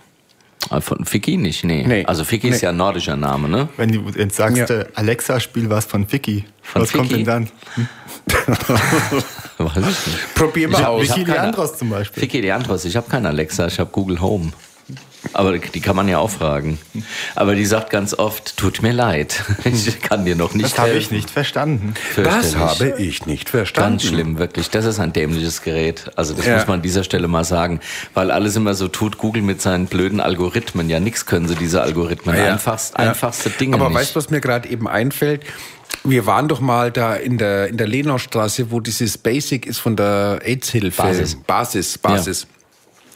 Ah, Von Ficky nicht, nee. Nee. Also Ficky ist Nee. ja ein nordischer Name, ne? Wenn du jetzt sagst, Ja. äh, Alexa, spiel was von Vicky. Von was kommt Vicky? denn dann? Weiß ich nicht. Probier mal Ich hab- aus. keine- Leandros zum Beispiel. Ficky Leandros, ich habe keinen Alexa, ich habe Google Home. Aber die kann man ja auch fragen. Aber die sagt ganz oft, tut mir leid, ich kann dir noch nicht Das habe ich nicht verstanden. Das habe ich nicht verstanden. Ganz schlimm, wirklich. Das ist ein dämliches Gerät. Also das Ja. muss man an dieser Stelle mal sagen. Weil alles immer so tut, Google mit seinen blöden Algorithmen. Ja, nix können sie, diese Algorithmen. Ja. Einfachst, Ja. Einfachste Dinge Aber nicht. weißt du, was mir gerade eben einfällt? Wir waren doch mal da in der, in der Lenaustraße, wo dieses Basic ist von der AIDS-Hilfe. Basis. Basis, Basis.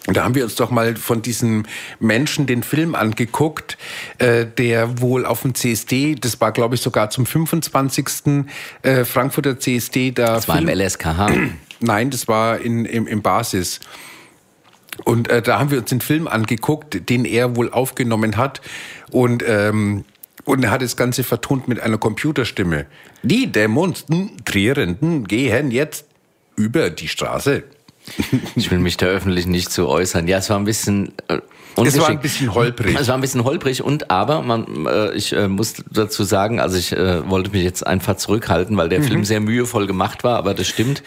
Und da haben wir uns doch mal von diesem Menschen den Film angeguckt, äh, der wohl auf dem CSD, das war glaube ich sogar zum 25. Äh, Frankfurter CSD, da das war im Film- LSKH. Nein, das war in, im, im Basis. Und äh, da haben wir uns den Film angeguckt, den er wohl aufgenommen hat. Und, ähm, und er hat das Ganze vertont mit einer Computerstimme. Die Demonstrierenden gehen jetzt über die Straße. Ich will mich da öffentlich nicht zu äußern. Ja, es war ein bisschen äh, es war ein bisschen holprig. Es war ein bisschen holprig und aber man, äh, ich äh, muss dazu sagen, also ich äh, wollte mich jetzt einfach zurückhalten, weil der mhm. Film sehr mühevoll gemacht war, aber das stimmt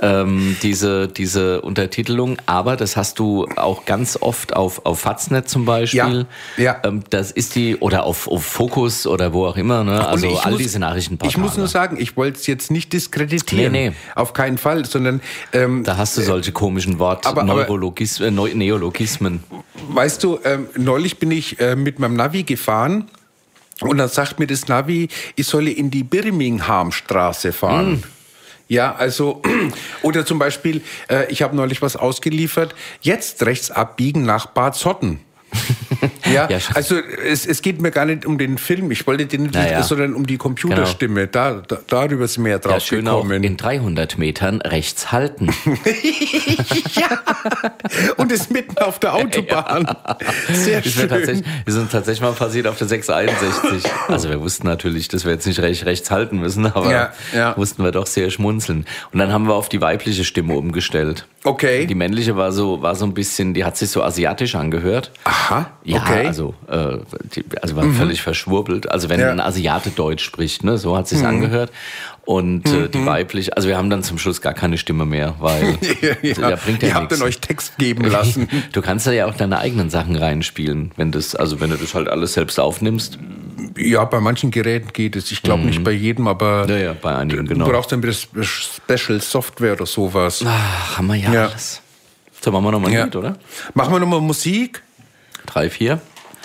ähm, diese, diese Untertitelung. Aber das hast du auch ganz oft auf, auf Faznet zum Beispiel. Ja, ja. Ähm, das ist die, oder auf, auf Focus oder wo auch immer, ne? Also all muss, diese Nachrichtenportale. Ich muss nur sagen, ich wollte es jetzt nicht diskreditieren. Nee, nee. Auf keinen Fall, sondern... Ähm, da hast du solche komischen Wort, aber, Neurologis, äh, Neologismen. Weißt du, ähm, neulich bin ich äh, mit meinem Navi gefahren und dann sagt mir das Navi, ich solle in die Birminghamstraße fahren. Ja, also, oder zum Beispiel, äh, ich habe neulich was ausgeliefert, jetzt rechts abbiegen nach Bad Sotten. ja, ja, also es, es geht mir gar nicht um den Film, ich wollte den nicht, naja. sondern um die Computerstimme. Genau. Da, da, darüber sind wir ja drauf ja, schön gekommen. Auch in 300 Metern rechts halten. ja. Und ist mitten auf der Autobahn. Ja. Sehr das schön. Tatsächlich, wir sind tatsächlich mal passiert auf der 661. Also wir wussten natürlich, dass wir jetzt nicht recht, rechts halten müssen, aber ja, ja. mussten wir doch sehr schmunzeln. Und dann haben wir auf die weibliche Stimme umgestellt. Okay. Die männliche war so, war so ein bisschen, die hat sich so asiatisch angehört. Aha. Ja, okay. Also, äh, die, also war mhm. völlig verschwurbelt. Also wenn ja. ein Asiate Deutsch spricht, ne, so hat sich's mhm. angehört. Und äh, die mhm. weiblich, also wir haben dann zum Schluss gar keine Stimme mehr, weil ja, ja. bringt ja Ihr habt dann euch Text geben lassen. du kannst da ja auch deine eigenen Sachen reinspielen, wenn das, also wenn du das halt alles selbst aufnimmst. Ja, bei manchen Geräten geht es. Ich glaube mhm. nicht bei jedem, aber ja, ja, bei einigen, genau. du brauchst dann wieder Special Software oder sowas. Ach, haben wir ja, ja. alles. So, machen wir nochmal ja. Lied, oder? Machen wir nochmal Musik? Drei, vier?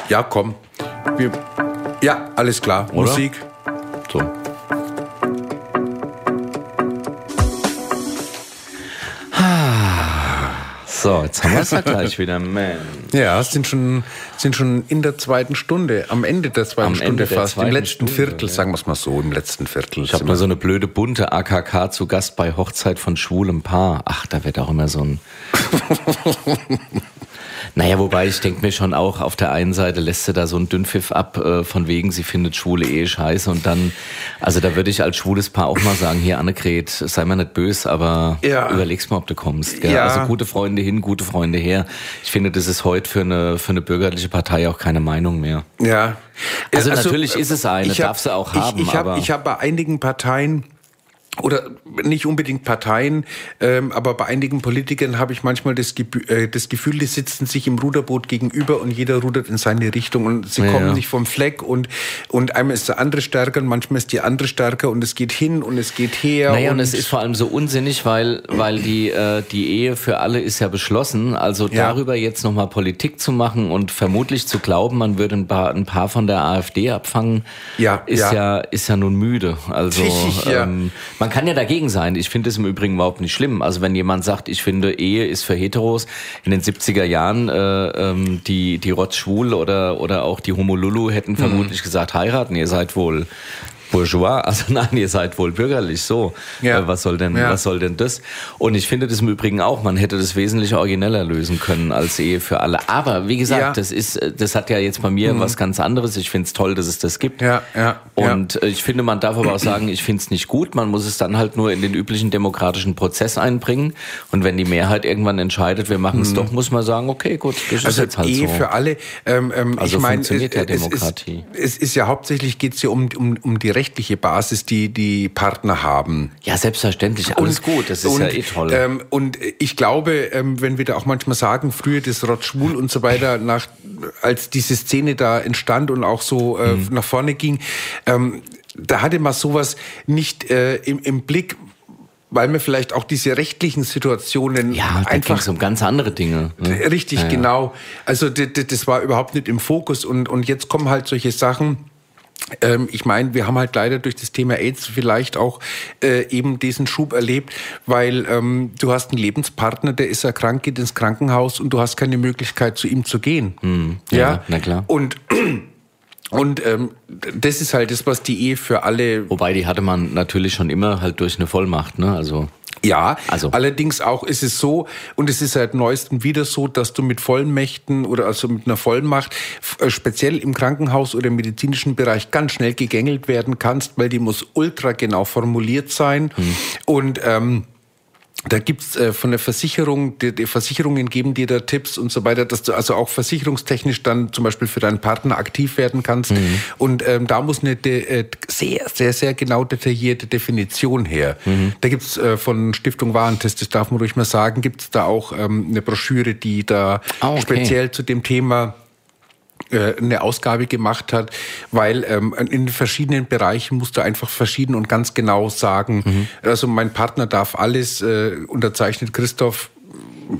Ja, komm. Wir, ja, alles klar. Oder? Musik. So. So, jetzt haben wir es ja gleich wieder, man. Ja, sind schon, sind schon in der zweiten Stunde, am Ende der zweiten am Stunde fast, im letzten Stunde, Viertel, ja. sagen wir es mal so, im letzten Viertel. Ich habe mal so eine blöde bunte AKK zu Gast bei Hochzeit von schwulem Paar. Ach, da wird auch immer so ein Naja, wobei ich denke mir schon auch, auf der einen Seite lässt sie da so einen Dünnpfiff ab, äh, von wegen, sie findet schwule Ehe scheiße. Und dann, also da würde ich als schwules Paar auch mal sagen, hier Annegret, sei mal nicht böse, aber ja. überleg's mal, ob du kommst. Gell? Ja. Also gute Freunde hin, gute Freunde her. Ich finde, das ist heute für eine, für eine bürgerliche Partei auch keine Meinung mehr. Ja. Also, also natürlich ist es eine, hab, darf sie auch haben. Ich, ich habe hab bei einigen Parteien oder nicht unbedingt Parteien, ähm, aber bei einigen Politikern habe ich manchmal das, äh, das, Gefühl, die sitzen sich im Ruderboot gegenüber und jeder rudert in seine Richtung und sie ja, kommen ja. nicht vom Fleck und, und einmal ist der andere stärker und manchmal ist die andere stärker und es geht hin und es geht her. Naja, und, und es ist vor allem so unsinnig, weil, weil die, äh, die Ehe für alle ist ja beschlossen. Also ja. darüber jetzt nochmal Politik zu machen und vermutlich zu glauben, man würde ein paar, ein paar von der AfD abfangen, ja, ist ja, ist ja nun müde. Also ähm, man man kann ja dagegen sein. Ich finde es im Übrigen überhaupt nicht schlimm. Also wenn jemand sagt, ich finde Ehe ist für Heteros in den 70er Jahren äh, ähm, die die Rotz schwul oder oder auch die Homolulu hätten vermutlich mhm. gesagt heiraten. Ihr seid wohl bourgeois, also nein, ihr seid wohl bürgerlich, so. Ja. Äh, was soll denn, ja. was soll denn das? Und ich finde das im Übrigen auch, man hätte das wesentlich origineller lösen können als Ehe für alle. Aber wie gesagt, ja. das ist, das hat ja jetzt bei mir mhm. was ganz anderes. Ich finde es toll, dass es das gibt. Ja, ja. Und ich finde, man darf aber auch sagen, ich finde es nicht gut. Man muss es dann halt nur in den üblichen demokratischen Prozess einbringen. Und wenn die Mehrheit irgendwann entscheidet, wir machen es mhm. doch, muss man sagen, okay, gut, das also ist jetzt halt Ehe so. für alle. Ähm, ähm, also ich mein, funktioniert es, ja Demokratie. Es ist, es ist ja hauptsächlich geht es ja um, um, um die rechtliche Basis, die die Partner haben. Ja, selbstverständlich, alles und, gut, das ist und, ja eh toll. Ähm, und ich glaube, ähm, wenn wir da auch manchmal sagen, früher das Rot schwul und so weiter, nach, als diese Szene da entstand und auch so äh, mhm. nach vorne ging, ähm, da hatte man sowas nicht äh, im, im Blick, weil mir vielleicht auch diese rechtlichen Situationen ja, einfach um ganz andere Dinge. Ne? Richtig, ja, ja. genau. Also das, das war überhaupt nicht im Fokus und und jetzt kommen halt solche Sachen ich meine, wir haben halt leider durch das Thema AIDS vielleicht auch äh, eben diesen Schub erlebt, weil ähm, du hast einen Lebenspartner, der ist erkrankt, geht ins Krankenhaus und du hast keine Möglichkeit, zu ihm zu gehen. Mhm. Ja, ja, na klar. Und und ähm, das ist halt das, was die Ehe für alle. Wobei die hatte man natürlich schon immer halt durch eine Vollmacht, ne? Also ja, also. allerdings auch ist es so, und es ist seit neuestem wieder so, dass du mit Vollmächten oder also mit einer Vollmacht äh, speziell im Krankenhaus oder im medizinischen Bereich ganz schnell gegängelt werden kannst, weil die muss ultra genau formuliert sein. Hm. Und ähm, da gibt's äh, von der Versicherung, die, die Versicherungen geben dir da Tipps und so weiter, dass du also auch versicherungstechnisch dann zum Beispiel für deinen Partner aktiv werden kannst. Mhm. Und ähm, da muss eine äh, sehr, sehr, sehr genau detaillierte Definition her. Mhm. Da gibt's äh, von Stiftung Warentest, das darf man ruhig mal sagen, gibt's da auch ähm, eine Broschüre, die da Ah, okay. speziell zu dem Thema äh, eine Ausgabe gemacht hat, weil ähm, in den verschiedenen Bereichen musst du einfach verschieden und ganz genau sagen, Mhm. also mein Partner darf alles, äh, unterzeichnet Christoph,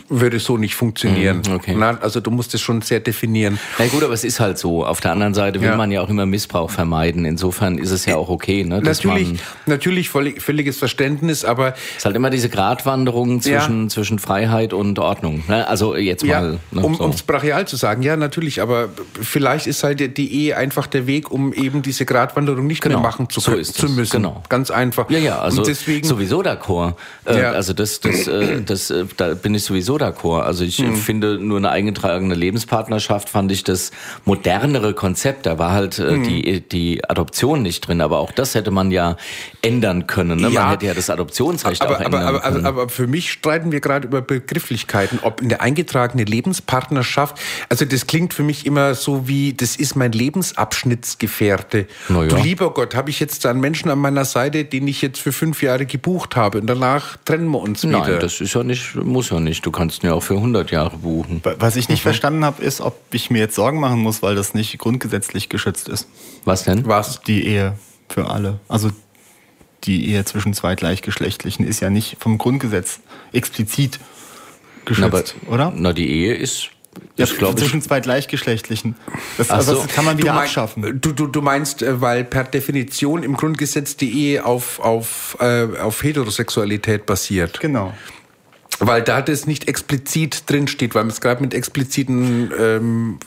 würde so nicht funktionieren. Mhm, okay. Na, also du musst es schon sehr definieren. Na gut, aber es ist halt so. Auf der anderen Seite will Ja. man ja auch immer Missbrauch vermeiden. Insofern ist es ja auch okay, ne? dass Natürlich, man natürlich völlig, völliges Verständnis, aber Es ist halt immer diese Gratwanderung zwischen, zwischen Freiheit und Ordnung. Ne? Also jetzt Ja, mal. Ne, um so. ums brachial zu sagen, ja, natürlich, aber vielleicht ist halt die Ehe einfach der Weg, um eben diese Gratwanderung nicht Genau, mehr machen zu, so ist zu es, müssen. genau. Ganz einfach. Ja, ja, also Und deswegen, sowieso d'accord. Äh, Ja. Also das, das, äh, das, äh, da bin ich sowieso d'accord. Also ich Hm. finde nur eine eingetragene Lebenspartnerschaft fand ich das modernere Konzept. Da war halt Hm. äh, die, die Adoption nicht drin, aber auch das hätte man ja ändern können. Ne? Ja. Man hätte ja das Adoptionsrecht aber, auch aber, ändern aber, können. aber, aber für mich streiten wir gerade über Begrifflichkeiten, ob eine eingetragene Lebenspartnerschaft, also das klingt für mich immer so wie, das ist mein Lebensabschnittsgefährte. Ja. Du lieber Gott, habe ich jetzt einen Menschen an meiner Seite, den ich jetzt für fünf Jahre gebucht habe und danach trennen wir uns wieder. Nein, das ist ja nicht, muss ja nicht. Du kannst ihn ja auch für 100 Jahre buchen. Was ich nicht verstanden habe, ist, ob ich mir jetzt Sorgen machen muss, weil das nicht grundgesetzlich geschützt ist. Was denn? Was? Die Ehe für alle. Also die Ehe zwischen zwei Gleichgeschlechtlichen ist ja nicht vom Grundgesetz explizit geschützt, Na, aber, oder? Na, die Ehe ist, Ja, zwischen zwei Gleichgeschlechtlichen. Das, also so. das kann man wieder du, mein- abschaffen. Du, du, du meinst, äh, weil per Definition im Grundgesetz die Ehe auf, auf, äh, auf Heterosexualität basiert. Genau. Weil da das nicht explizit drin steht, weil man es gerade mit expliziten ähm,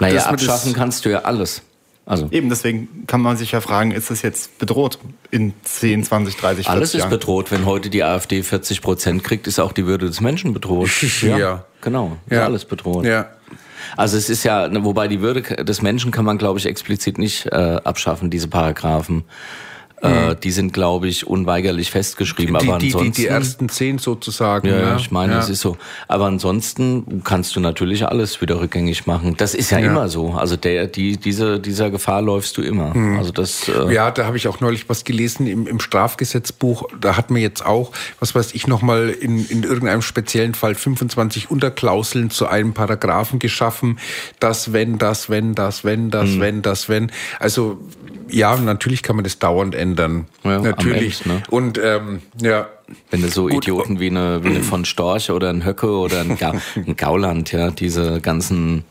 naja, abschaffen kannst du ja alles. Also Eben, deswegen kann man sich ja fragen, ist das jetzt bedroht in 10, 20, 30, 40 Alles ist Jahren? bedroht. Wenn heute die AfD 40 Prozent kriegt, ist auch die Würde des Menschen bedroht. Ja. Genau, ist Ja. alles bedroht. Ja. Also es ist ja, ne, wobei die Würde des Menschen kann man, glaube ich, explizit nicht äh, abschaffen, diese Paragraphen. Äh, die sind, glaube ich, unweigerlich festgeschrieben. Die, aber die, die, ansonsten, die ersten zehn sozusagen. ja, Ja, ich meine, ja. es ist so. Aber ansonsten kannst du natürlich alles wieder rückgängig machen. Das ist ja, Ja. immer so. Also der, die, diese, dieser Gefahr läufst du immer. Also das. Äh, Ja, da habe ich auch neulich was gelesen im, im Strafgesetzbuch. Da hat man jetzt auch, was weiß ich, nochmal in, in irgendeinem speziellen Fall 25 Unterklauseln zu einem Paragraphen geschaffen. Das, wenn, das, wenn, das, wenn, das, Hm. wenn, das, wenn. Also, ja, natürlich kann man das dauernd ändern. Ja, natürlich. Ende, ne? Und, ähm, ja. Wenn du so Gut. Idioten wie eine, wie eine von Storch oder ein Höcke oder ein, Ga ein Gauland, ja, diese ganzen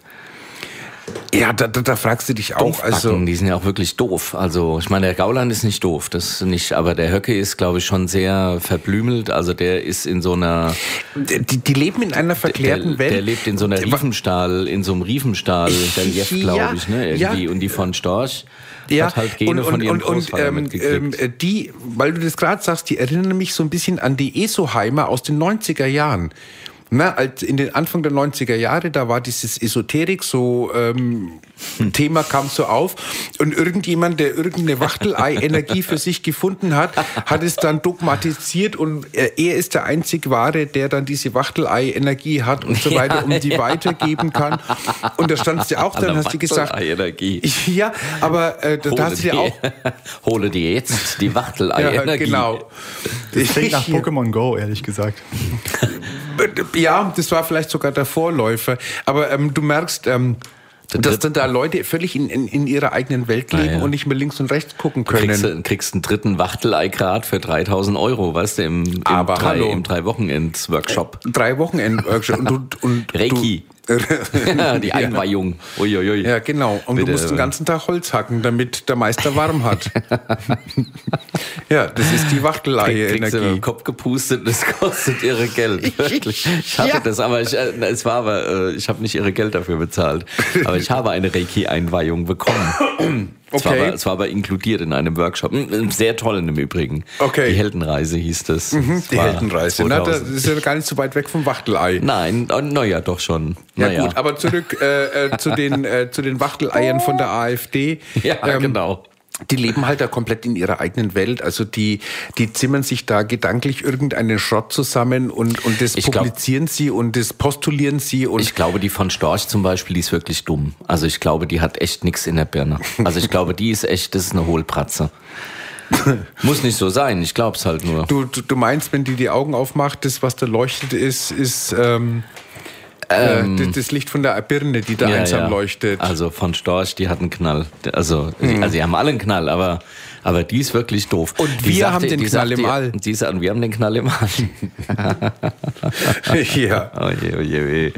Ja, da, da, da fragst du dich auch. Also, die sind ja auch wirklich doof. Also ich meine, der Gauland ist nicht doof, das nicht, aber der Höcke ist, glaube ich, schon sehr verblümelt. Also der ist in so einer, die, die leben in einer der, verklärten Welt. der lebt in so einer Riefenstahl, in so einem Riefenstahl, der Jeff, Ja, glaube ich, ne, irgendwie. ja. Und die von Storch hat halt Gene von ihrem Großvater ähm, mitgekriegt. ähm, die, weil du das gerade sagst, die erinnern mich so ein bisschen an die Esoheimer aus den 90er Jahren. Na, als in den Anfang der 90er Jahre, da war dieses Esoterik so ähm, Thema kam so auf und irgendjemand, der irgendeine Wachtelei-Energie für sich gefunden hat, hat es dann dogmatisiert und er, er ist der einzig Wahre, der dann diese Wachtelei-Energie hat und so weiter, um die weitergeben kann. Und da standst du auch dann, hast du gesagt, Energie. ja, aber äh, da, da hast du ja auch. hole dir jetzt die Wachtelei-Energie. genau. Das klingt nach Pokémon Go, ehrlich gesagt. Ja, das war vielleicht sogar der Vorläufer. Aber ähm, du merkst, ähm, dass dann da Leute völlig in, in, in ihrer eigenen Welt leben Ah, ja. und nicht mehr links und rechts gucken Kriegst, können. du- kriegst einen dritten Wachtelei-Grad für 3000 Euro, weißt du, im, im, Aber drei, hallo. im drei Wochenends-Workshop. Drei Wochenend-Workshop und, du- und Reiki. Du, die Einweihung. Uiuiui. Ja, genau. Und Bitte. du musst den ganzen Tag Holz hacken, damit der Meister warm hat. ja, das ist die im Wachtelei-Energie. Kopf gepustet, das kostet ihre Geld. Wirklich. Ich hatte Ja. das, aber ich, äh, es war aber, äh, ich habe nicht ihre Geld dafür bezahlt. Aber ich habe eine Reiki-Einweihung bekommen. Es war, Okay. aber, es war aber inkludiert in einem Workshop. Mm, Sehr toll im Übrigen. Okay. Die Heldenreise hieß das. Es Die war Heldenreise. Na, das 2000. ist ja gar nicht so weit weg vom Wachtelei. Nein, oh, naja, doch schon. Ja naja. gut, aber zurück äh, äh, zu den äh, zu den Wachteleiern von der AfD. Ja, Ähm, genau. Die leben halt da komplett in ihrer eigenen Welt. Also die, die zimmern sich da gedanklich irgendeinen Schrott zusammen und, und das Ich glaub- publizieren sie und das postulieren sie und Ich glaube, die von Storch zum Beispiel, die ist wirklich dumm. Also ich glaube, die hat echt nichts in der Birne. Also ich glaube, die ist echt, das ist eine Hohlpratze. Muss nicht so sein, ich glaube es halt nur. du, du, du meinst, wenn die die Augen aufmacht, das, was da leuchtet, ist, ist ähm, äh, das, das Licht von der Birne, die da einsam leuchtet. Also von Storch, die hat einen Knall. Also, also die haben alle einen Knall, aber, aber die ist wirklich doof. Und die wir haben den die Knall im dir- All. Die sagt, wir haben den Knall im All. ja. Oh je, oh je, weh.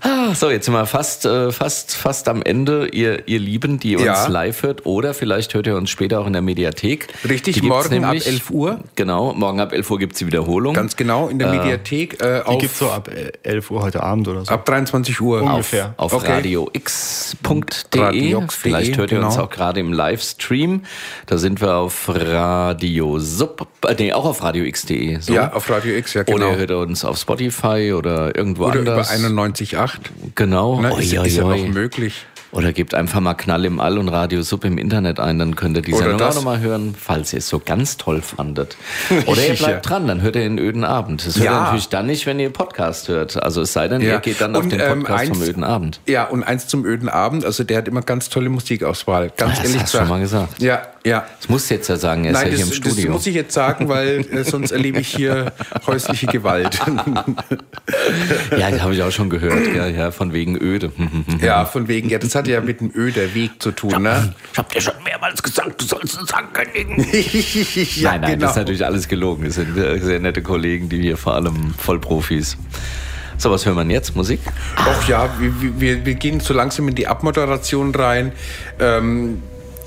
Ah, So, jetzt sind wir fast, äh, fast, fast am Ende, ihr, ihr Lieben, die uns Ja. live hört. Oder vielleicht hört ihr uns später auch in der Mediathek. Richtig, morgen ab 11 Uhr. Genau, morgen ab 11 Uhr gibt's die Wiederholung. Ganz genau, in der Mediathek äh, Die auf, gibt's so ab äh, 11 Uhr heute Abend oder so. ab 23 Uhr. Ungefähr. auf Okay. radiox.de. radiox.de, Vielleicht hört ihr uns genau. auch gerade im Livestream. Da sind wir auf Radio Sub, äh, nee, auch auf radiox.de. So. Ja, auf Radio X, ja Oder genau. ihr hört uns auf Spotify oder irgendwo Oder über anders. 91.8. genau. Ne, ist, ist ja Oi, oi, noch oi. möglich. Oder gebt einfach mal Knall im All und Radio Sub im Internet ein, dann könnt ihr die Oder Sendung auch nochmal hören, falls ihr es so ganz toll fandet. Oder ihr Ja. bleibt dran, dann hört ihr den öden Abend. Das hört ihr Ja. natürlich dann nicht, wenn ihr Podcast hört. Also es sei denn, Ja. ihr geht dann auf Und, den ähm, Podcast vom eins- öden Abend. Ja, und eins zum öden Abend. Also der hat immer ganz tolle Musikauswahl. Ganz Ah, das ehrlich hast du schon mal gesagt. Ja, ja. Das musst du jetzt ja sagen, er ist Nein, ja hier das, im das Studio. muss ich jetzt sagen, weil äh, sonst erlebe ich hier häusliche Gewalt. ja, das habe ich auch schon gehört, ja, ja, von wegen öde. ja, von wegen, ja, das hat ja mit dem öder Weg zu tun, ne? Ich hab dir schon mehrmals gesagt, du sollst es ankündigen. ja, nein, nein, genau. das ist natürlich alles gelogen. Das sind äh, sehr nette Kollegen, die hier vor allem Vollprofis. So, was hören wir jetzt? Musik? Ach ja, wir, wir, wir gehen so langsam in die Abmoderation rein. Ähm,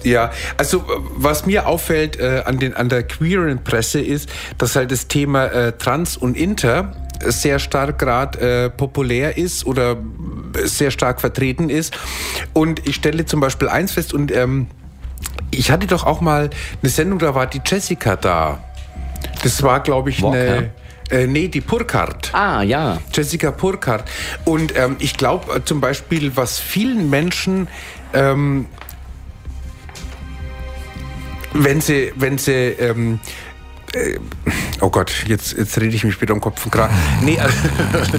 ja, also äh, was mir auffällt äh, an, den, an der queeren Presse ist, dass halt das Thema äh, Trans und Inter sehr stark gerade äh, populär ist oder äh, sehr stark vertreten ist. Und ich stelle zum Beispiel eins fest und ähm, ich hatte doch auch mal eine Sendung, da war die Jessica da. Das war, glaube ich, eine... Äh, nee, die Purkart. Ah, ja. Jessica Purkart. Und ähm, ich glaube äh, zum Beispiel, was vielen Menschen, ähm, wenn sie, wenn sie, ähm, äh, oh Gott, jetzt, jetzt rede ich mich wieder um Kopf und Kragen. Nee, also,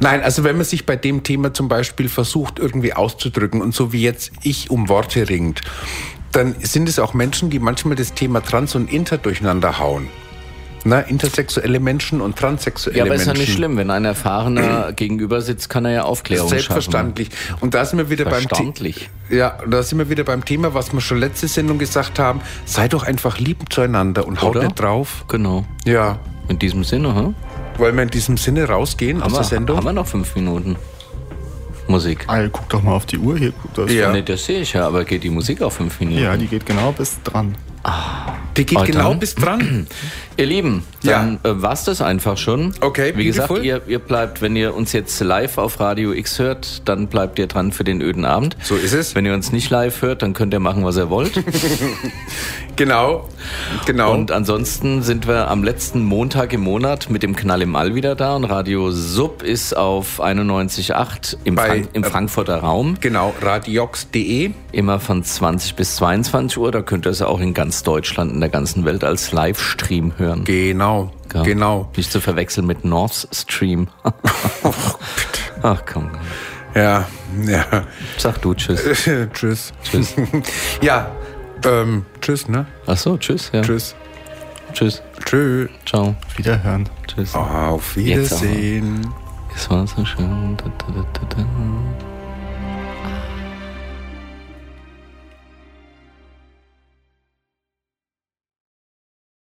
Nein, also wenn man sich bei dem Thema zum Beispiel versucht, irgendwie auszudrücken und so wie jetzt ich um Worte ringt, dann sind es auch Menschen, die manchmal das Thema Trans und Inter durcheinander hauen. Na, intersexuelle Menschen und transsexuelle Ja, aber ist Menschen. ja nicht schlimm. Wenn ein Erfahrener gegenüber sitzt, kann er ja Aufklärung Selbstverständlich. Und da sind wir wieder beim ja, da sind wir wieder beim Thema, was wir schon letzte Sendung gesagt haben. Sei doch einfach lieb zueinander und haut Oder? nicht drauf. schaffen. Genau. Ja. In diesem Sinne, hm? Wollen wir in diesem Sinne rausgehen aus haben, der wir, Sendung? haben wir noch fünf Minuten Musik? Al, guck doch mal auf die Uhr hier. Das Ja. Nee, das sehe ich ja, aber geht die Musik auf fünf Minuten? ja, die geht genau bis dran. Die geht Oh, genau bis dran. Ihr Lieben, dann äh, war's das einfach schon. Okay, Wie gesagt, ihr, ihr bleibt, wenn ihr uns jetzt live auf Radio X hört, dann bleibt ihr dran für den öden Abend. So ist es. Wenn ihr uns nicht live hört, dann könnt ihr machen, was ihr wollt. Genau. Genau. Und ansonsten sind wir am letzten Montag im Monat mit dem Knall im All wieder da und Radio Sub ist auf 91.8 im, Bei- Frank im Frankfurter Raum. genau, radiox.de. Immer von 20 bis 22 Uhr. Da könnt ihr es auch in ganz Deutschland, in der ganzen Welt als Livestream hören. Genau. Ja. Genau. Nicht zu verwechseln mit North Stream. Ach komm. Ja, ja. Sag du Tschüss. tschüss. Tschüss. Ja, ähm, tschüss, ne? Ach so, Tschüss. Ja. Tschüss. Tschüss. Tschüss. Ciao. Wiederhören. Tschüss. Auf. Wiedersehen. Es war so schön. Da, da, da, da, da.